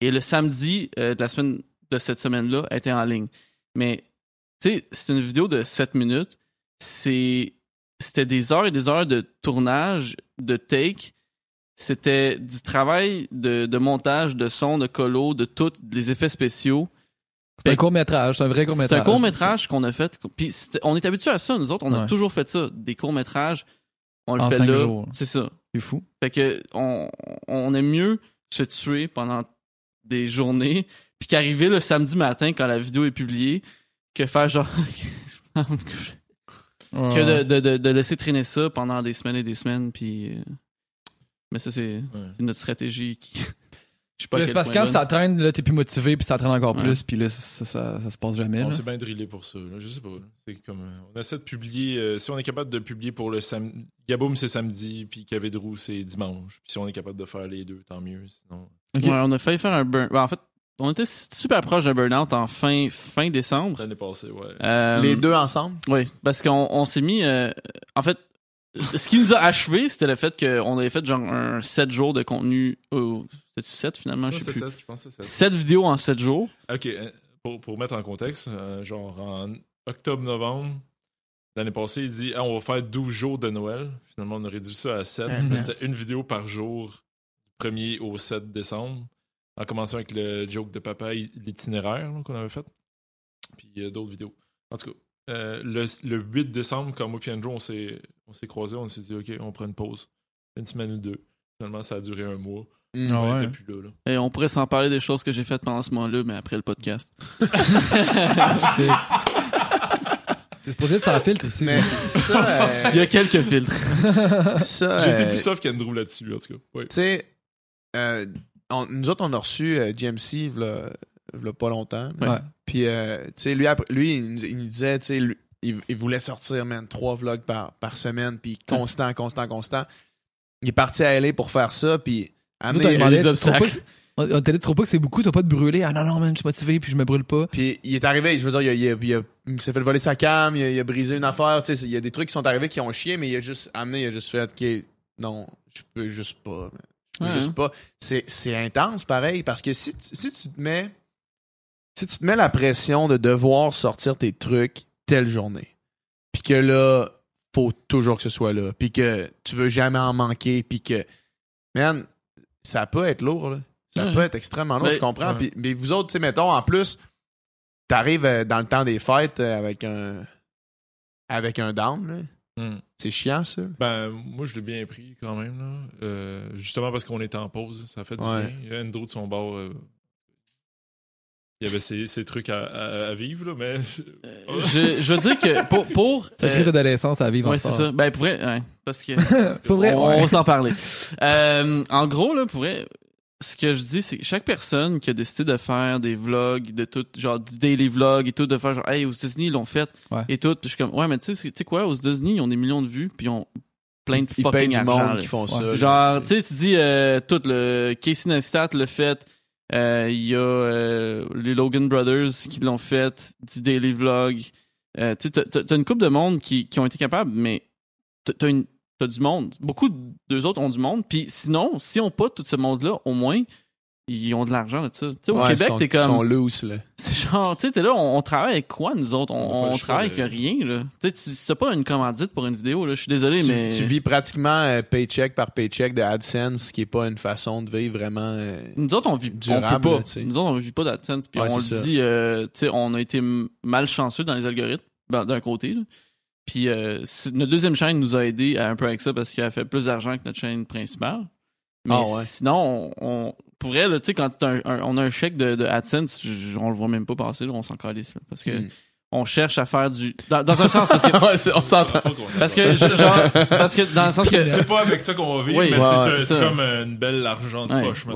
et le samedi euh, de la semaine de cette semaine-là elle était en ligne. Mais, tu sais, c'est une vidéo de 7 minutes. C'est, c'était des heures et des heures de tournage, de take. C'était du travail de, de montage, de son, de colo, de tout, les effets spéciaux. C'est un court métrage, c'est un vrai court C'est métrage. un court métrage qu'on a fait. Puis on est habitué à ça, nous autres. On a Ouais. toujours fait ça. Des courts métrages. On le En fait cinq là. C'est ça. C'est fou. Fait que on, on aime mieux se tuer pendant des journées, puis qu'arriver le samedi matin quand la vidéo est publiée, que faire genre. [LAUGHS] que de, de, de, de laisser traîner ça pendant des semaines et des semaines, puis. euh, Mais ça, c'est Ouais. notre stratégie qui. [LAUGHS] Je sais pas à Là, quel c'est parce que quand ça traîne, là, t'es plus motivé, puis ça traîne encore Ouais. plus, puis là, ça, ça, ça se passe jamais. On s'est bien drillé pour ça. là. Je sais pas. là. C'est comme, euh, on essaie de publier. euh, si on est capable de publier pour le samedi. Gaboum, c'est samedi, puis Drew, c'est dimanche. Puis si on est capable de faire les deux, tant mieux. Sinon. Ouais, on a failli faire un burn. ben, en fait, on était super proche d'un burn-out en fin, fin décembre. L'année passée, ouais. Euh, Les deux ensemble? Oui, parce qu'on on s'est mis. euh, en fait, ce qui nous a achevé, c'était le fait qu'on avait fait genre un 7 jours de contenu. Oh, C'était 7 finalement, je sais plus. ça, je pense que c'est ça. 7 vidéos en 7 jours. Ok, euh, pour, pour mettre en contexte, euh, genre en octobre-novembre l'année passée, il dit Ah, on va faire 12 jours de Noël. Finalement, on a réduit ça à 7. Mhm. mais C'était une vidéo par jour, du 1er au 7 décembre. En commençant avec le joke de papa, l'itinéraire qu'on avait fait. Puis euh, d'autres vidéos. En tout cas, euh, le, le 8 décembre, quand moi et Andrew, on s'est on s'est croisés, on s'est dit Ok, on prend une pause. Une semaine ou deux. Finalement, ça a duré un mois. Mm. On ouais. plus là. là. Et on pourrait s'en parler des choses que j'ai faites pendant ce moment-là, mais après le podcast. C'est [LAUGHS] c'est supposé être sans filtre ici. Mais ça, euh, Il y a quelques filtres. été euh, plus soft qu'Andrew là-dessus, en tout cas. Ouais. Tu sais, euh, on- nous autres, on a reçu euh, GMC v'là, v'là pas longtemps. Ouais. Puis, euh, tu sais, lui, après- lui il, nous, disait, tu sais, il, il voulait sortir, man, trois vlogs par, par semaine, puis constant, constant, constant. Il est parti à LA pour faire ça, puis... Amener- les pas obstacles. que- On t'a dit, tu trouves pas que c'est beaucoup, t'as pas de brûler? Ah non, non, man, je suis motivé, puis je me brûle pas. Puis il est arrivé, je veux dire, il, a- il, a- il, a- il s'est fait voler sa cam, il a, il a brisé une affaire, tu sais, il y a des trucs qui sont arrivés qui ont chié, mais il a juste amené, il a juste fait, ok, non, je peux juste pas. Ouais, juste hein. pas. C'est, c'est intense, pareil, parce que si tu, si tu te mets, si tu te mets la pression de devoir sortir tes trucs telle journée, puis que là, faut toujours que ce soit là, puis que tu veux jamais en manquer, puis que, man, ça peut être lourd, là. Ça Ouais. peut être extrêmement lourd, Mais- je comprends. mais vous autres, tu sais, mettons, en plus, t'arrives euh, dans le temps des fêtes euh, avec un avec un down, là. Hmm. C'est chiant, ça? Ben, moi, je l'ai bien pris quand même. Là. Euh, justement parce qu'on était en pause. Ça fait du Ouais. bien. Andrew, de son bord, euh, il y avait ses, ses trucs à, à- à vivre, là, mais. [LAUGHS] je, je veux dire que pour. pour [LAUGHS] Sacrée euh, adolescence à vivre ouais, c'est ça. Ben, pour vrai, ouais, parce que. [LAUGHS] Pour vrai, on, ouais. on va s'en parler. Euh, en gros, là, pour vrai, ce que je dis, c'est que chaque personne qui a décidé de faire des vlogs, de tout, genre du daily vlog et tout, de faire genre, hey, aux États-Unis, ils l'ont fait Ouais. et tout. Puis je suis comme, ouais, mais tu sais, quoi, aux États-Unis, ils ont des millions de vues, puis ils ont plein de Ils fucking du argent. monde là. qui font Ouais. ça. Genre, tu sais, tu dis euh, tout le Casey Neistat le fait. euh, Il y a euh, les Logan Brothers qui l'ont fait, du daily vlog. Euh, tu sais, t'as- une couple de monde qui, qui ont été capables, mais t'as une- t'as du monde. Beaucoup d'eux autres ont du monde. Puis sinon, si on pas tout ce monde-là, au moins, ils ont de l'argent là, ça. Tu sais, au Ouais, Québec, t'es ils sont comme. loose, là. [LAUGHS] C'est genre, tu sais, t'es là, on, on travaille avec quoi, nous autres? On travaille de- avec rien, là. Tu sais, c'est pas une commandite pour une vidéo, là. Je suis désolé, Tu, mais. tu vis pratiquement euh, paycheck par paycheck de AdSense, ce qui est pas une façon de vivre vraiment. euh, Nous autres, on vit durable, peut pas. là. Nous autres, on vit pas d'AdSense. Puis Ouais, on le ça. dit, euh, tu sais, on a été malchanceux dans les algorithmes, ben, d'un côté. là. Puis euh, notre deuxième chaîne nous a aidé à un peu avec ça parce qu'elle a fait plus d'argent que notre chaîne principale. Mais Ah ouais. sinon, on, on pourrait, là, tu sais, quand t'as un- un- on a un chèque de, de AdSense, on le voit même pas passer, là, on s'en calisse. parce que Mm. On cherche à faire du. Dans, dans un sens, parce que. [LAUGHS] On s'entend. Parce que, genre, parce que dans le sens que. C'est pas avec ça qu'on va vivre, Oui, mais c'est, euh, comme une belle argent de Ouais. poche, ouais.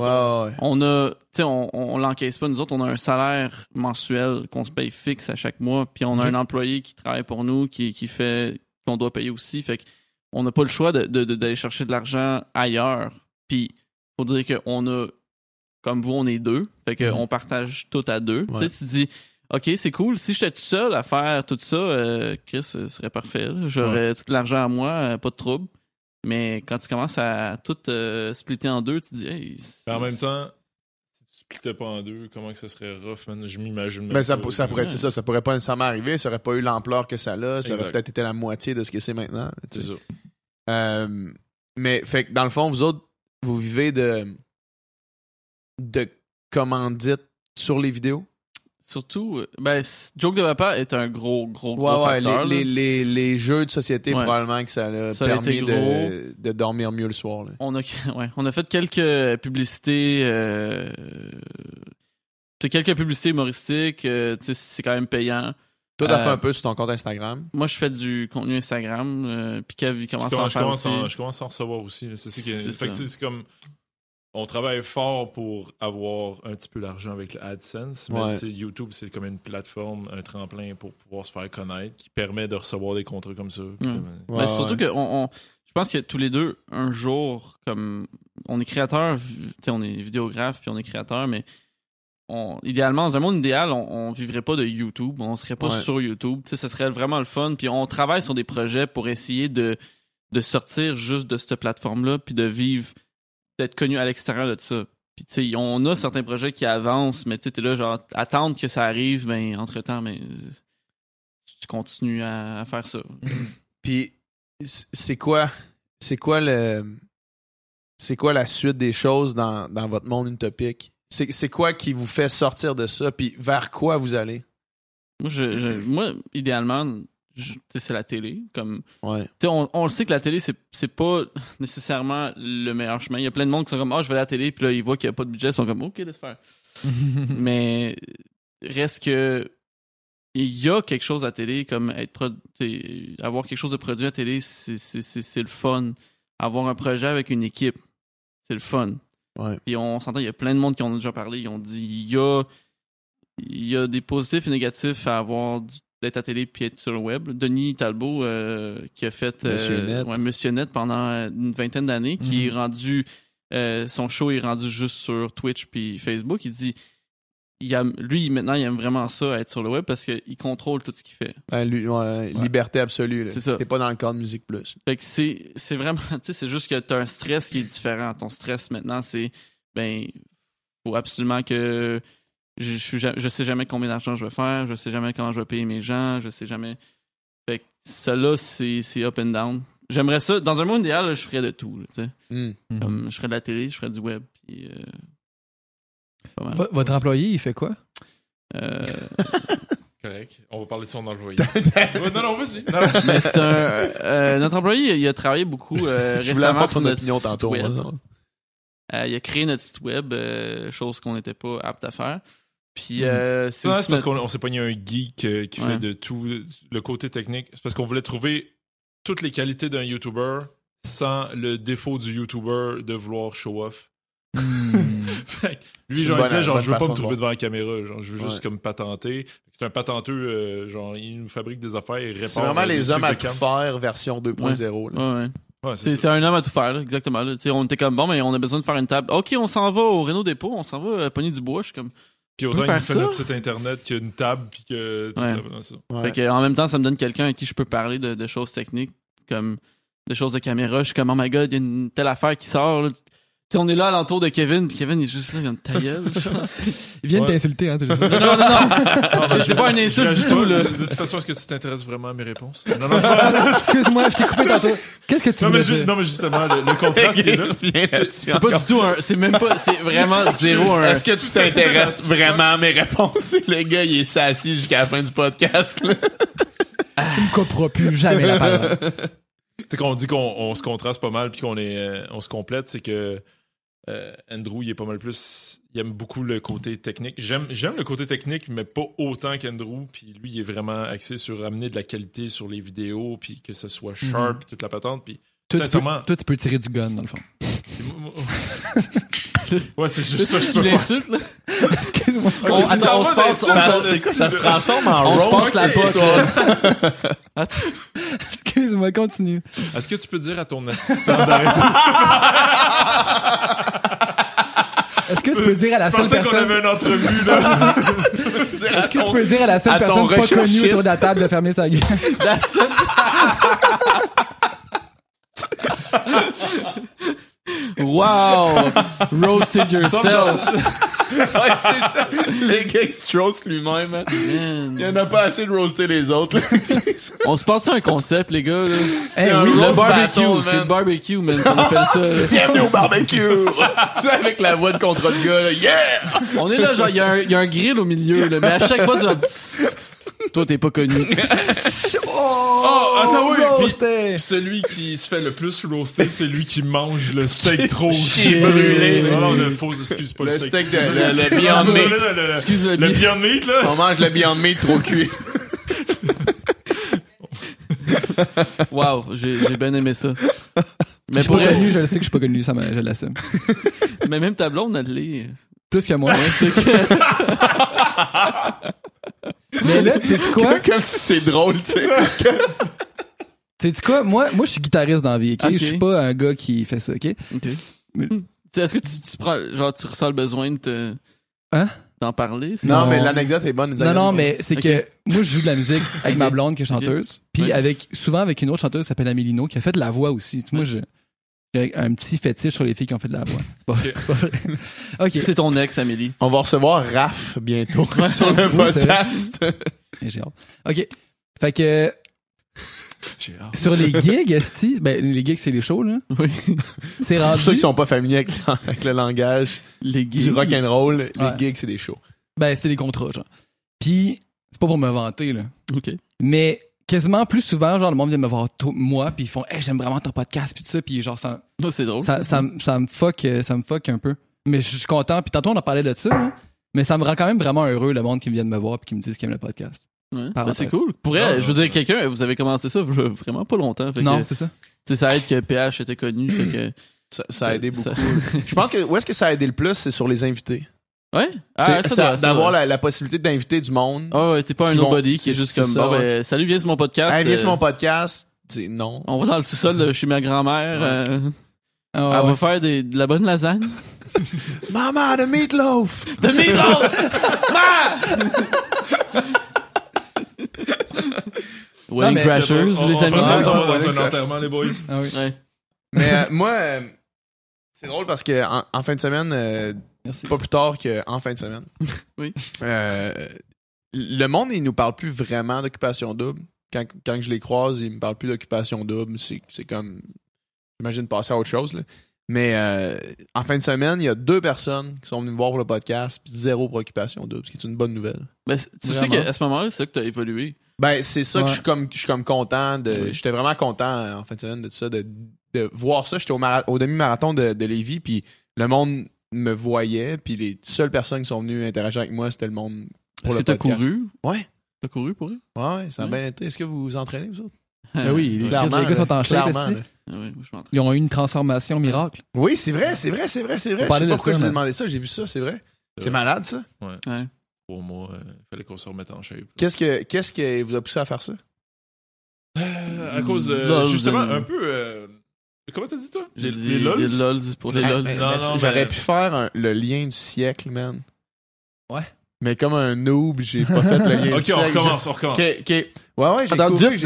On a, tu sais, on, on l'encaisse pas. Nous autres, on a un salaire mensuel qu'on se paye fixe à chaque mois, puis on a un employé qui travaille pour nous, qui, qui fait, qu'on doit payer aussi. Fait qu'on n'a pas le choix de, de- de- d'aller chercher de l'argent ailleurs. Puis, faut dire qu'on a, comme vous, on est deux. Fait qu'on partage tout à deux. Ouais. Tu sais, tu te dis, OK, c'est cool. Si j'étais tout seul à faire tout ça, euh, Chris, ce serait parfait. J'aurais tout l'argent à moi, euh, pas de trouble. Mais quand tu commences à tout euh, splitter en deux, tu te dis, hey, Mais en même temps, si tu splittais pas en deux, comment que ça serait rough, man? Je m'imagine même Ben, ça, ça pourrait, c'est ça, ça pourrait pas nécessairement arriver, ça aurait pas eu l'ampleur que ça a, ça aurait peut-être été la moitié de ce que c'est maintenant. C'est ça. Euh, mais fait que dans le fond, vous autres, vous vivez de de commandites sur les vidéos? Surtout, euh, ben, Joke de Papa est un gros, gros, gros Ouais, ouais, facteur. les, là. les, les, les jeux de société, Ouais. probablement que ça a Ça permis de, de dormir mieux le soir. là. On a, [LAUGHS] ouais, on a fait quelques publicités, euh, quelques publicités humoristiques, euh, tu sais, c'est quand même payant. Toi, t'as Euh, fait un peu sur ton compte Instagram? Moi, je fais du contenu Instagram, euh, puis Kev, il Je commence à en commence, je, faire commence aussi. je commence à en recevoir aussi. c'est comme. On travaille fort pour avoir un petit peu d'argent avec le AdSense, mais Ouais. YouTube, c'est comme une plateforme, un tremplin pour pouvoir se faire connaître, qui permet de recevoir des contrats comme ça. Ouais. euh, Ben, Ouais, surtout ouais. que on, on- je pense que tous les deux, un jour, comme on est créateur, on est vidéographe puis on est créateur, mais on, idéalement, dans un monde idéal, on, on vivrait pas de YouTube, on serait pas Ouais. sur YouTube. Tu sais, ça serait vraiment le fun. Puis on travaille sur des projets pour essayer de, de sortir juste de cette plateforme-là, puis de vivre, d'être connu à l'extérieur de ça. Puis tu sais, on a certains projets qui avancent, mais tu sais, t'es là, genre, attendre que ça arrive, ben, entre-temps, ben, tu continues à, à faire ça. [CLEARS THROAT] Puis c'est quoi c'est quoi le c'est quoi la suite des choses dans, dans votre monde utopique? C'est quoi qui vous fait sortir de ça? Puis vers quoi vous allez? Moi, je, je- moi idéalement, c'est la télé. Comme, Ouais. on, on le sait que la télé, c'est, pas nécessairement le meilleur chemin. Il y a plein de monde qui sont comme, ah, je vais à la télé, puis là, ils voient qu'il n'y a pas de budget, ils sont comme, OK, laisse faire. [LAUGHS] Mais reste que il y a quelque chose à télé, comme être avoir quelque chose de produit à télé, c'est le fun. Avoir un projet avec une équipe, c'est le fun. Ouais. Puis on s'entend, il y a plein de monde qui en ont déjà parlé. Ils ont dit il y a, il y a des positifs et négatifs à avoir du- d'être à télé puis être sur le web. Denis Talbot, euh, qui a fait euh, Monsieur Net. ouais, Monsieur Net pendant une vingtaine d'années, qui est rendu euh, son show est rendu juste sur Twitch puis Facebook. Il dit il aime- lui maintenant il aime vraiment ça être sur le web parce qu'il contrôle tout ce qu'il fait. Ben, lui, ouais, Liberté absolue. C'est ça. T'es pas dans le cadre Musique Plus. Fait que c'est, c'est vraiment, [LAUGHS] tu sais, c'est juste que t'as un stress qui est différent. Ton stress maintenant, c'est, ben, faut absolument que je, je, je sais jamais combien d'argent je vais faire, je sais jamais comment je vais payer mes gens, je sais jamais. Fait que ça là, c'est, c'est up and down. J'aimerais ça, dans un monde idéal, là, je ferais de tout, là, tu sais. Hmm. Comme, je ferais de la télé, je ferais du web, puis, euh, mal. Votre employé, il fait quoi? Euh, Correct. On va parler de son employé. [LAUGHS] Non, non, vas-y. Non, non. mais c'est un, euh, notre employé, il a travaillé beaucoup euh, [LAUGHS] Je récemment sur notre opinion site tantôt. web. moi. Euh, il a créé notre site web, euh, chose qu'on n'était pas apte à faire. Puis Mhm. euh, c'est aussi c'est parce qu'on on s'est pogné un geek euh, qui Ouais. fait de tout le côté technique. C'est parce qu'on voulait trouver toutes les qualités d'un YouTuber sans le défaut du YouTuber de vouloir show off. [LAUGHS] Fait que lui, genre, disait, genre, je veux pas me trouver devant la caméra. Genre, je veux juste Ouais. comme patenter. C'est un patenteux, euh, genre, il nous fabrique des affaires et répare. C'est vraiment les hommes à tout faire version 2.0. là. Ouais, ouais. Ouais, C'est un homme à tout faire, là, exactement. Là. Tu sais, On était comme bon, mais on a besoin de faire une table. Ok, on s'en va au Renault Dépôt, on s'en va euh, pogner du bois. Je suis comme. Puis peut autant faire ça. notre site internet qu'il y a une table puis que Ouais. ça- ça. Ouais. Fait que, en même temps, ça me donne quelqu'un à qui je peux parler de, de choses techniques, comme de choses de caméra. Je suis comme, oh my god, il y a une telle affaire qui sort. là. Sais, on est là alentour de Kevin, puis Kevin il est juste là, comme ta gueule. genre. [LAUGHS] Il vient de Ouais. t'insulter, hein, tu le [LAUGHS] sais. non, non, non, non. C'est pas un insulte je du tout, là. De toute façon, est-ce que tu t'intéresses vraiment à mes réponses? Non, non, c'est pas- [LAUGHS] Excuse-moi, je t'ai coupé tantôt. Qu'est-ce que tu non, mais, voulais ju- dire? non, mais justement, le, le contraste, il est là. C'est pas du tout un. C'est même pas. C'est vraiment zéro un. Est-ce que tu t'intéresses vraiment à mes réponses? Le gars, il est assis jusqu'à la fin du podcast. là. Tu me couperas plus jamais la parole. Tu sais, qu'on dit qu'on on se contraste pas mal puis qu'on est, euh, on se complète, c'est que euh, Andrew, il est pas mal plus. Il aime beaucoup le côté technique. J'aime, j'aime le côté technique, mais pas autant qu'Andrew. Puis lui, il est vraiment axé sur amener de la qualité sur les vidéos, puis que ce soit sharp, puis toute la patente. Puis Toi, tu peux, Sincèrement. toi, tu peux tirer du gun, dans le fond. [LAUGHS] ouais, c'est juste ça que je peux faire. insulte, là? [LAUGHS] On- attends, on se passe- on ça se transforme en On se passe la là. [LAUGHS] Excuse-moi, continue. Est-ce que tu peux dire à ton assistant [LAUGHS] d'arrêter? Est-ce que tu peux dire à la Je seule pensais qu'on personne... avait une entrevue, là. [LAUGHS] Est-ce que tu peux dire à la seule personne pas connue autour de la table de fermer sa gueule? La seule- wow! Roasted yourself. [LAUGHS] Ouais, c'est ça. Le gars, il se roast lui-même. hein. Il y Man. en a pas assez de roaster les autres. là. [LAUGHS] On se passe un concept, les gars. Là. C'est Eh un oui, Le roast barbecue, battle, c'est le barbecue, man, qu'on appelle ça. là. [LAUGHS] Bienvenue au barbecue! C'est avec la voix de contrat de gars, là. Yeah! On est là, genre, il y, a un- il y a un grill au milieu, là, mais à chaque fois, tu vas Tss. Toi, t'es pas connu. [LAUGHS] Oh, attends, oui. Puis, roasté. puis celui qui se fait le plus roaster, c'est lui qui mange le steak trop [LAUGHS] Shit. brûlé. Non, non, le faux, excuse pas le, Le steak. steak de, le, le Beyond Le- Meat. le- le- Excuse le Le Beyond Meat, là. On mange le Beyond Meat trop cuit. [LAUGHS] Wow, j'ai bien aimé ça. Je Mais, suis pour pas connu, je le sais que je suis pas connu, ça m'a- je l'assume. mais même ta blonde, elle l'est. Plus que moi. C'est que- Mais là, [LAUGHS] tu sais quoi? Comme si c'est drôle, tu sais. [LAUGHS] Tu sais quoi? Moi, moi, je suis guitariste dans la vie, ok? Ok. Je suis pas un gars qui fait ça, ok? Ok. Mais- Tu sais, Est-ce que tu, tu prends, genre, tu ressens le besoin de te. Hein? d'en parler. c'est- Non, mais l'anecdote est bonne. Non, non, mais c'est Ok. que moi, je joue de la musique avec ma blonde qui est chanteuse. Puis avec, souvent avec une autre chanteuse qui s'appelle Amélie No, qui a fait de la voix aussi. Moi, je, j'ai un petit fétiche sur les filles qui ont fait de la voix. C'est pas, Ok. c'est pas vrai. [LAUGHS] OK. C'est ton ex, Amélie. On va recevoir Raph bientôt [LAUGHS] sur le podcast. J'ai hâte. OK. Fait que [LAUGHS] J'ai hâte. sur les gigs, esti, ben, les gigs, c'est les shows, là. Oui. C'est Pour rendu. ceux qui sont pas familiers avec, avec le langage Les du gigs. rock and roll, Ouais. les gigs c'est des shows. Ben, c'est des contrats, genre. Puis, c'est pas pour me vanter, là. OK. Mais quasiment plus souvent, genre, le monde vient me voir moi, puis ils font, hey, j'aime vraiment ton podcast, puis tout ça, puis genre, ça, Ça, c'est drôle. ça, ça, me- ça me fuck, euh, ça me fuck un peu. Mais je suis content, puis tantôt on a parlé de ça, là. Mais ça me rend quand même vraiment heureux, le monde qui vient de me voir puis qui me disent qu'ils aiment le podcast. Ouais. Ben, c'est cool. Pour elle, je veux dire, quelqu'un, vous avez commencé ça vraiment pas longtemps. Fait non, que, c'est ça. tu sais, ça aide que PH était connu. fait que, Ça, ça a aidé ça- beaucoup. Je pense que où est-ce que ça a aidé le plus, c'est sur les invités. Ouais? Ah, D'avoir la, la possibilté d'inviter du monde. Ah ouais, t'es pas un nobody qui est juste comme, ça, bon, ouais. ben, salut, viens sur mon podcast. Hey, viens sur euh, mon podcast. Non. On va dans le sous-sol chez ma grand-mère. Ouais. euh, Ah, elle ouais. va faire des- de la bonne lasagne. [LAUGHS] Maman, de meatloaf! [LAUGHS] De [LAUGHS] Wedding mais- Crashers, on, les on amis. ça ouais, dans un enterrement, les boys. Ah oui. Mais euh, moi, euh, c'est drôle parce que en, en fin de semaine, Merci. pas plus tard qu'en fin de semaine. [LAUGHS] Oui. Euh, le monde, il nous parle plus vraiment d'occupation double. Quand, quand je les croise, ils me parlent plus d'occupation double. C'est comme, j'imagine, passer à autre chose. là. Mais euh, en fin de semaine, il y a deux personnes qui sont venues me voir pour le podcast, puis zéro pour occupation double, ce qui est une bonne nouvelle. Ben, tu sais qu'à ce moment-là, c'est ça que t'as évolué. Ben, c'est ça que je suis comme, je suis comme content de. Oui. J'étais vraiment content euh, en fin de semaine de ça, de, de voir ça. J'étais au demi-marathon de, de Lévis, puis le monde me voyait, puis les seules personnes qui sont venues interagir avec moi, c'était le monde pour Est-ce le que t'as podcast. couru? Ouais. T'as couru pour eux? Ouais, ouais, ça a Ouais. bien été. Est-ce que vous vous entraînez, vous autres? [LAUGHS] Ben oui, les, Clairement, les gars sont en là, shape, clairement, esti. là. Ah oui, moi, je m'entraîne. Ils ont eu une transformation miracle. Oui, c'est vrai, c'est vrai, c'est vrai, c'est vrai. Je sais parlait pas de pourquoi ça, je vous ai mais- demandé ça, j'ai vu ça, c'est vrai. C'est vrai. malade, ça. Ouais. Pour moi, il fallait qu'on se remette en shape. Qu'est-ce que, qu'est-ce qui vous a poussé à faire ça? Euh, à cause, euh, justement, euh, un peu. euh, comment t'as dit, toi? J'ai dit les lols? Les lols pour les lols. J'aurais pu faire un- le lien du siècle, man. Ouais. Mais comme un noob, j'ai pas fait le lien [LAUGHS] du Ok, siècle. on recommence, on recommence. Ok, ok. Ouais, ouais, j'ai couru.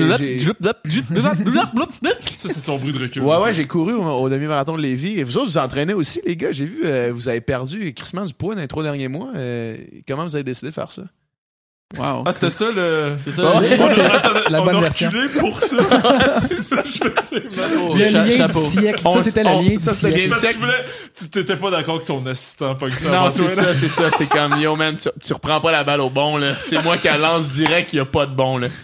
Ça, c'est son bruit de recul. Ouais, ouais, j'ai couru au, au demi-marathon de Lévis. Et vous autres, vous entraînez aussi, les gars. J'ai vu, euh, vous avez perdu crissement du poids dans les trois derniers mois. Euh, comment vous avez décidé de faire ça? Wow. Ah, c'était ça le. C'est ça. Ouais. le- Ça, c'est Attends, la on bonne a version. reculé pour ça. [LAUGHS] c'est ça, je veux dire, man. Oh, Le cha- lien chapeau. du siècle. On- Ça, c'était le on- lien du ça, c'est le siècle. lien Parce que siècle. tu t'étais pas d'accord que ton assistant pas que ça. non, c'est ça, c'est ça. C'est comme, yo, man, tu, tu reprends pas la balle au bon, là. C'est moi qui la lance direct, il y a pas de bon, là. [LAUGHS]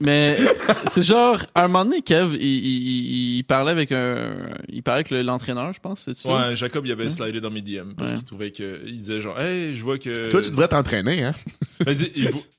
Mais [LAUGHS] c'est genre, à un moment donné, Kev, il, il, il- il parlait avec un. Il parlait avec l'entraîneur, je pense, c'est? Ouais, Jacob, il avait Hein? slidé dans mes DM parce Ouais. qu'il trouvait que. Il disait genre, hey, je vois que. Toi, tu devrais t'entraîner, hein? [LAUGHS] Ben,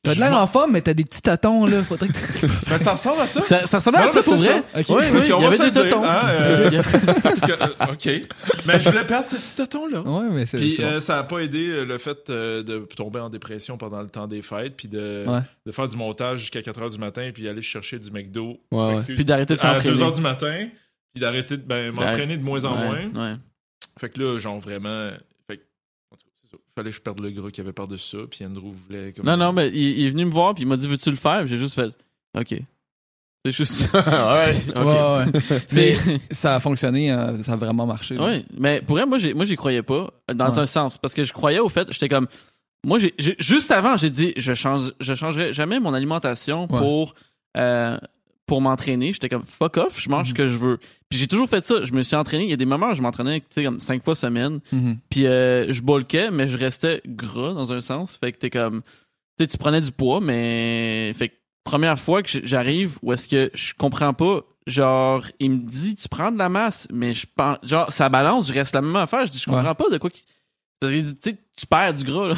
T'as de l'air en forme, mais t'as des petits tâtons, là. Faudrait que [LAUGHS] Ben, ça ressemble à ça. Ça, ça ressemblait à Non, ça mais pour c'est vrai. ça. Ok. Oui, oui, Ok, il on y avait des tétons. hein, euh, parce que, euh, ok. Mais je voulais perdre ce petit tonton-là. Ouais, mais c'est. Puis euh, ça a pas aidé le fait euh, de tomber en dépression pendant le temps des fêtes, puis de, Ouais. de faire du montage jusqu'à 4 h du matin, puis aller chercher du McDo. Ouais, ouais. excuse, Puis d'arrêter de à 2 s'entraîner. h du matin, puis d'arrêter de ben, m'entraîner de moins en Ouais, moins. ouais. Fait que là, genre vraiment. Fait que, en tout cas, c'est ça. Fallait que je perde le gras qu'il y avait par-dessus ça, puis Andrew voulait. Comme, Non, non, mais il, il est venu me voir, puis il m'a dit Veux-tu le faire? Puis J'ai juste fait OK. C'est juste. [LAUGHS] [LAUGHS] ouais. OK. Ouais, ouais. Mais. [LAUGHS] Ça a fonctionné, hein, ça a vraiment marché. Ouais, mais pour vrai, moi, j'ai, moi, j'y croyais pas, dans Ouais. un sens, parce que je croyais au fait, j'étais comme, moi, j'ai, juste avant, j'ai dit, je change, je changerai jamais mon alimentation Ouais. pour, euh, pour m'entraîner. J'étais comme, fuck off, je mange ce Mhm. que je veux. Puis j'ai toujours fait ça. Je me suis entraîné. Il y a des moments où je m'entraînais, tu sais, comme cinq fois semaine. Mhm. Puis euh, je bulkais, mais je restais gras dans un sens. Fait que t'es comme, tu prenais du poids, mais fait que première fois que j'arrive où est-ce que je comprends pas, genre, il me dit, tu prends de la masse, mais je pense, genre, ça balance, je reste la même affaire. Je dis, je comprends Ouais. pas de quoi. Tu sais, tu perds du gras, là.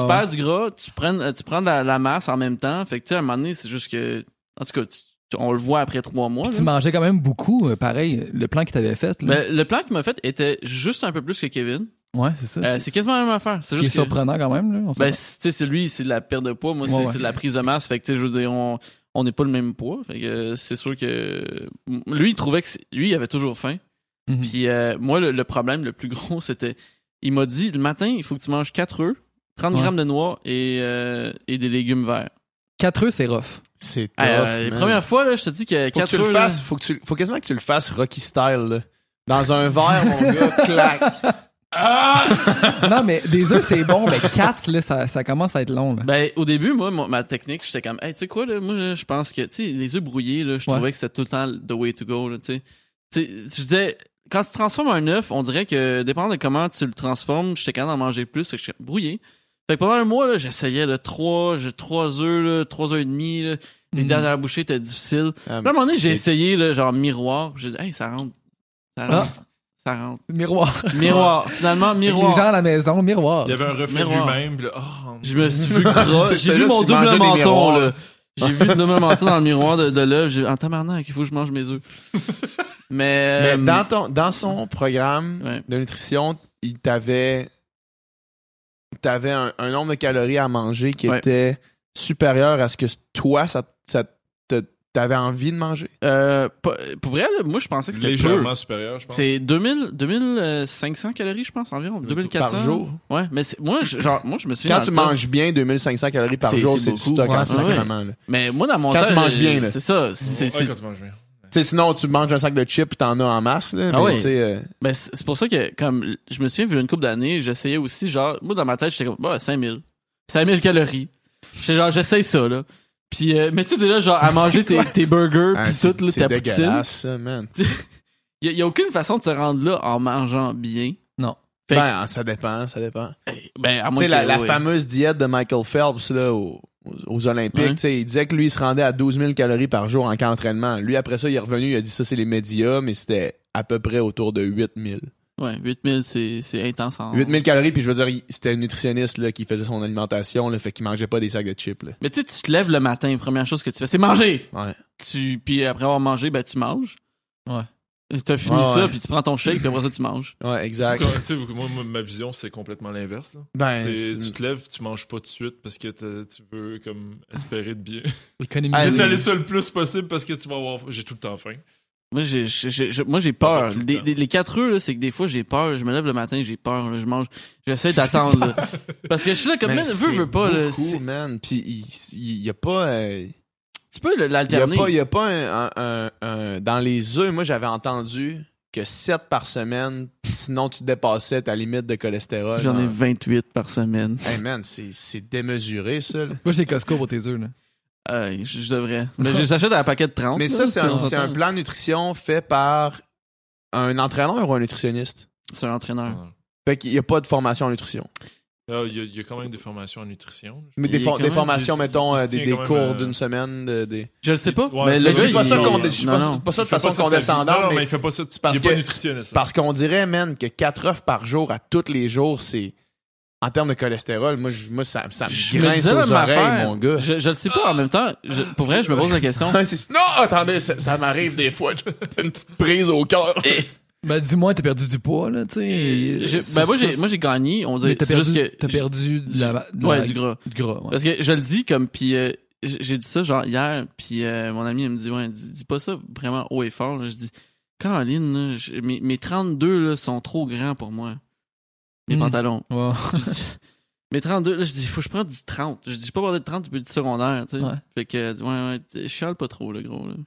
Tu perds du gras, tu prends, euh, tu prends de la, la masse en même temps. Fait que, tu sais, à un moment donné, c'est juste que, en tout cas, tu- on le voit après trois mois. Puis tu mangeais quand même beaucoup, euh, pareil, le plan qu'il t'avait fait. Là. Ben, le plan qu'il m'a fait était juste un peu plus que Kevin. ouais, c'est ça. Euh, c'est quasiment la même affaire. ce C'est qui est que- surprenant quand même. Là, Ben, c'est- tu sais, c'est lui, c'est de la perte de poids. Moi, Ouais, c'est ouais. de la prise de masse. Fait que, tu sais, je veux dire, on on n'est pas le même poids. Fait que euh, c'est sûr que lui, il trouvait que lui, il avait toujours faim. Mhm. Puis euh, moi, le, le problème le plus gros, [LAUGHS] c'était, il m'a dit, le matin, il faut que tu manges 4 œufs, 30 Ouais. grammes de noix et, euh, et des légumes verts. 4 œufs, c'est rough. C'est tough. Euh, les premières fois, là, je te dis que faut que 4 tu le œufs, là, faut, que tu, faut quasiment que tu le fasses Rocky style, là. Dans un verre, mon gars, [LAUGHS] clac. [LAUGHS] non, mais des œufs, c'est bon, mais 4, là, ça, ça commence à être long. Là. Ben, au début, moi, ma technique, j'étais comme, hey, tu sais quoi, là, moi, je pense que, tu sais, les œufs brouillés, là, je Ouais. trouvais que c'était tout le temps the way to go, là, tu sais. Tu sais, je disais, quand tu transformes un œuf, on dirait que, dépendant de comment tu le transformes, j'étais capable d'en manger plus, fait que je suis brouillé. Fait que pendant un mois, là, j'essayais, là, trois, j'ai trois œufs, là, trois œufs et demi, là. Les Mhm. dernières bouchées étaient difficiles. Ah, à un moment donné, j'ai essayé, là, genre, miroir. J'ai dit, hey, ça rentre. Ça Ah. rentre. Ça rentre. Miroir. Miroir. Finalement, Avec Les miroir. gens à la maison, miroir. Il y avait un reflet Miroir. lui-même. oh, Je me suis vu. C'était J'ai vu mon double menton, miroirs. là. J'ai vu le double menton dans le miroir de, de l'œuf. J'ai en tabarnak, il faut que je mange mes œufs. [LAUGHS] Mais, Mais euh, dans, ton, dans son programme Ouais. de nutrition, il t'avait t'avais un, un nombre de calories à manger qui Ouais. était supérieur à ce que toi, ça, ça te- t'avais envie de manger? euh, pas- pour vrai, moi, je pensais que c'était légèrement supérieur, je pense. C'est 2000, 2500 calories, je pense, environ. 2400. Par jour. Ouais, mais moi, je, genre, moi, je me souviens. Quand tu manges bien 2500 calories par jour, c'est du beaucoup. stock en sacrement. Mais moi, dans mon Quand temps. tu manges euh, bien, là. C'est ça. C'est, quand tu manges bien. Sinon, tu manges un sac de chips t'en as en masse. Là, Ah mais oui. euh, Ben, c'est c'est pour ça que, comme, je me souviens, vu une couple d'années, j'essayais aussi, genre, moi, dans ma tête, j'étais comme, bah, 5000. 5000 calories. J'étais genre, j'essaye ça, là. Puis, euh, mais tu sais, t'es là, genre, à manger tes, [LAUGHS] tes burgers, ah, puis c'est tout, là, c'est ta poutine. dégueulasse, ça, man. [LAUGHS] Il y, a aucune façon de se rendre là en mangeant bien. Non. Fait que, Ben, ça dépend, ça dépend. ben, à Tu moins sais, la, la ouais. fameuse diète de Michael Phelps là, aux, aux Olympiques, Ouais. tu sais, il disait que lui, il se rendait à 12 000 calories par jour en camp d'entraînement. Lui, après ça, il est revenu, il a dit ça, c'est les médias, mais c'était à peu près autour de 8 000. Ouais, 8000, c'est, c'est intense en... 8 000 calories, puis je veux dire, c'était un nutritionniste là, qui faisait son alimentation, là, fait qu'il mangeait pas des sacs de chips. Là. Mais tu sais, tu te lèves le matin, première chose que tu fais, c'est manger! Ouais. Tu, puis après avoir mangé, ben, tu manges. Ouais. T'as fini Ouais, ça, ouais. puis tu prends ton shake, puis après ça, tu manges. Ouais, exact. Tu sais, moi, ma vision, c'est complètement l'inverse. là. Ben, c'est- Tu te lèves, tu manges pas tout de suite parce que t'as- tu veux comme espérer de bien. [LAUGHS] Veux aller ça le plus possible parce que tu vas avoir. J'ai tout le temps faim. Moi, j'ai, j'ai- j'ai- moi, j'ai peur. tout le Des- temps. des- les quatre œufs, là, c'est que des fois, j'ai peur. Je me lève le matin, j'ai peur. là, je mange. J'essaie [LAUGHS] d'attendre. là. Parce que je suis là comme, mais man, veux, veux pas. là, beaucoup, c'est- man. Puis il, y a pas... euh, tu peux le- Il y a l'alterner. pas, il y a pas un, un- un- un- dans les œufs, moi j'avais entendu que 7 par semaine, sinon tu dépassais ta limite de cholestérol. J'en ai dans- 28 par semaine. Hey man, c'est c'est démesuré ça. là. Moi, j'ai Costco pour tes œufs, là. Euh, je, je devrais. Mais je les achète à un paquet de 30. Mais ça, c'est un, c'est plan de nutrition fait par un entraîneur ou un nutritionniste? C'est un entraîneur. Fait qu'il n'y a pas de formation en nutrition. Ah, Il y, a- il y a quand même des formations en nutrition. Mais des, Il est for- quand des même- formations, il- mettons, il euh, se des, tient des quand même, cours euh, d'une semaine. De, des... Je le sais pas. Ouais, mais le je gars, dis pas il- ça qu'on- il- je dis non, pas- non. pas ça de Il fait façon ça sa vie. condescendante, Non, mais- mais il fait pas ça. parce il est pas nutritionniste. Parce qu'on dirait, man, que 4 œufs par jour à tous les jours, c'est. En termes de cholestérol, moi, je- moi ça, ça me Je me grince la aux oreilles, affaire. mon gars. Je, je le sais pas en même temps. je- pour vrai, je me pose la question. [LAUGHS] Non, attendez, ça, ça m'arrive des fois. j'ai Une petite prise au cœur. Ben, du moins, t'as perdu du poids, là, tu sais. Ben moi, j'ai, moi, j'ai gagné. On Mais dirait t'as perdu, que. t'as perdu de la, de Ouais, la- du gras. Du gras, ouais. Parce que je le dis comme puis euh, j'ai dit ça genre hier puis euh, mon ami me dit ouais dis, dis pas ça vraiment haut et fort là. je dis Caroline mes, mes 32 là, sont trop grands pour moi mes Mm. pantalons. [LAUGHS] Je dis, mes 32 là je dis faut que je prenne du 30 je dis j'ai pas parlé de 30 depuis du secondaire tu sais Ouais. fait que ouais ouais tu- je chiale pas trop le gros là [LAUGHS]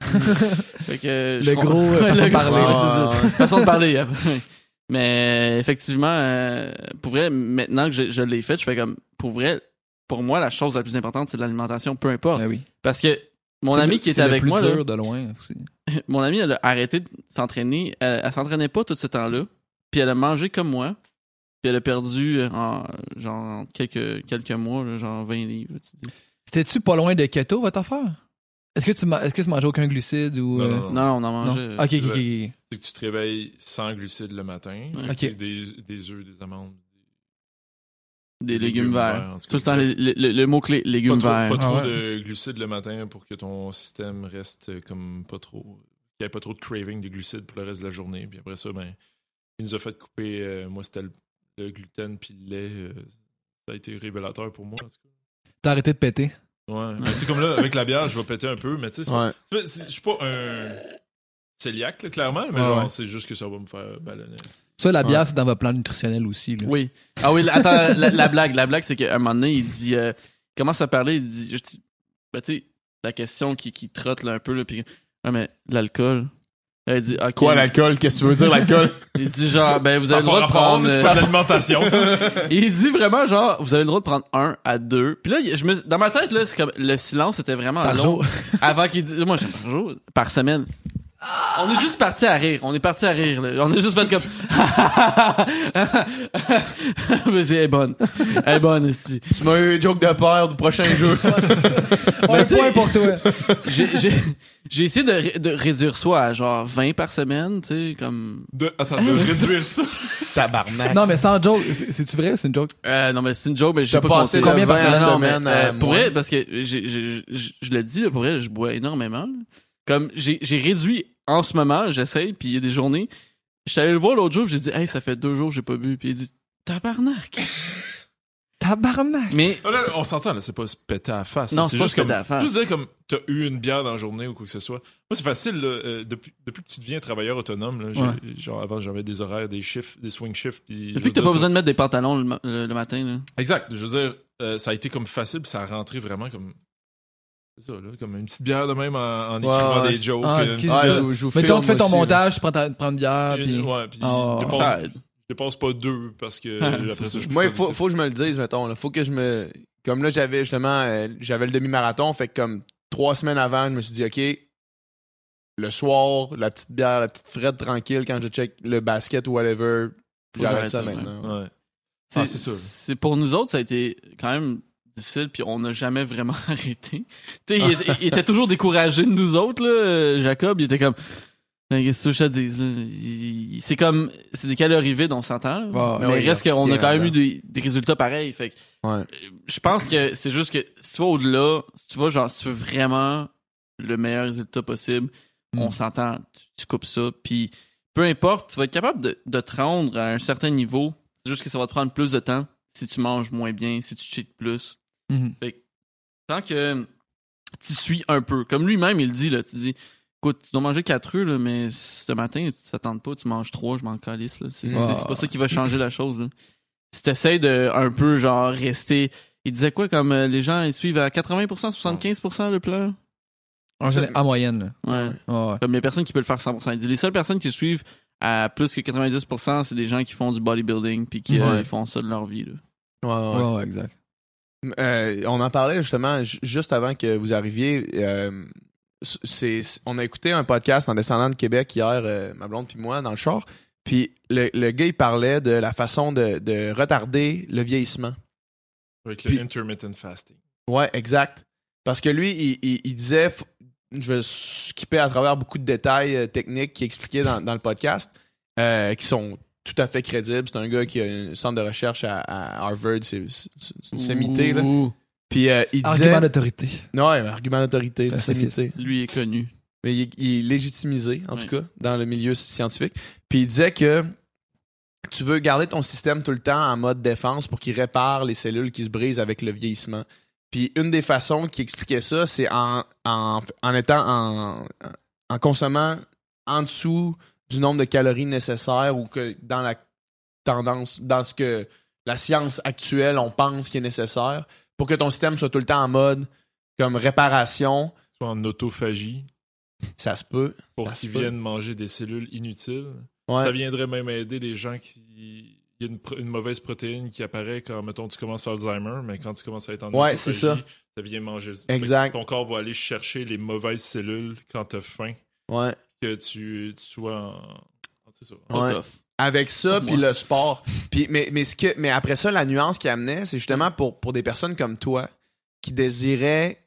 fait que je Le gros, euh, [LAUGHS] façon le de parler, gros, ouais, c'est ça. ouais. façon de parler après. mais effectivement euh, pour vrai maintenant que je, je l'ai fait je fais comme pour vrai pour moi la chose la plus importante c'est l'alimentation peu importe Ben oui. parce que mon ami le- qui était le avec plus moi, là, dur de loin aussi. mon ami, elle a arrêté de s'entraîner. Elle, elle s'entraînait pas tout ce temps-là. Puis elle a mangé comme moi. Puis elle a perdu euh, en genre en quelques, quelques mois, là, genre 20 livres. tu dis. C'était-tu pas loin de keto, votre affaire? Est-ce que tu, ma- est-ce que tu mangeais aucun glucide ou. Non, euh, non, Non, non, on en mangeait. Ok, ok, ok, ok. C'est que tu te réveilles sans glucides le matin. Ok. Des, des œufs, des amandes. Des Des légumes légumes verts. tout le temps, le, le- le- le mot-clé, légumes Pas trop, verts. pas trop Ah ouais. de glucides le matin pour que ton système reste euh, comme pas trop. Qu'il n'y ait pas trop de craving de glucides pour le reste de la journée. Puis après ça, ben, il nous a fait couper. euh, moi, c'était le, le gluten puis le lait. euh, ça a été révélateur pour moi. en tout cas. T'as arrêté de péter? Ouais. Mais tu sais, comme là, avec la bière, je vais péter un peu. Mais tu sais, Ouais. je suis pas un. celiac, là, clairement, mais Ouais, genre, ouais. c'est juste que ça va me faire ballonner. Ça, la bière, Ouais. c'est dans votre plan nutritionnel aussi. Là. Oui. Ah oui, attends, [LAUGHS] la, la blague, la blague, c'est qu'à un moment donné, il dit, euh, il commence à parler, il dit, je ben, tu sais, la question qui, qui trotte là, un peu, là, puis, ah, mais l'alcool. Elle dit, ok. Quoi, l'alcool? Qu'est-ce que tu veux dire, l'alcool? [LAUGHS] Il dit, genre, ben, vous avez le droit de prendre. euh, l'alimentation, ça. [LAUGHS] il dit vraiment, genre, vous avez le droit de prendre un à deux. Puis là, je me, dans ma tête, là, c'est comme, le silence était vraiment Par long. jour. Avant qu'il dise, moi, sais par jour, par semaine. On est juste parti à rire. On est parti à rire. là. On est juste fait comme. [LAUGHS] Mais c'est elle est bonne. Elle est bonne ici. tu m'as eu un joke de peur du prochain jeu. [LAUGHS] Un point pour toi. J'ai j'ai- j'ai essayé de, ré- de réduire ça à genre 20 par semaine, tu sais, comme. De, attends, de réduire ça. [LAUGHS] Tabarnak. Non, mais sans joke. C'est- C'est-tu vrai ou c'est une joke? Euh, non, mais c'est une joke, mais j'ai pas passé Combien par 20 à Non, mais, semaine euh, à pour vrai, parce que je je le dis, là, pour vrai, je bois énormément. là. Comme j'ai j'ai réduit en ce moment, j'essaye, puis il y a des journées. J'étais allé le voir l'autre jour, puis j'ai dit, hey, ça fait deux jours que j'ai pas bu. Puis il dit, tabarnak. [LAUGHS] Tabarnak. Mais là, on s'entend, là, c'est pas se péter à la face. Non, c'est pas juste se péter à la face. Juste dire comme, t'as eu une bière dans la journée ou quoi que ce soit. Moi, c'est facile, là, euh, depuis, depuis que tu deviens travailleur autonome, là, j'ai- Ouais. genre, avant, j'avais des horaires, des shifts, des swing shifts. puis je depuis que t'as pas besoin de mettre des pantalons le, ma- le- le matin, là. Exact. Je veux dire, euh, ça a été comme facile, puis ça a rentré vraiment comme. C'est ça, là, comme une petite bière de même en, écrivant ouais. des jokes. Ah, une je, je vous Mettons, tu fais ton aussi, montage, tu prends, ta, prends une bière, une- puis... ouais, puis Ah, je dépasse, Ça aide. je dépasse pas deux parce que [LAUGHS] après ça, je Moi, il faut, faut que je me le dise, mettons. Là. Faut que je me. Comme là, j'avais justement. euh, j'avais le demi-marathon, fait que comme trois semaines avant, je me suis dit, OK, le soir, la petite bière, la petite frette tranquille quand je check le basket ou whatever, j'arrête ça maintenant. Ouais. C'est Ah, c'est sûr. c'est pour nous autres, ça a été quand même difficile, puis on n'a jamais vraiment [LAUGHS] arrêté. Tu sais, il, était- il était toujours découragé de nous autres, là. Jacob, il était comme. Ben, Qu'est-ce que je te il- C'est comme. C'est des calories vides, on s'entend. Mais il reste qu'on a quand même eu des, des résultats pareils. Fait que, Ouais. euh, je pense que c'est juste que si tu vas au-delà, si tu vas genre, si tu veux vraiment le meilleur résultat possible, Mm. on s'entend, tu, tu coupes ça, puis peu importe, tu vas être capable de, de te rendre à un certain niveau. C'est juste que ça va te prendre plus de temps si tu manges moins bien, si tu cheats plus. Mhm. Tant que tu suis un peu, comme lui-même il dit là, tu dis, écoute, tu dois manger 4 œufs là, mais ce matin tu t'attends pas, tu manges 3, je m'en calisse là. C'est c'est- c'est pas ça qui va changer la chose. Là. Si t'essayes de un peu genre rester, il disait quoi comme euh, les gens ils suivent à 80%, 75% le plan? En, général, en moyenne, là. Ouais. Ouais, ouais. Comme les personnes qui peuvent le faire 100%. Il dit les seules personnes qui suivent à plus que 90%, c'est des gens qui font du bodybuilding puis qui euh, font ça de leur vie. Là. Ouais, ouais. Ouais, ouais, exact. Euh, on en parlait justement ju- juste avant que vous arriviez. euh, c'est, on a écouté un podcast en descendant de Québec hier, euh, ma blonde puis moi, dans le char. Puis le, le gars, il parlait de la façon de, de retarder le vieillissement. Avec le intermittent fasting. Ouais, exact. Parce que lui, il, il- il disait, f- je vais skipper à travers beaucoup de détails techniques qu'il expliquait dans, dans le podcast, euh, qui sont tout à fait crédibles. C'est un gars qui a un centre de recherche à, à Harvard, c'est une sémité. Là. Puis euh, il disait... Argument d'autorité. Non, ouais, argument d'autorité, une c'est sémité. lui est connu. Mais il, est- il est légitimisé, en Ouais. tout cas, dans le milieu scientifique. Puis il disait que tu veux garder ton système tout le temps en mode défense pour qu'il répare les cellules qui se brisent avec le vieillissement. Puis une des façons qui expliquait ça, c'est en, en, en étant en, en consommant en dessous du nombre de calories nécessaires ou que dans la tendance, dans ce que la science actuelle, on pense qui est nécessaire pour que ton système soit tout le temps en mode comme réparation. Soit en autophagie Ça se peut. pour qu'ils viennent manger des cellules inutiles. Ouais. Ça viendrait même aider les gens qui. Il y a une, mauvaise protéine qui apparaît quand, mettons, tu commences Alzheimer, mais quand tu commences à être en Ouais, c'est ça. autophagie, ça vient manger. Exact. Ton corps va aller chercher les mauvaises cellules quand t'as faim, Ouais. Que tu, tu sois en. Ouais. Avec ça, puis le sport. Puis, mais, mais, ce que, mais après ça, la nuance qu'il amenait, c'est justement pour, pour des personnes comme toi qui désiraient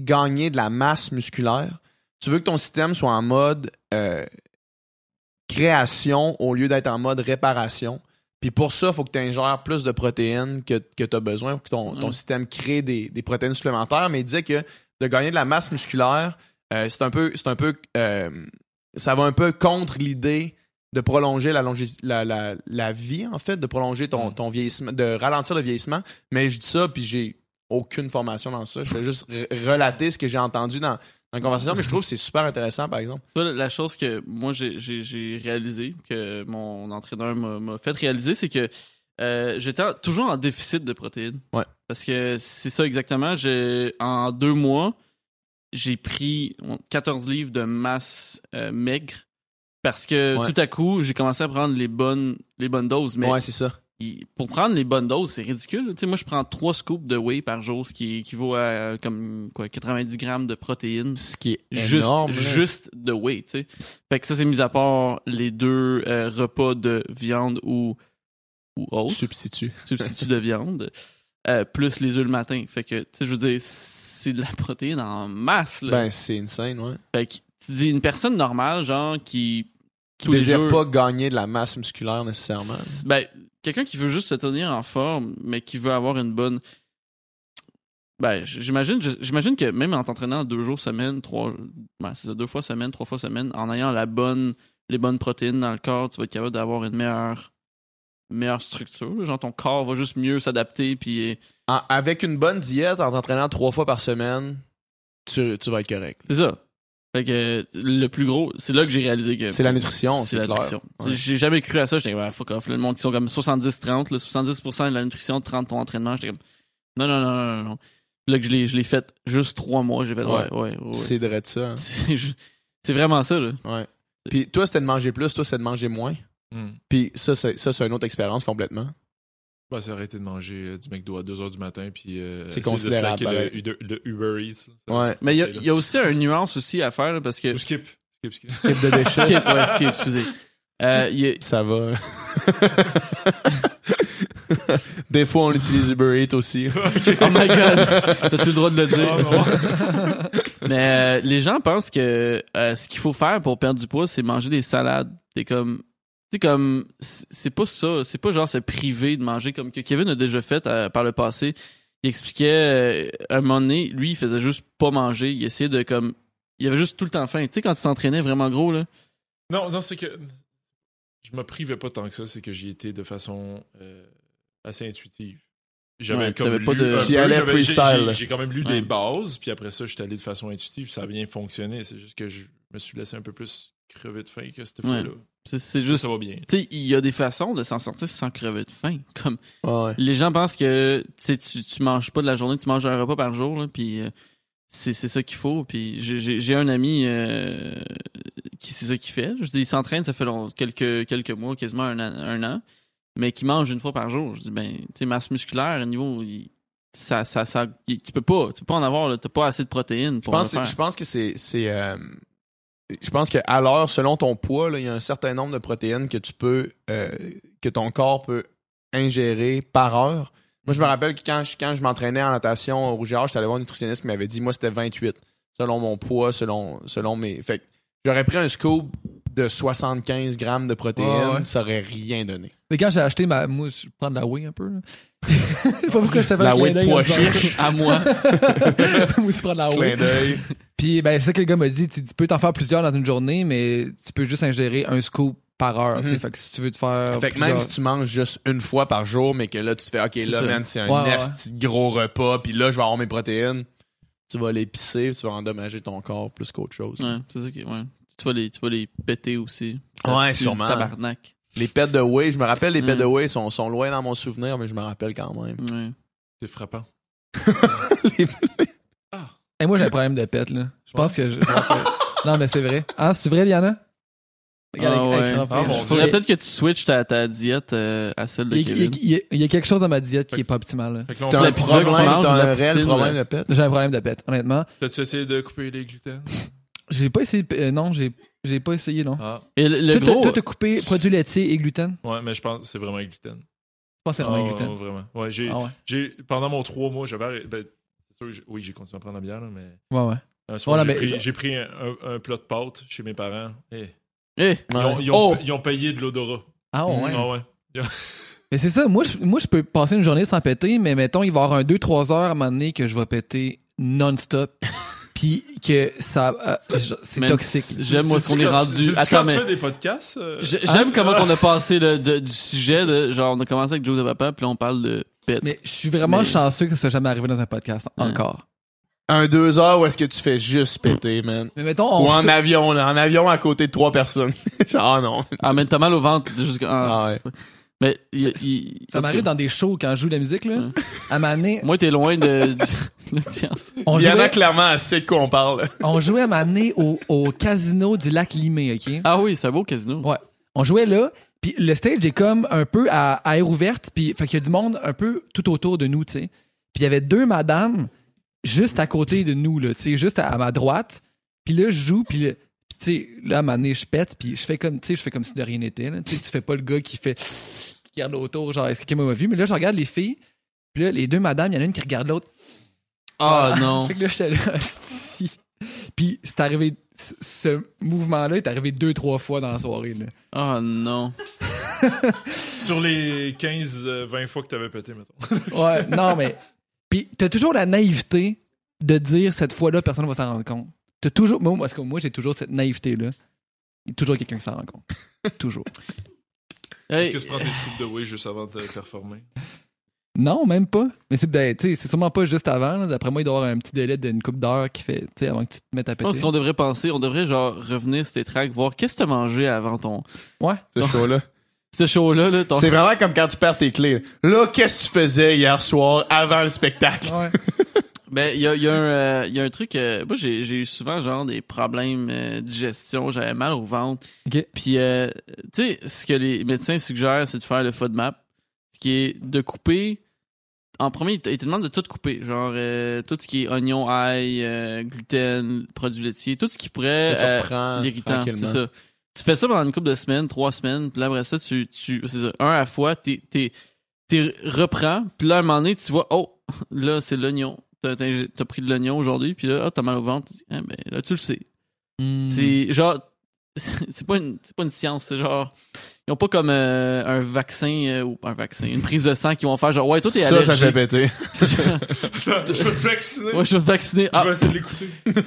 gagner de la masse musculaire. Tu veux que ton système soit en mode euh, création au lieu d'être en mode réparation. Puis pour ça, il faut que tu ingères plus de protéines que, que tu as besoin pour que ton, ton Mm. système crée des, des protéines supplémentaires. Mais il disait que de gagner de la masse musculaire, euh, c'est un peu. C'est un peu euh, ça va un peu contre l'idée de prolonger la, longi- la, la, la vie, en fait, de prolonger ton, ton vieillissement, de ralentir le vieillissement. Mais je dis ça, puis j'ai aucune formation dans ça. Je fais juste relater ce que j'ai entendu dans, dans la conversation, mais je trouve que c'est super intéressant, par exemple. La chose que moi j'ai- réalisé, que mon entraîneur m'a fait réaliser, c'est que euh, j'étais toujours en déficit de protéines. Ouais. Parce que c'est ça exactement. J'ai en deux mois, j'ai pris 14 livres de masse euh, maigre. Parce que Ouais. tout à coup, j'ai commencé à prendre les bonnes, les bonnes doses. Mais Ouais, c'est ça. pour prendre les bonnes doses, c'est ridicule. Moi, je prends trois scoops de whey par jour, ce qui équivaut à euh, comme quoi 90 grammes de protéines Ce qui est juste, énorme. juste de whey, tu sais. Fait que ça, c'est mis à part les deux euh, repas de viande ou, ou autre, Substitut. substitut de viande, plus les œufs le matin. Fait que, je veux dire, c'est de la protéine en masse, là. Ben, c'est insane, ouais. Fait que, tu dis, une personne normale, genre, qui... Qui désire jours- pas gagner de la masse musculaire nécessairement. Ben, quelqu'un qui veut juste se tenir en forme, mais qui veut avoir une bonne. Ben, j'imagine, j'imagine que même en t'entraînant deux jours semaine, trois, ben, c'est ça, deux fois semaine, trois fois semaine, en ayant la bonne, les bonnes protéines dans le corps, tu vas être capable d'avoir une meilleure, meilleure structure. là. Genre, ton corps va juste mieux s'adapter, puis En- avec une bonne diète, en t'entraînant trois fois par semaine, tu, tu vas être correct. c'est ça. Fait que le plus gros, c'est là que j'ai réalisé que. C'est la nutrition, C'est c'est la clair. nutrition. Ouais. J'ai jamais cru à ça. J'étais comme, ah, fuck off. là, le monde qui sont comme 70-30, le 70% de la nutrition, 30 ton entraînement. J'étais comme, non, non, non, non, non. Puis Là que je l'ai, je l'ai fait juste trois mois, j'ai fait, ouais, Ouais. ouais, ouais. ouais. C'est de ça. hein. [LAUGHS] C'est ju- c'est vraiment ça, là. Ouais. Puis toi, c'était de manger plus, toi, c'était de manger moins? Hmm. Puis ça, c'est, ça, c'est une autre expérience complètement. Ben, c'est arrêter de manger euh, du McDo à 2h du matin, puis euh, C'est de considérable, pareil. Le, Uber- le Uber Eats. là. Ouais. Mais il y a, y aussi une nuance aussi à faire, là, parce que. Ou skip. Skip, skip. Type de déchets. Skip, ouais, skip, excusez. Euh, il y a- Ça va. [LAUGHS] Des fois, on utilise Uber Eats aussi. [LAUGHS] Oh my god! T'as-tu le droit de le dire? Oh, non. [LAUGHS] Mais euh, les gens pensent que euh, ce qu'il faut faire pour perdre du poids, c'est manger des salades. C'est comme. C'est comme. C'est pas ça. C'est pas genre se priver de manger comme que Kevin a déjà fait euh, par le passé. Il expliquait, euh, à un moment donné, lui, il faisait juste pas manger. Il essayait de comme. Il avait juste tout le temps faim. Tu sais, quand tu t'entraînais vraiment gros, là. Non, non, c'est que je me privais pas tant que ça, c'est que j'y étais de façon euh, assez intuitive. J'avais Ouais, comme lu pas de- freestyle. j'ai- quand même lu Ouais. des bases, puis après ça, je suis allé de façon intuitive, ça a bien fonctionné. C'est juste que je me suis laissé un peu plus crever de faim que cette Ouais. fois-là. C'est- Juste... Ça va bien. Tu sais, il y a des façons de s'en sortir sans crever de faim. [LAUGHS] Comme Ouais. les gens pensent que tu tu tu manges pas de la journée, tu manges un repas par jour, là, puis euh, c'est c'est ça qu'il faut. Puis j'ai- un ami euh, qui c'est ça qu'il fait. Je dis, il s'entraîne, ça fait long- quelques quelques mois, quasiment un an, un an, mais qui mange une fois par jour. Je dis ben, tu sais, masse musculaire, au niveau, il- ça, ça, ça, il- tu peux pas, tu peux pas en avoir, là, t'as pas assez de protéines Je pour pense, le faire. je pense que c'est. c'est euh, je pense qu'à l'heure, selon ton poids, il y a un certain nombre de protéines que tu peux. euh, que ton corps peut ingérer par heure. Moi, je me rappelle que quand je, quand je m'entraînais en natation au Rouge et Or, j'étais allé voir un nutritionniste qui m'avait dit, moi, c'était 28, selon mon poids, selon, selon mes. Fait j'aurais pris un scoop de 75 grammes de protéines, ouais. ça aurait rien donné. Mais quand j'ai acheté ma. Moi, je prends de la whey un peu. [LAUGHS] Je sais pas pourquoi je t'avais La whey de pois chiche. à moi. [LAUGHS] moi aussi, prendre de la whey. d'œil. Puis, ben, c'est ça que le gars m'a dit. Tu peux t'en faire plusieurs dans une journée, mais tu peux juste ingérer un scoop par heure. Mhm. Fait que si tu veux te faire. Fait que même si tu manges juste une fois par jour, mais que là, tu te fais, OK, là, man, c'est un Ouais, gros repas, puis là, je vais avoir mes protéines. Tu vas les pisser, tu vas endommager ton corps plus qu'autre chose. Ouais, c'est ça qui, ouais. Tu vas les, tu vas les péter aussi. Ouais, sûrement. Tabarnak. Les pets de whey, je me rappelle, les pets de whey sont, sont loin dans mon souvenir, mais je me rappelle quand même. Ouais. C'est frappant. [LAUGHS] Et moi, j'ai un problème de pète, là. Je pense que. je- non, mais c'est vrai. Ah, c'est vrai, Liana? Regarde, Ah ouais. Ah. Faudrait peut-être que tu switches ta, ta diète euh, à celle de Il y, a- il y a- Kevin. il y a- il y a quelque chose dans ma diète qui est pas optimal. là. Fait que C'est un problème, manges la un réel problème de pète. J'ai un problème de pète, honnêtement. T'as-tu essayé de couper les gluten? J'ai pas essayé. euh, non, j'ai j'ai pas essayé, non. Ah. Et le, gros, toi, t'as coupé produits laitiers et gluten? Je Ouais, mais je pense que c'est vraiment gluten. pense que c'est vraiment Ah, gluten. ouais, vraiment. Ouais, j'ai, Ah ouais. j'ai, pendant mon trois mois, j'avais arrêté- ben, c'est sûr, que j'ai- oui, j'ai continué à prendre la bière, là, mais Ouais, ouais. un soir, Voilà, j'ai, mais- pris, j'ai pris un, un- un plat de pâtes chez mes parents. Eh, Eh, Ils, ont, ils ont- Oh! ils ont payé de l'odorat. Ah ouais. Ah ouais. [LAUGHS] Mais c'est ça, moi je, moi je peux passer une journée sans péter, mais mettons, il va y avoir un 2-3 heures à un moment donné que je vais péter non-stop. [LAUGHS] Puis que ça. euh, c'est toxique. J'aime moi ce qu'on est rendu. Attends, mais tu fais des podcasts? euh, j'ai- Hein? j'aime comment on a passé le, de- du sujet de genre on a commencé avec Joe de Papa puis là on parle de pète. Mais je suis vraiment Mais- chanceux que ça soit jamais arrivé dans un podcast Ouais. encore. un deux heures où est-ce que tu fais juste péter, man. Mais mettons, on Ou en avion, là, en avion à côté de trois personnes. [LAUGHS] Genre, ah non. Ah, mais t'as mal au ventre. jusqu'à- ah. Ah ouais. Mais il, il- ça m'arrive dans des shows quand je joue de la musique, là. Ouais. À Mané, Moi, t'es loin de, de l'audience. on Il y en a jouait, clairement assez de quoi on parle. on jouait à Mané au, au casino du lac Limé, OK? Ah oui, c'est un beau casino. Ouais. On jouait là, puis le stage est comme un peu à, à air ouverte, puis fait qu'il y a du monde un peu tout autour de nous, tu sais. Puis il y avait deux madames juste à côté de nous, là, tu sais, juste à, à ma droite. Puis là, je joue, puis le- puis tu sais, là, à un moment donné, je pète, puis je fais comme, tu sais, je fais comme si de rien n'était, là. Tu sais, tu fais pas le gars qui fait, qui regarde autour, genre, est-ce que quelqu'un m'a vu? Mais là, je regarde les filles, puis là, les deux madames, il y en a une qui regarde l'autre. Ah [LAUGHS] non. Fait que là, j'étais là, [LAUGHS] si. Puis c'est arrivé, ce- ce mouvement-là est arrivé deux, trois fois dans la soirée, là. Ah non. [LAUGHS] Sur les 15-20 fois que t'avais pété, mettons. Ouais, non, mais. Puis, t'as toujours la naïveté de dire cette fois-là, personne ne va s'en rendre compte. T'as toujours. Moi, parce que moi, j'ai toujours cette naïveté-là. Il y a toujours quelqu'un qui s'en rend compte. [LAUGHS] toujours. Hey, Est-ce que tu prends tes scoops de whey juste avant de performer? Non, même pas. Mais c'est ben, tu sais, c'est sûrement pas juste avant. là. D'après moi, il doit y avoir un petit délai d'une coupe d'heure qui fait, tu sais, avant que tu te mettes à je péter. pense qu'on devrait penser, on devrait genre revenir sur tes tracks, voir qu'est-ce que t'as mangé avant ton. Ouais. Ce show-là. [LAUGHS] Ce show-là, là, ton. C'est vraiment comme quand tu perds tes clés. Là, qu'est-ce que tu faisais hier soir avant le spectacle? Ouais. [LAUGHS] Ben, il y a, il y, a un, euh, il y a un truc. euh, moi, j'ai j'ai eu souvent genre des problèmes euh, digestion. J'avais mal au ventre. Ok. Puis, euh, tu sais, ce que les médecins suggèrent, c'est de faire le FODMAP, ce qui est de couper. En premier, ils te, ils te demandent de tout couper. Genre, euh, tout ce qui est oignon, ail, euh, gluten, produits laitiers, tout ce qui pourrait. Tu euh, reprends l'irritant, c'est ça. Tu fais ça pendant une couple de semaines, trois semaines, puis là, après ça, tu, tu c'est ça, un à la fois, t'es, t'es, t'es reprends, puis là, à un moment donné, tu vois, oh, [LAUGHS] là, c'est l'oignon. T'as, pris de l'oignon aujourd'hui, puis là, oh, t'as mal au ventre. Ah, ben, là, tu le sais. Hmm. C'est genre, c'est [LAUGHS] c'est pas une, c'est pas une science, c'est genre, ils ont pas comme euh, un vaccin, euh, ou un vaccin, une prise de sang qui vont faire genre, ouais, toi, t'es Ça, ça allergique. fait péter. [LAUGHS] C'est genre, Attends, je vais te vacciner. ouais, je suis vacciné. Je Ah, vais essayer de l'écouter. [LAUGHS]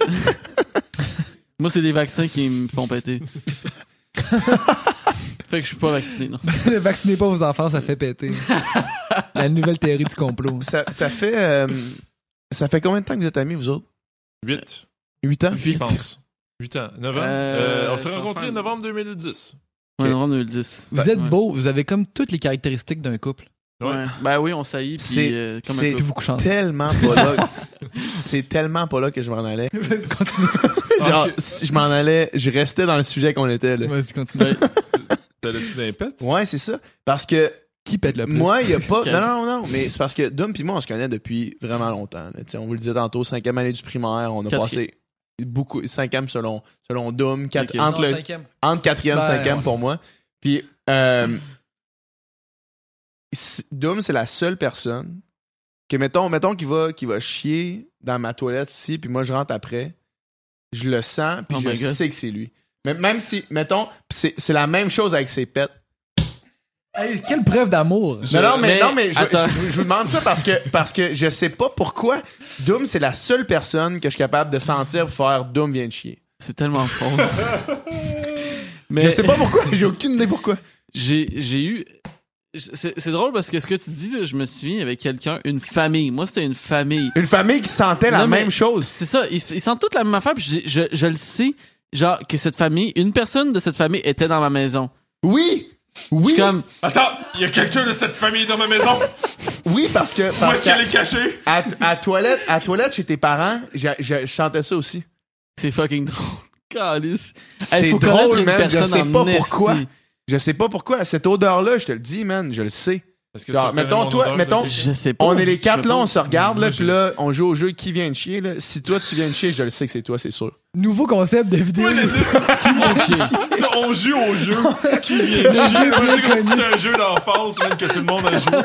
moi, c'est des vaccins qui me font péter. fait que je suis pas vacciné, non. Ne vaccinez pas vos enfants, ça fait péter. la nouvelle théorie du complot. Ça, ça fait, euh, ça fait combien de temps que vous êtes amis, vous autres? 8, Huit ans? je pense. 8 ans. 9 ans? Euh, Euh, on s'est rencontrés en novembre 2010. Ouais, Ok. novembre 2010. Vous êtes Ouais. beau, vous avez comme toutes les caractéristiques d'un couple. Ouais. Ouais. Ben oui, on saillit, puis C'est- euh, comme c'est- un Puis couple. vous. Tellement pas là. [LAUGHS] C'est tellement pas là que je m'en allais. [LAUGHS] Continue. [LAUGHS] Genre, si je m'en allais, je restais dans le sujet qu'on était, là. Vas-y, continue. T'allais-tu d'un pet? Ouais, c'est ça. Parce que Qui pète le plus? moi, il y a [LAUGHS] pas. Non, non, non, mais c'est parce que Dom puis moi, on se connaît depuis vraiment longtemps. on vous le disait tantôt, cinquième année du primaire, on a Quatrième. passé beaucoup, cinquième selon, selon Dom, quatre- entre, Non, le, cinquième. entre quatrième, Ben, cinquième ouais. pour moi. Puis, euh, c'est- Dom, c'est la seule personne que, mettons, mettons qu'il va, qu'il va chier dans ma toilette ici, puis moi, je rentre après. Je le sens, puis Oh je sais que c'est lui. Mais même si, mettons, c'est la même chose avec ses pets. Hey, quelle preuve d'amour! Non, non, mais, mais- non, mais je, attends. je- je vous demande ça parce que, parce que je sais pas pourquoi Doom, c'est la seule personne que je suis capable de sentir pour faire Doom vient de chier. C'est tellement. [LAUGHS] Mais Je sais pas pourquoi, j'ai aucune idée pourquoi. j'ai j'ai eu c'est c'est drôle parce que ce que tu dis là, je me souviens avec quelqu'un, une famille. Moi, c'était une famille. Une famille qui sentait la Non, même chose. C'est ça, ils, ils sentent toute la même affaire, puis je, je, je le sais, genre que cette famille, une personne de cette famille était dans ma maison. Oui! Je Oui! suis comme Attends, il y a quelqu'un de cette famille dans ma maison? [LAUGHS] Oui, parce que, Où est-ce qu'elle est cachée? à, à toilette, à toilette chez tes parents, je, je, je chantais ça aussi. c'est fucking drôle. Calice. Hey, C'est drôle, man. Je sais pas pourquoi. Je sais pas pourquoi. Cette odeur-là, je te le dis, man, je le sais. Est-ce que Genre, mettons, toi- odeur mettons- Je sais pas. On est les quatre là, on se regarde, là, puis là, on joue au jeu qui vient de chier, là. Si toi, tu viens de chier, je le sais que c'est toi, c'est sûr. Nouveau concept de vidéo. Ouais, les deux. [LAUGHS] Qui vient de chier? On joue au jeu qui vient de chier. C'est un jeu d'enfance, même que tout le monde a joué.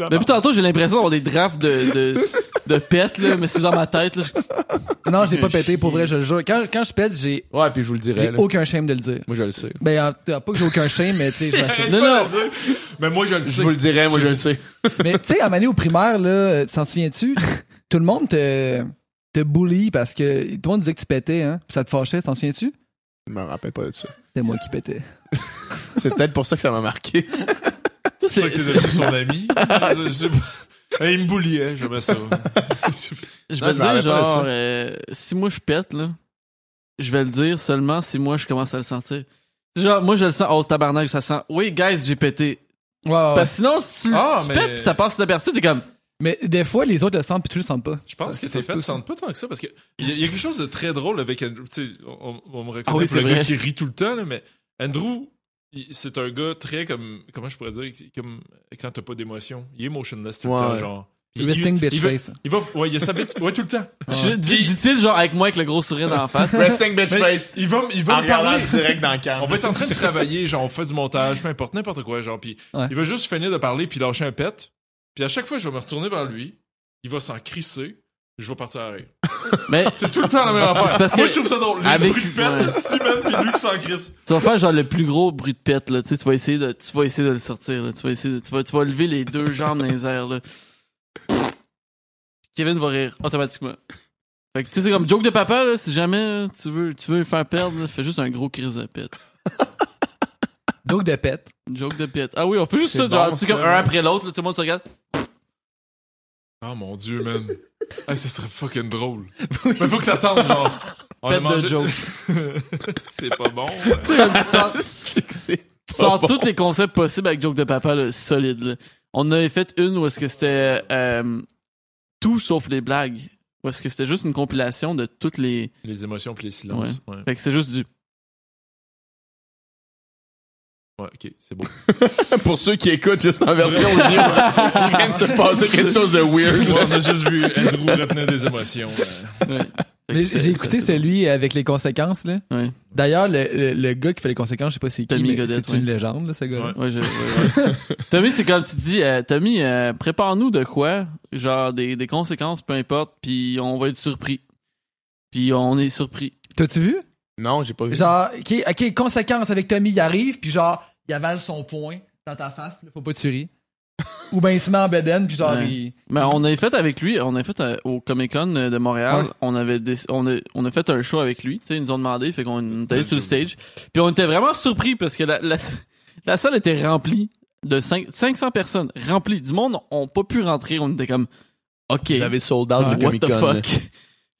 [LAUGHS] Depuis tantôt, j'ai l'impression d'avoir des drafts de, de, de pète, là, mais c'est dans ma tête. Là. Non, j'ai pas pété, pour vrai, je le jure. Quand, quand je pète, j'ai Ouais, puis je vous le dirai, j'ai là. aucun shame de le dire. Moi, je le sais. Ben, en- pas que j'ai aucun shame, mais tu sais, je [LAUGHS] m'assure. Arrête Non, pas non. Mais moi, je le Je sais. vous le dirai, moi, je le sais. Mais tu sais, à Mané au primaire, là, t'en souviens-tu? [LAUGHS] Tout le monde te, te bully parce que tout le monde disait que tu pétais, hein? Pis ça te fâchait, t'en souviens-tu? Je me rappelle pas de ça. C'était moi qui pétais. [LAUGHS] C'est peut-être pour ça que ça m'a marqué. Ça, C'est ça c'est- que t'es devenu son ami. Je sais pas. Il me bouliait, j'aimais ça. [LAUGHS] Je vais dire, genre, euh, si moi je pète, là, je vais le dire seulement si moi je commence à le sentir. Genre, moi je le sens, oh tabarnak, ça sent. Oui, guys, j'ai pété. Ouais, ouais, ouais. Parce que sinon, si tu, le- Ah, tu mais- pètes pis ça passe inaperçu, t'es comme. Mais des fois, les autres le sentent puis tu le sens pas. Je pense Ça, que c'est tes fêtes aussi. sentent pas tant que ça parce que il y, y a quelque chose de très drôle avec Andrew. Tu sais, on, on me reconnaît Ah oui, pour le c'est gars vrai. qui rit tout le temps, là, mais Andrew, c'est un gars très comme. Comment je pourrais dire Comme quand t'as pas d'émotion. Il est motionless tout Ouais. le temps, genre. Puis Resting il, bitch il va, face. il va, ouais, il a sa bite, ouais, tout le temps. [LAUGHS] Dis- Dit-il, genre, avec moi avec le gros sourire dans la face. [LAUGHS] Resting bitch face. il va, il va En me parler. direct dans le [LAUGHS] camp. On va être en train de travailler, genre on fait du montage, peu importe, n'importe quoi, genre puis Ouais. il va juste finir de parler puis lâcher un pet. Puis à chaque fois je vais me retourner vers lui, il va s'en crisser, je vais partir à rire. [LAUGHS] Mais C'est tout le temps la même affaire. Parce Moi que- je trouve ça drôle, les avec- bruits de pet, ouais. c'est man puis lui qui s'en crisse. tu vas faire genre le plus gros bruit de pète, là. Tu sais, tu vas essayer de, tu vas essayer de le sortir, là. Tu vas essayer de, tu vas, tu vas lever les deux jambes dans les airs, là. Kevin va rire automatiquement. Fait que, tu sais, c'est comme joke de papa, là. Si jamais tu veux, tu veux le faire perdre, là, fais juste un gros crise de pète. Donc de pète. Joke de pète. Ah oui, on fait juste ça, genre, bon, tu sais, ça, comme un après l'autre, là, tout le monde se regarde. Oh mon dieu man. [LAUGHS] Ah, ça serait fucking drôle. Mais faut que t'attendes genre. On Pète de joke. [LAUGHS] c'est pas bon. Tu sais, [LAUGHS] tu sors, bon. tous les concepts possibles avec joke de papa, là, solide, là. On avait fait une où est-ce que c'était, euh, tout sauf les blagues. Où est-ce que c'était juste une compilation de toutes les, Les émotions puis les silences. Ouais. Fait que c'est juste du. Ouais, ok, c'est beau. [LAUGHS] Pour ceux qui écoutent juste en version audio, il vient de se passer quelque chose de weird. Moi, on a juste vu Andrew retenir des émotions. euh. Ouais. Mais J'ai écouté celui avec les conséquences, là. Ouais. D'ailleurs, le, le, le gars qui fait les conséquences, je sais pas c'est qui, Tommy mais c'est une ouais. légende, là, ce gars-là. Ouais, je- ouais, ouais. Tommy, c'est comme tu dis, euh, Tommy, euh, prépare-nous de quoi, genre des, des conséquences, peu importe, puis on va être surpris. Puis on est surpris. T'as-tu vu? Non, j'ai pas vu. Genre, ok, ok, conséquences avec Tommy, il arrive, puis genre, il avale son poing dans ta face, puis là, faut pas que tu ris. Ou ben il se met en bedaine, puis genre, Ouais. il... Mais on avait fait avec lui, on a fait euh, au Comic Con de Montréal, Ouais. on avait on a, on a fait un show avec lui, tu sais, ils nous ont demandé, fait qu'on était allé sur le stage, puis on était vraiment surpris parce que la, la, la salle était remplie de cinq- 500 personnes, remplie, du monde ont pas pu rentrer, on était comme, ok, Vous avez sold out le what Comic the Con. fuck?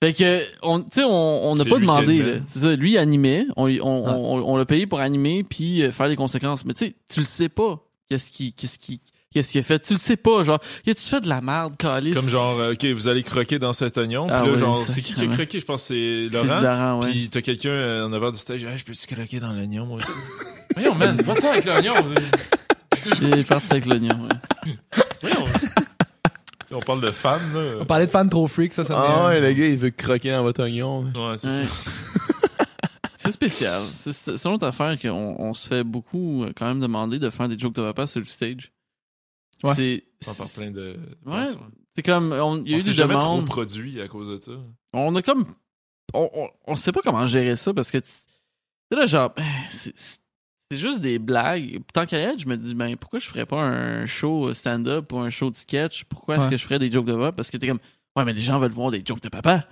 Fait que, on, tu sais, on n'a pas demandé, là. C'est ça, lui il animait, on, on, Ouais. on, on l'a payé pour animer puis euh, faire les conséquences. Mais tu sais, tu le sais pas. Qu'est-ce qui, qu'est-ce qui, qu'est-ce qu'il a fait? Tu le sais pas, genre, y a-tu fait de la merde, calice? Comme genre, euh, ok, vous allez croquer dans cet oignon. Puis Ah là, oui, genre, c'est qui qui a croqué? Je pense que c'est C'est Laurent. Laurent, ouais. Puis t'as quelqu'un euh, en avant du stage. Hey, je peux-tu croquer dans l'oignon, moi aussi? Voyons, man, va-t'en avec l'oignon. [LAUGHS] Il est parti avec l'oignon, ouais. Voyons. On parle de fans, là. On parlait de fans trop freak, ça, ça Ah ouais, le gars, il veut croquer dans votre oignon. Ouais, c'est Ouais. ça. [LAUGHS] C'est spécial. C'est c'est c'est une autre affaire qu'on on se fait beaucoup euh, quand même demander de faire des jokes de papa sur le stage. Ouais. C'est On parle plein de. Ouais. c'est comme on- il y a On eu s'est des jamais trop demandes. produit à cause de ça. on a comme on, on, on sait pas comment gérer ça parce que tu tu sais là genre c'est c'est juste des blagues. Tant qu'à être je me dis ben pourquoi je ferais pas un show stand-up ou un show de sketch? Pourquoi est-ce Ouais. que je ferais des jokes de papa? Parce que t'es comme ouais mais les gens veulent voir des jokes de papa.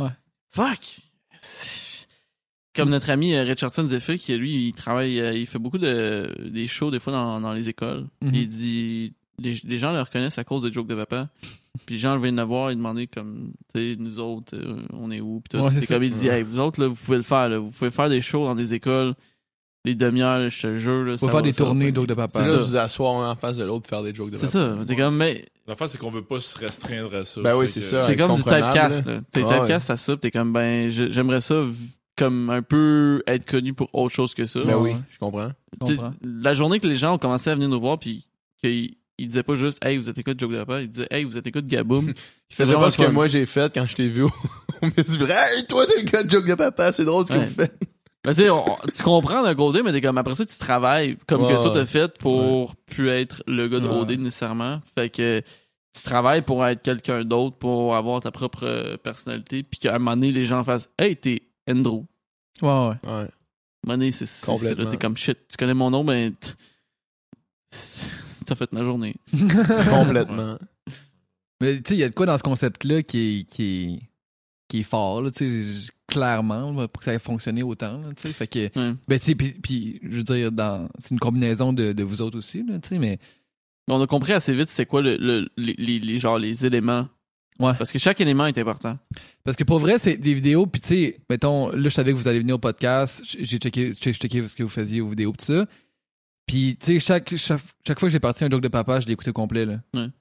Ouais. fuck! C'est- comme notre ami euh, Richardson Zephyr qui lui il travaille euh, il fait beaucoup de des shows des fois dans, dans les écoles. Mhm. Il dit les, les gens le reconnaissent à cause des jokes de papa. [LAUGHS] Puis les gens viennent le voir et demander comme tu sais nous autres euh, on est où puis tout. Ouais, c'est c'est comme il dit hey, vous autres là vous pouvez le faire là. vous pouvez faire des shows dans des écoles des demi-heures je te jure là, Faut faire va- des tournées de papa. C'est ça. vous asseoir un en face de l'autre, faire des jokes de c'est papa. ça t'es comme mais L'affaire, c'est qu'on veut pas se restreindre à ça. Ben oui, c'est ça. c'est comme du typecast là. t'es Ouais, typecast à ça puis t'es comme ben j'aimerais ça comme un peu être connu pour autre chose que ça Ben oui, je comprends. La journée que les gens ont commencé à venir nous voir puis qu'ils ils disaient pas juste hey vous êtes écoute Joke de Papa ils disaient hey vous êtes écoute Gaboum [LAUGHS] Il faisait pas ce que moi j'ai fait quand je t'ai vu au [LAUGHS] Miss. Hey, toi, t'es le gars de joke de papa, c'est drôle ce que vous faites. Ben, tu sais, on- tu comprends d'un côté, mais t'es comme après ça, tu travailles comme Ouais, que toi ouais. t'as fait pour plus être le gars de Ouais. OD nécessairement. Fait que tu travailles pour être quelqu'un d'autre, pour avoir ta propre euh, personnalité, puis qu'à un moment donné, les gens fassent Hey, t'es Andrew. Ouais, ouais. Ouais. À un moment donné, c'est c'est ça, là, Complètement. T'es comme shit, tu connais mon nom, ben. t- T'as fait ma journée. [LAUGHS] Complètement. Mais tu sais, il y a de quoi dans ce concept-là qui est, qui est, qui est fort, là, tu sais, j- clairement, pour que ça ait fonctionné autant, là, tu sais. Fait que, ben, tu sais, puis, je veux dire, dans, c'est une combinaison de, de vous autres aussi, là, tu sais, mais On a compris assez vite c'est quoi le, le- les, les, genre les éléments. Ouais. Parce que chaque élément est important. Parce que pour vrai, c'est des vidéos, puis tu sais, mettons, là, je savais que vous allez venir au podcast, j'ai checké, j'ai checké ce que vous faisiez aux vidéos, tout ça. Puis, tu sais, chaque, chaque, chaque fois que j'ai parti un joke de papa, je l'ai écouté au complet, là.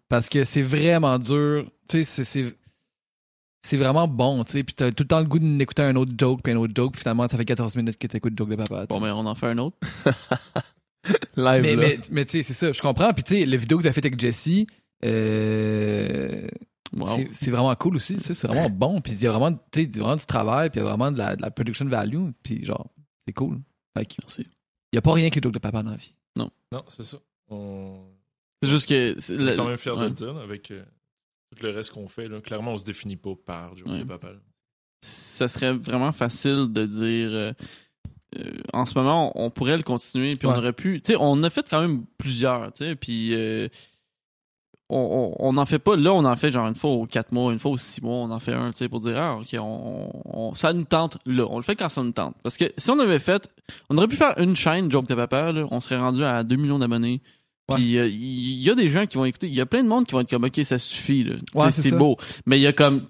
Parce que c'est vraiment dur. Tu sais, c'est- c'est. Vraiment bon, tu sais. Puis t'as tout le temps le goût d'écouter un autre joke, puis un autre joke, puis finalement, ça fait 14 minutes que t'écoutes joke de papa. Bon, mais on en fait un autre. [LAUGHS] Live, mais, là. mais, mais tu sais, c'est ça, je comprends. Puis, tu sais, la vidéo que vous avez faite avec Jesse, euh, Wow. c'est- vraiment cool aussi, c'est vraiment bon. Puis il y a vraiment, tu sais, vraiment du travail, puis il y a vraiment de la, de la production value, puis genre, c'est cool. Fait que, Merci. il y a pas rien que les jokes de papa dans la vie. Non, c'est ça. On, C'est juste que. c'est quand même fiers de le dire, avec euh, tout le reste qu'on fait. Là. Clairement, on se définit pas par Joe Ouais. et Papa. là. ça serait vraiment facile de dire euh, euh, en ce moment on, on pourrait le continuer puis Ouais. on aurait pu tu sais on a fait quand même plusieurs tu sais puis euh, on, on, on en fait pas là on en fait genre une fois aux quatre mois une fois aux six mois on en fait un tu sais pour dire ah ok on, on- ça nous tente là on le fait quand ça nous tente parce que si on avait fait on aurait pu faire une chaîne joke de papa là, on serait rendu à 2 millions d'abonnés. Puis euh, il y, a des gens qui vont écouter il y a plein de monde qui vont être comme ok ça suffit là. Ouais, c'est c'est ça. beau mais il y a comme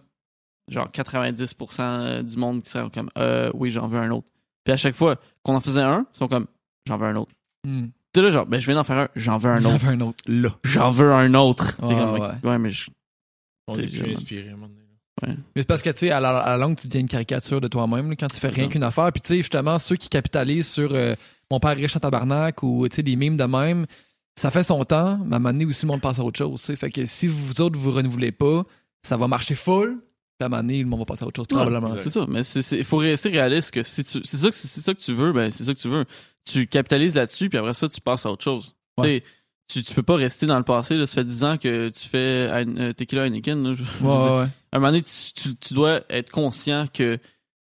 genre 90% du monde qui sont comme euh, oui j'en veux un autre puis à chaque fois qu'on en faisait un ils sont comme j'en veux un autre Hmm. tu sais là genre ben je viens d'en faire un j'en veux un J'en autre veux un autre, là. j'en veux un autre T'es Ouais, comme, ouais. ouais mais je- On est plus inspiré à un moment donné. là. Mais c'est parce que, tu sais, à la, à la longue, tu deviens une caricature de toi-même là, quand tu fais rien qu'une affaire. Puis, tu sais, justement, ceux qui capitalisent sur euh, mon père riche en tabarnak ou, tu sais, des mimes de même, ça fait son temps, mais à un moment donné aussi, le monde passe à autre chose. Fait que si vous autres, vous renouvelez pas, ça va marcher full, puis à un moment donné, le monde va passer à autre chose, probablement. c'est ça mais il faut rester réaliste que si tu c'est ça que c'est ça que tu veux ben c'est ça que tu veux tu capitalises là-dessus puis après ça tu passes à autre chose Ouais. Tu tu, peux pas rester dans le passé là, ça fait 10 ans que tu fais euh, Tequila Heineken là, je- ouais. à un moment donné, tu, tu- tu dois être conscient que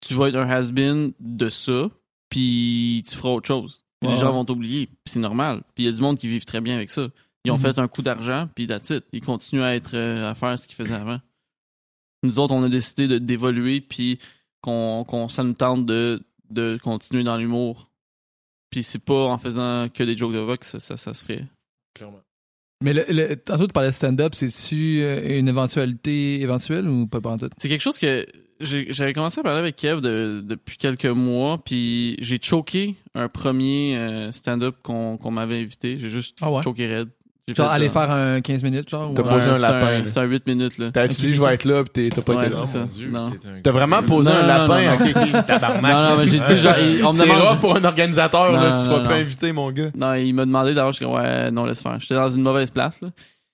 tu vas être un has-been de ça, puis tu feras autre chose. Puis les gens vont t'oublier, puis c'est normal. Puis il y a du monde qui vivent très bien avec ça. Ils ont Mhm. fait un coup d'argent, puis that's it. Ils continuent à être euh, à faire ce qu'ils faisaient avant. Nous autres, on a décidé de- d'évoluer, puis qu'on qu'on ça nous tente de, de continuer dans l'humour. Puis c'est pas en faisant que des jokes de que ça, ça, ça se ferait. Clairement. Mais le, le- tantôt, tu parlais de stand-up, c'est-tu euh, une éventualité éventuelle ou pas en tout? C'est quelque chose que j'avais commencé à parler avec Kev de- depuis quelques mois, puis j'ai choqué un premier euh, stand-up qu'on qu'on m'avait invité. J'ai juste Ah ouais? choqué. J'ai Genre, aller faire un 15 minutes, genre? T'as posé un c'est lapin. C'est un 8 minutes, là. T'as dit, je vais être là, pis t'es- t'as pas Ouais, été là. c'est ça. Non. T'as vraiment posé Non, un non, lapin, non, ok, ok. [LAUGHS] Non, non, mais j'ai dit, genre, on me C'est demande. rare pour un organisateur, là, Non, tu sois non, pas non. invité, mon gars. Non, il m'a demandé d'abord, je suis ouais, non, laisse faire. J'étais dans une mauvaise place, là.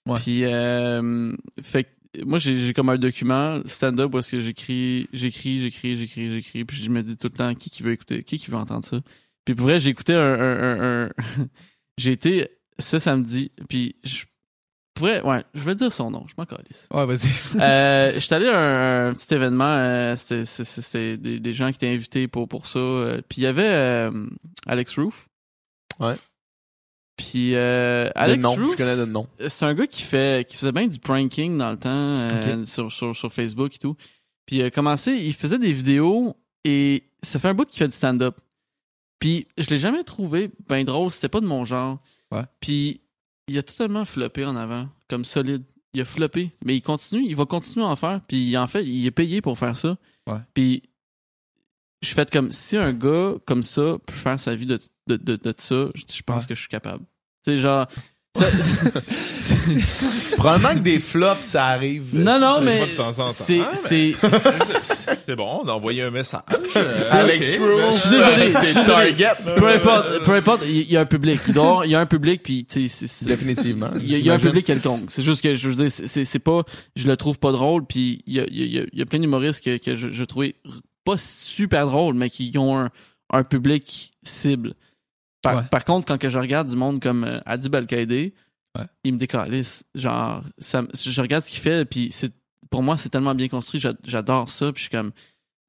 Ouais. Puis, euh, fait que moi, j'ai comme un document stand-up où est-ce que j'écris, j'écris, j'écris, j'écris, j'écris, puis je me dis tout le temps, qui qui veut écouter, qui qui veut entendre ça. Puis pour vrai, j'ai écouté un... un, un- un- [LAUGHS] j'ai été ce samedi, puis je pourrais... Ouais, je vais dire son nom, je m'en calisse. Ouais, vas-y. [LAUGHS] Euh, j'étais allé à un, un petit événement, euh, c'était des, des gens qui étaient invités pour, pour ça. euh, puis il y avait euh, Alex Roof. Ouais. Puis euh, Alex nom, Roof, je connais de nom. c'est un gars qui fait qui faisait bien du pranking dans le temps euh, sur, sur, sur Facebook et tout. Puis il a commencé, il faisait des vidéos et ça fait un bout qu'il fait du stand-up. Puis je l'ai jamais trouvé bien drôle, c'était pas de mon genre. Ouais. Puis il a totalement floppé en avant, comme solide. Il a floppé, mais il continue, il va continuer à en faire. Puis en fait, il est payé pour faire ça. Ouais. Puis je fais comme si un gars comme ça peut faire sa vie de, de, de, de ça, je, je pense Ouais. que je suis capable. Tu sais, genre. [LAUGHS] Probablement que des flops, ça arrive. non, non, Une mais. de temps en temps. C'est. Ah, c'est- C'est bon, on a envoyé un message. Euh, Alex ben, Je suis désolé, je T'es target. peu importe, peu importe, il y a un public. Il, y avoir- il y a un public, puis tu sais, c'est- c'est- Définitivement. Il y, a, il y a un public quelconque. C'est juste que je veux dire, c'est- c'est c'est pas, je le trouve pas drôle. Puis il y a, il y a- il y a plein d'humoristes que, que je, je trouvais pas super drôles, mais qui ont un, un public cible. Par, Ouais. par contre, quand que je regarde du monde comme euh, Adib Al-Qaïdé, Ouais. il me décalisse. Genre, ça, je regarde ce qu'il fait, puis c'est pour moi, c'est tellement bien construit. j'a- J'adore ça, puis je suis comme,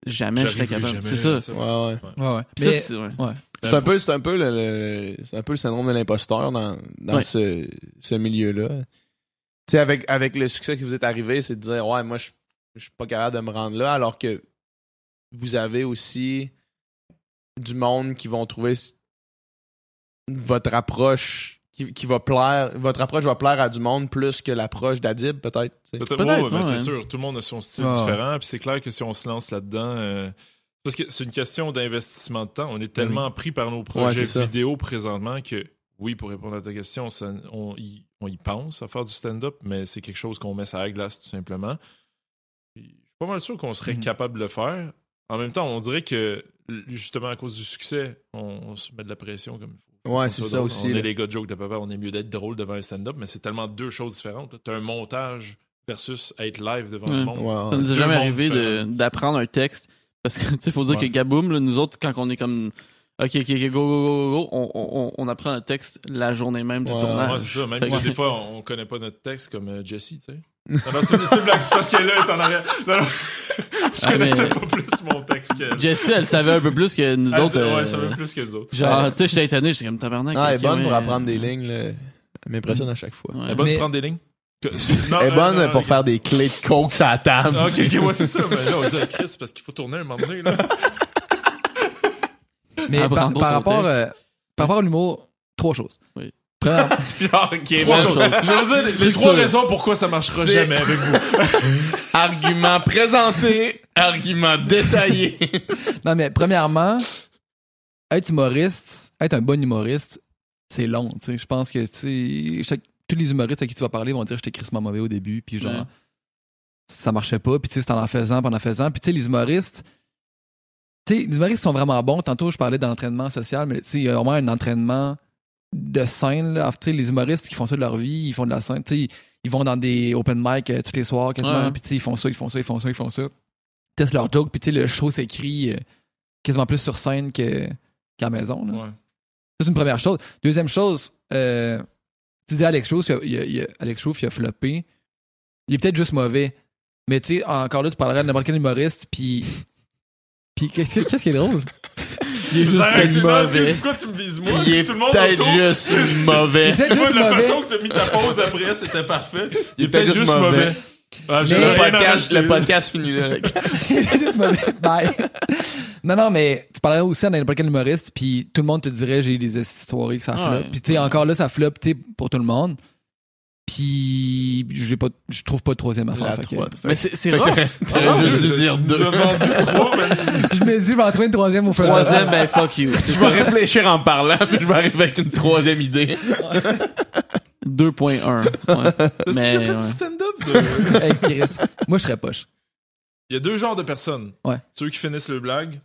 jamais je serais capable. C'est ça. à Ouais, ouais. Ouais, ouais. Puis ça, c'est- ouais. C'est un peu, c'est un peu le, le- c'est un peu le syndrome de l'imposteur dans, dans Ouais. ce, ce milieu-là. Tu sais, avec, avec le succès qui vous est arrivé, c'est de dire, ouais, moi, je, je suis pas capable de me rendre là, alors que vous avez aussi du monde qui vont trouver votre approche qui, qui va plaire, votre approche va plaire à du monde plus que l'approche d'Adib, peut-être. Peut-être, Peut-être, ouais, ben, ouais, c'est sûr. Tout le monde a son style Ah. différent. Puis c'est clair que si on se lance là-dedans, euh, parce que c'est une question d'investissement de temps. On est tellement pris par nos projets vidéo présentement que, oui, pour répondre à ta question, ça- on, y, on y pense à faire du stand-up, mais c'est quelque chose qu'on met sur la glace tout simplement. Puis, je suis pas mal sûr qu'on serait Mhm. capable de le faire. En même temps, on dirait que, justement, à cause du succès, on, on se met de la pression comme il faut. Ouais, c'est ça drôle. aussi. On là. est les gars de joke de papa, on est mieux d'être drôle devant un stand-up, mais c'est tellement deux choses différentes. Tu as un montage versus être live devant Ouais. du monde. Ouais, Ça nous est jamais arrivé d'apprendre un texte. Parce que, [LAUGHS] tu sais, faut dire Ouais. que Gaboum, là, nous autres, quand on est comme. Ok, ok, ok, go, go, go, go, go, on, on, on apprend un texte la journée même du Ouais, tournage. Ouais, c'est ça. Même que des [LAUGHS] fois, on, on connaît pas notre texte comme euh, Jesse, tu sais. Non, non, c'est blague, c'est parce qu'elle est en arrière. Non, non. Je Ah, connaissais mais- pas plus mon texte qu'elle. Jessie, elle savait un peu plus que nous Elle autres. euh, Ouais, ça veut plus que nous autres. Genre, Ouais. tu sais, j'étais étonné, j'étais comme tabarnak. Ah, elle est bonne pour euh, apprendre des lignes. Là. Elle m'impressionne à chaque fois. ouais. Elle est bonne Mais- pour prendre des lignes? [LAUGHS] Non, Elle est euh, bonne non, pour faire des clés de coke sur la table. Ah, Ok, ok, ouais, c'est ça. Mais [LAUGHS] là, on dit, Chris, parce qu'il faut tourner un moment donné, là. Mais par, rapport, euh, par rapport à l'humour, trois choses. Oui. Premièrement, [LAUGHS] Genre, ok, Trois. Je veux dire, les- trois raisons pourquoi ça marchera jamais avec vous. [LAUGHS] Argument présenté, argument détaillé. non, mais premièrement, être humoriste, être un bon humoriste, c'est long. tu sais. Je pense que tu sais, chaque- tous les humoristes à qui tu vas parler vont dire j'étais crissement mauvais au début, puis genre, Ouais. ça marchait pas, puis tu sais, c'est en en faisant, puis en en faisant. Puis tu sais, les humoristes, tu sais, les humoristes sont vraiment bons. Tantôt, je parlais d'entraînement social, mais tu sais, il y a vraiment un entraînement de scène. Là. Les humoristes qui font ça de leur vie, ils font de la scène. Ils vont dans des open mic euh, tous les soirs, quasiment, puis ils font ça, ils font ça, ils font ça, ils font ça. Ils testent leur joke, puis le show s'écrit euh, quasiment plus sur scène qu'à la maison. là. Ouais. Ça, c'est une première chose. Deuxième chose, euh, tu dis Alex Roof, il a, il a- il a- Alex Roof, il a floppé. Il est peut-être juste mauvais. Mais tu sais, encore là, tu parlerais de n'importe quel humoriste, puis. Puis qu'est-ce qu'est-ce qui est drôle? [LAUGHS] Il est juste mauvais. Pourquoi tu me vises moi? Il est Tout le monde peut-être autour- juste [LAUGHS] mauvais. La façon que t'as mis ta pause après, c'était parfait. Il est peut-être juste mauvais. Ah, Le podcast, le podcast finit là. [LAUGHS] [LAUGHS] Il est juste mauvais. Bye. Non, non, mais tu parlerais aussi à n'importe quel humoriste, puis tout le monde te dirait j'ai des histoires que ça Ouais. flop. Puis tu sais, encore là, ça flop, tu sais, pour tout le monde. Puis j'ai pas, je trouve pas de troisième affaire. La fait que- trois. Mais c'est Ah, mon juste Dieu, dû dire deux. trois, mais [LAUGHS] je me dis, je vais en trouver une troisième au fur et à Troisième, mesure. ben fuck you. Je vais réfléchir en parlant, puis je vais arriver avec une troisième idée. 2.1. Ouais. T'as Mais, déjà fait ouais. du stand-up? de- Hey, Chris, moi, je serais poche. Il y a deux genres de personnes. Ouais. Ceux qui finissent le blague.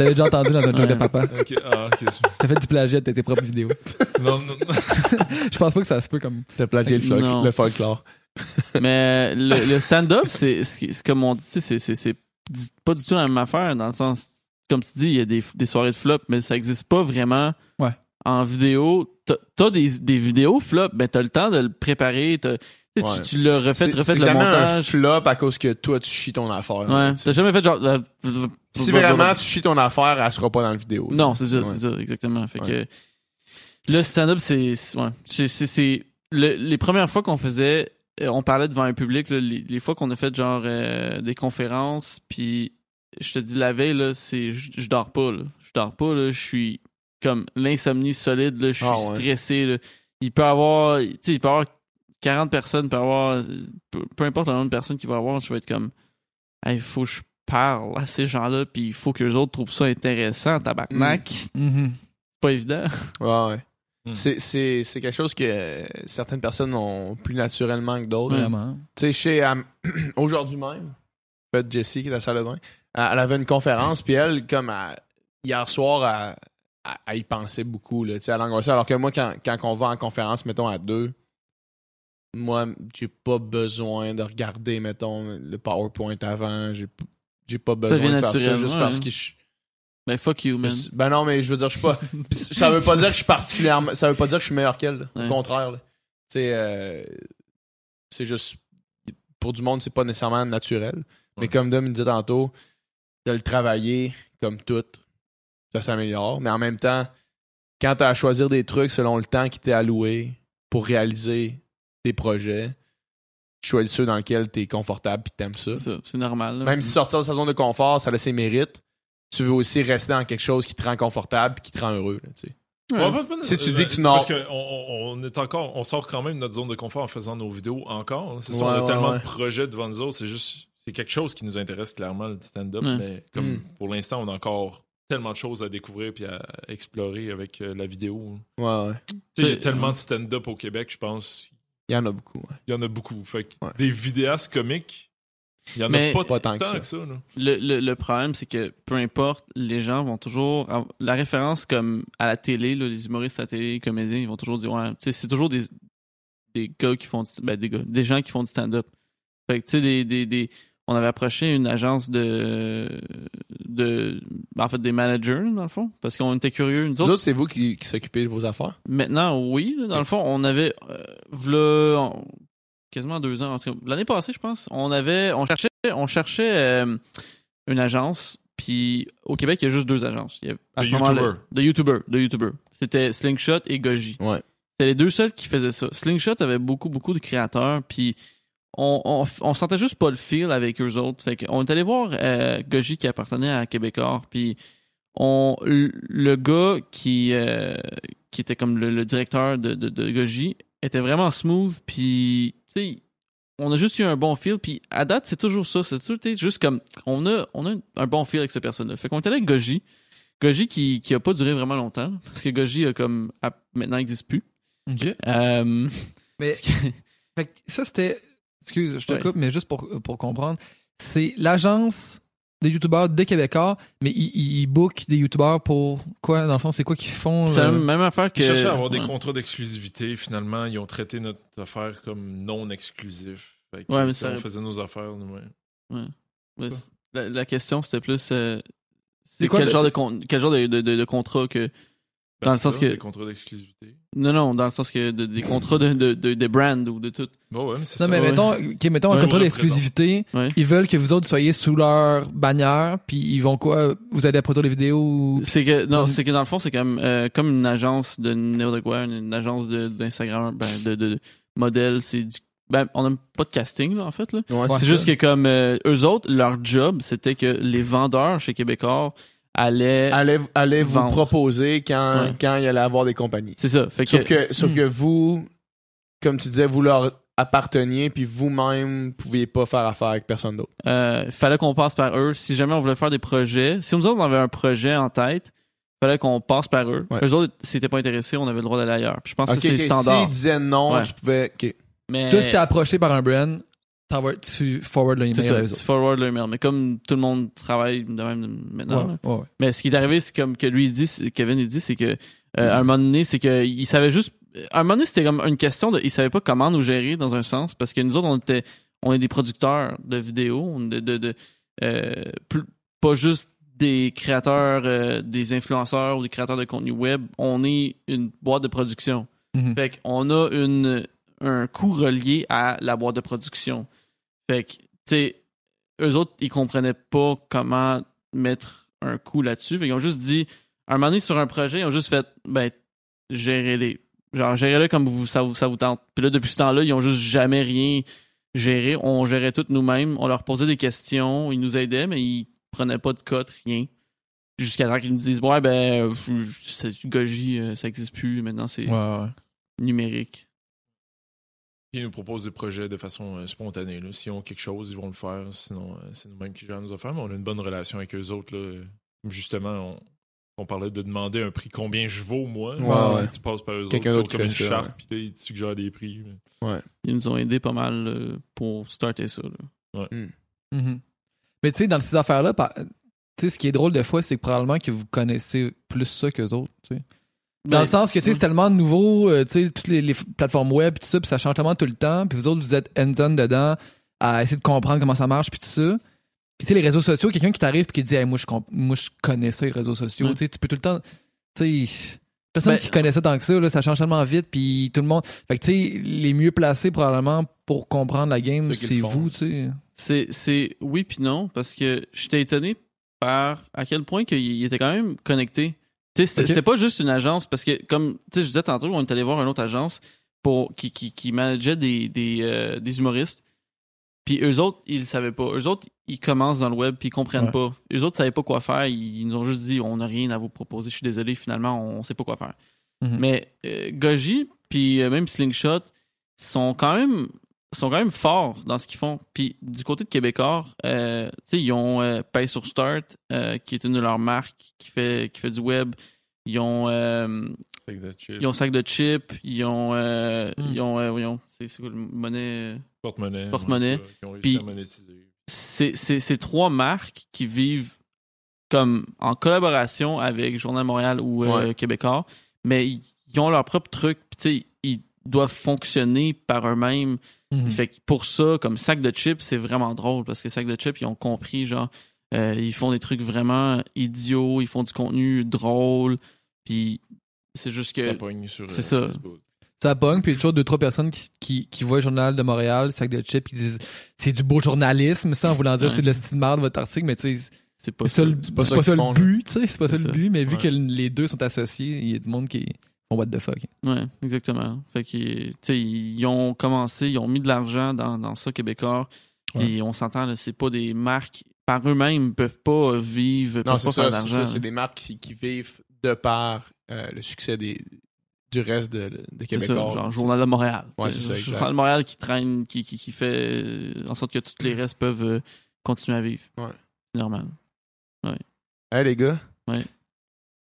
Je l'avais déjà entendu dans un joke Ouais. de papa? Ok, ah, ok. T'as fait du plagiat de tes propres vidéos. [LAUGHS] Non, non, non. [LAUGHS] Je pense pas que ça se peut comme. T'as plagié le, folk- Non. le folklore. [LAUGHS] Mais le, le stand-up, c'est c'est- c'est comme on dit, c'est- c'est c'est- c'est du- pas du tout la même affaire, dans le sens, comme tu dis, il y a des, des soirées de flop, mais ça existe pas vraiment Ouais. en vidéo. T'as- T'as des, des vidéos flop, ben t'as le temps de le préparer, t'as- tu sais, Ouais. tu, tu l'as refait, le jamais un montage. flop à cause que toi, tu chies ton affaire. Ouais, tu sais. t'as jamais fait genre... euh, Si vraiment tu chies ton affaire, elle sera pas dans la vidéo. Non, c'est ça, Ouais. c'est ça, exactement. Fait Ouais. que le stand-up, c'est c'est- le- les premières fois qu'on faisait, euh, on parlait devant un public, là, les, les fois qu'on a fait genre euh, des conférences, puis je te dis la veille là, c'est je dors pas, là. je dors pas, là, je suis comme l'insomnie solide, là, je suis Ah ouais. stressé. Là. Il peut avoir, tu sais, il peut avoir 40 personnes, il peut avoir peu, peu importe le nombre de personnes qu'il va y avoir, je vais être comme, il faut que je parle à ces gens-là, puis il faut que les autres trouvent ça intéressant, tabarnak. Mhm. Pas évident. [LAUGHS] Ouais, ouais. Hmm. C'est- C'est c'est quelque chose que certaines personnes ont plus naturellement que d'autres. Vraiment. Tu sais, chez euh, [CLEARS THROAT] aujourd'hui même, peut-être Jessie qui est à la salle de bain, elle, avait une conférence, puis elle, comme elle- hier soir, elle, elle- y pensait beaucoup, là, tu sais, elle angoissait. Alors que moi, quand, quand on va en conférence, mettons, à deux, moi, j'ai pas besoin de regarder, mettons, le PowerPoint avant. J'ai j'ai pas besoin de faire ça juste ouais. parce que je Ben fuck you, man. ben non, mais je veux dire, je suis pas. [LAUGHS] Ça veut pas dire que je suis particulièrement. Ça veut pas dire que je suis meilleur qu'elle. Ouais. Au contraire. sais, euh, c'est juste. Pour du monde, c'est pas nécessairement naturel. Mais comme Dom me disait tantôt, de le travailler comme tout, ça s'améliore. Mais en même temps, quand tu as à choisir des trucs selon le temps qui t'est alloué pour réaliser tes projets, choisis ceux dans lesquels tu es confortable et t'aimes ça. C'est ça, c'est normal. là. Même si sortir de sa zone de confort, ça a ses mérites, tu veux aussi rester dans quelque chose qui te rend confortable et qui te rend heureux. là. Ouais, Si tu euh, dis que tu Parce qu'on on, on est encore, on sort quand même de notre zone de confort en faisant nos vidéos encore. C'est ça, on a ouais, tellement ouais. de projets devant nous autres. C'est juste, c'est quelque chose qui nous intéresse clairement, le stand-up. Ouais. Mais comme Mm. pour l'instant, on a encore tellement de choses à découvrir puis à explorer avec euh, la vidéo. Ouais, ouais. Tu sais, il y a tellement ouais. de stand-up au Québec, je pense. Il y en a beaucoup. ouais. Il y en a beaucoup. Fait que Ouais. des vidéastes comiques, il y en Mais- a pas, Pas tant que que ça. ça. Le, le, le problème, c'est que peu importe, les gens vont toujours. avoir- La référence comme à la télé, là, les humoristes à la télé, les comédiens, ils vont toujours dire Ouais, tu sais, c'est toujours des, des gars qui font. du- Ben, des gars, des gens qui font du stand-up. Fait que, tu sais, des, des, des- on avait approché une agence de. de en fait, des managers, dans le fond, parce qu'on était curieux. Nous autres, autres, c'est vous qui, qui s'occupez de vos affaires? Maintenant, oui. Dans le fond, on avait, euh, quasiment deux ans, en tout cas, l'année passée, je pense, on avait, on cherchait, on cherchait euh, une agence. Puis au Québec, il y a juste deux agences. Il y a, à De ce moment-là, YouTubers. de YouTubers, de YouTubers. C'était Slingshot et Goji. Ouais. C'était les deux seuls qui faisaient ça. Slingshot avait beaucoup, beaucoup de créateurs. Puis on, on, on sentait juste pas le feel avec eux autres. Fait qu'on est allé voir euh, Goji qui appartenait à Québécois. Puis on, le gars qui, euh, qui était comme le, le directeur de, de, de Goji était vraiment smooth. Puis, tu sais, on a juste eu un bon feel. Puis à date, c'est toujours ça. C'est toujours juste comme, on a, on a un bon feel avec cette personne-là. Fait qu'on est allé avec Goji. Goji qui, qui a pas duré vraiment longtemps. Parce que Goji a comme, a- maintenant n'existe plus. OK. Euh, Mais fait que ça, c'était. Excuse, je te Ouais. coupe, mais juste pour, pour comprendre. C'est l'agence des youtubeurs de Québécois, mais ils, ils bookent des youtubeurs pour quoi Dans le fond, c'est quoi qu'ils font c'est la là? même affaire que. Ils cherchaient à avoir des contrats d'exclusivité. Finalement, ils ont traité notre affaire comme non exclusif. Fait que, Ouais, mais sais, ça- on faisait nos affaires nous-mêmes. Ouais, la, la question, c'était plus. euh, C'est c'est quoi quel, le- genre de con- quel genre de, de, de- de contrat que. Ben, Dans le sens ça, que- Des contrats d'exclusivité. Non, non, dans le sens que de- des contrats de, de, de, de brand ou de tout. Bon, ouais, mais c'est Non, ça. mais ouais. mettons, ok, mettons un Ouais, contrat je d'exclusivité. Ouais. Ils veulent que vous autres soyez sous leur bannière, puis ils vont quoi? Vous allez produire des vidéos ou- C'est que, non, c'est que dans le fond, c'est comme, euh, comme une agence de quoi, une agence de- d'Instagram, ben, de, de, de modèles, c'est du. Ben, on n'a pas de casting, là, en fait, là. Ouais, Ouais. c'est juste que, comme, euh, eux autres, leur job, c'était que les vendeurs chez Québécois allaient. allez, allez vous Vendre. proposer quand, Ouais. quand il allait avoir des compagnies. C'est ça. Fait que, Sauf que, sauf que vous, comme tu disais, vous leur apparteniez, puis vous-même pouviez pas faire affaire avec personne d'autre. euh, il fallait qu'on passe par eux. Si jamais on voulait faire des projets, si nous autres on avait un projet en tête, il fallait qu'on passe par eux. Ouais. Eux autres, s'ils étaient pas intéressés, on avait le droit d'aller ailleurs. Puis je pense Ok, que c'est ok, le standard. S'ils disaient non, Ouais. tu pouvais. ok. Mais Toi, si t'es approché par un brand, tu forward le c'est email ça, tu forward le mail. Mais comme tout le monde travaille de même maintenant. là. Ouais, ouais, ouais. Mais ce qui est arrivé, c'est comme que lui il dit, Kevin il dit, c'est que euh, à un moment donné, c'est que il savait juste. À un moment donné, c'était comme une question de, il savait pas comment nous gérer dans un sens, parce que nous autres, on était, on est des producteurs de vidéos, de, de, de euh, plus- pas juste des créateurs, euh, des influenceurs ou des créateurs de contenu web, on est une boîte de production. Mhm. Fait qu'on a une, un coût relié à la boîte de production. Fait que, tu sais, eux autres, ils comprenaient pas comment mettre un coût là-dessus. Fait qu'ils ont juste dit, à un moment donné, sur un projet, ils ont juste fait, ben, gérez-les. Genre, gérez-les comme vous, ça, vous, ça vous tente. Puis là, depuis ce temps-là, ils ont juste jamais rien géré. On gérait tout nous-mêmes. On leur posait des questions. Ils nous aidaient, mais ils prenaient pas de cote, rien. Jusqu'à temps qu'ils nous disent, ouais, ben, euh, c'est du goji, euh, ça existe plus. Maintenant, c'est Ouais, ouais. numérique. Ils nous proposent des projets de façon euh, spontanée. là. S'ils ont quelque chose, ils vont le faire. Sinon, euh, c'est nous-mêmes qui gèrent nos affaires. Mais on a une bonne relation avec eux autres. Là. Justement, on, on parlait de demander un prix. Combien je vaux, moi? Ouais, ouais. Tu passes par eux autres. Quelqu'un ils ont d'autre qui comme une ça, charte. ouais. Puis là, ils te suggèrent des prix. mais- Ils nous ont aidés pas mal euh, pour starter ça. là. Mhm. Mais tu sais, dans ces affaires-là, par- tu sais, ce qui est drôle des fois, c'est que probablement que vous connaissez plus ça qu'eux autres. Dans Ben, le sens que tu sais, c'est tellement nouveau, euh, tu sais, toutes les, les plateformes web, tout ça, puis ça change tellement tout le temps, puis vous autres, vous êtes hands-on dedans à essayer de comprendre comment ça marche, puis tout ça. Puis tu sais, les réseaux sociaux, quelqu'un qui t'arrive puis qui te dit, Hey, moi, je moi, je connais ça, les réseaux sociaux. Ouais. Tu sais, tu peux tout le temps. Tu sais, personne Ben- qui connaît ça tant que ça, là, ça change tellement vite, puis tout le monde. Fait que tu sais, les mieux placés probablement pour comprendre la game, c'est vous, tu sais. C'est, oui puis non, parce que j'étais étonné par à quel point qu'il il était quand même connecté. C'était pas juste une agence, parce que comme je disais tantôt, on est allé voir une autre agence pour qui, qui, qui manageait des, des, euh, des humoristes. Puis eux autres, ils le savaient pas. Eux autres, ils commencent dans le web puis ils comprennent Ouais. pas. Eux autres savaient pas quoi faire. Ils nous ont juste dit on n'a rien à vous proposer. Je suis désolé, finalement, on sait pas quoi faire. Mhm. Mais euh, Goji, puis euh, même Slingshot, sont quand même sont quand même forts dans ce qu'ils font. Puis du côté de Québécois, euh, tu sais, ils ont euh, Pay sur Start, euh, qui est une de leurs marques qui fait, qui fait du web. Ils ont, euh, Sac de chips, ils ont Sac de Chip, ils ont, euh, Mm. ils ont, euh, voyons, c'est quoi le monnaie? porte-monnaie. porte-monnaie. Puis- c'est c'est- c'est trois marques qui vivent comme en collaboration avec Journal Montréal ou euh, Ouais. Québécois, mais ils, ils ont leur propre truc, puis tu sais, ils doivent fonctionner par eux-mêmes. Mhm. Fait que pour ça, comme sac de chips, c'est vraiment drôle parce que sac de chips, ils ont compris, genre, euh, ils font des trucs vraiment idiots, ils font du contenu drôle, puis c'est juste que Ça pogne sur c'est euh, ça. Facebook. Ça pogne, puis toujours deux, trois personnes qui, qui, qui voient le journal de Montréal, sac de chips, qui disent c'est du beau journalisme, ça, en voulant dire Ouais. c'est de la style de merde, votre article, mais tu sais, c'est pas c'est ça. le- c'est pas c'est ça pas qu'ils ça font, le but, tu sais, c'est pas ça le but, mais vu Ouais. que les deux sont associés, il y a du monde qui what the fuck. Ouais, exactement. Fait ils ont commencé, ils ont mis de l'argent dans, dans ça québécois. Puis on s'entend, c'est pas des marques par eux-mêmes ils peuvent pas vivre, Non, c'est pas ça. C'est des marques qui, qui vivent de par euh, le succès des, du reste de, de C'est Québécois. ça, genre Journal de Montréal. Ouais, c'est ça, exact. Journal de Montréal qui traîne, qui, qui, qui fait euh, en sorte que tous les restes peuvent euh, continuer à vivre. Ouais. C'est normal. Hey, les gars. Ouais.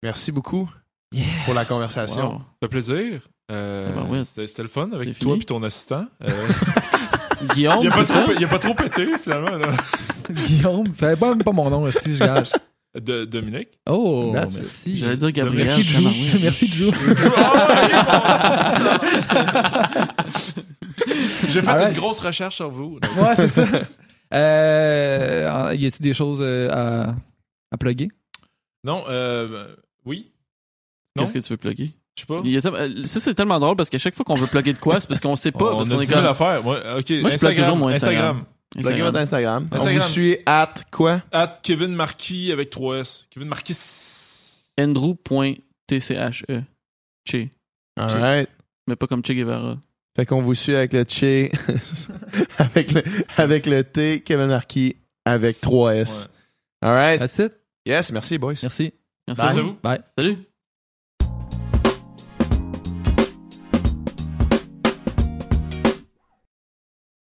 Merci beaucoup pour la conversation. Wow. Ça fait plaisir. Euh, Ah ben. C'était le fun avec C'est toi et ton assistant. Euh, [LAUGHS] Guillaume, il, a pas c'est ça? trop, il a pas trop pété, finalement. Là. [LAUGHS] Guillaume, ça savais pas même pas mon nom, si je gage. De, Dominique. Oh, That's merci. J'allais dire Gabriel. Merci, Drew. [LAUGHS] Merci, Drew. J'ai fait une grosse recherche sur vous. Ouais, c'est ça. Euh, y a-t-il des choses à, à plugger? Non, euh, oui. Qu'est-ce que tu veux plugger? je sais pas. Il y a tel- euh, Ça, c'est tellement drôle parce qu'à chaque fois qu'on veut plugger de quoi, c'est parce qu'on sait pas. on a est 10 000 comme. affaires. Moi, je plug Instagram, toujours mon Instagram. Instagram. Instagram. votre Instagram. On vous suit at quoi? At Kevin Marquis avec 3S. Kevin Marquis. Andrew.tche. Che. Alright. Mais pas comme Che Guevara. Fait qu'on vous suit avec le Che, [LAUGHS] avec, le, avec le T, Kevin Marquis, avec 3S. Alright. That's it. Yes, merci, boys. Merci. Merci à vous. Bye. Salut.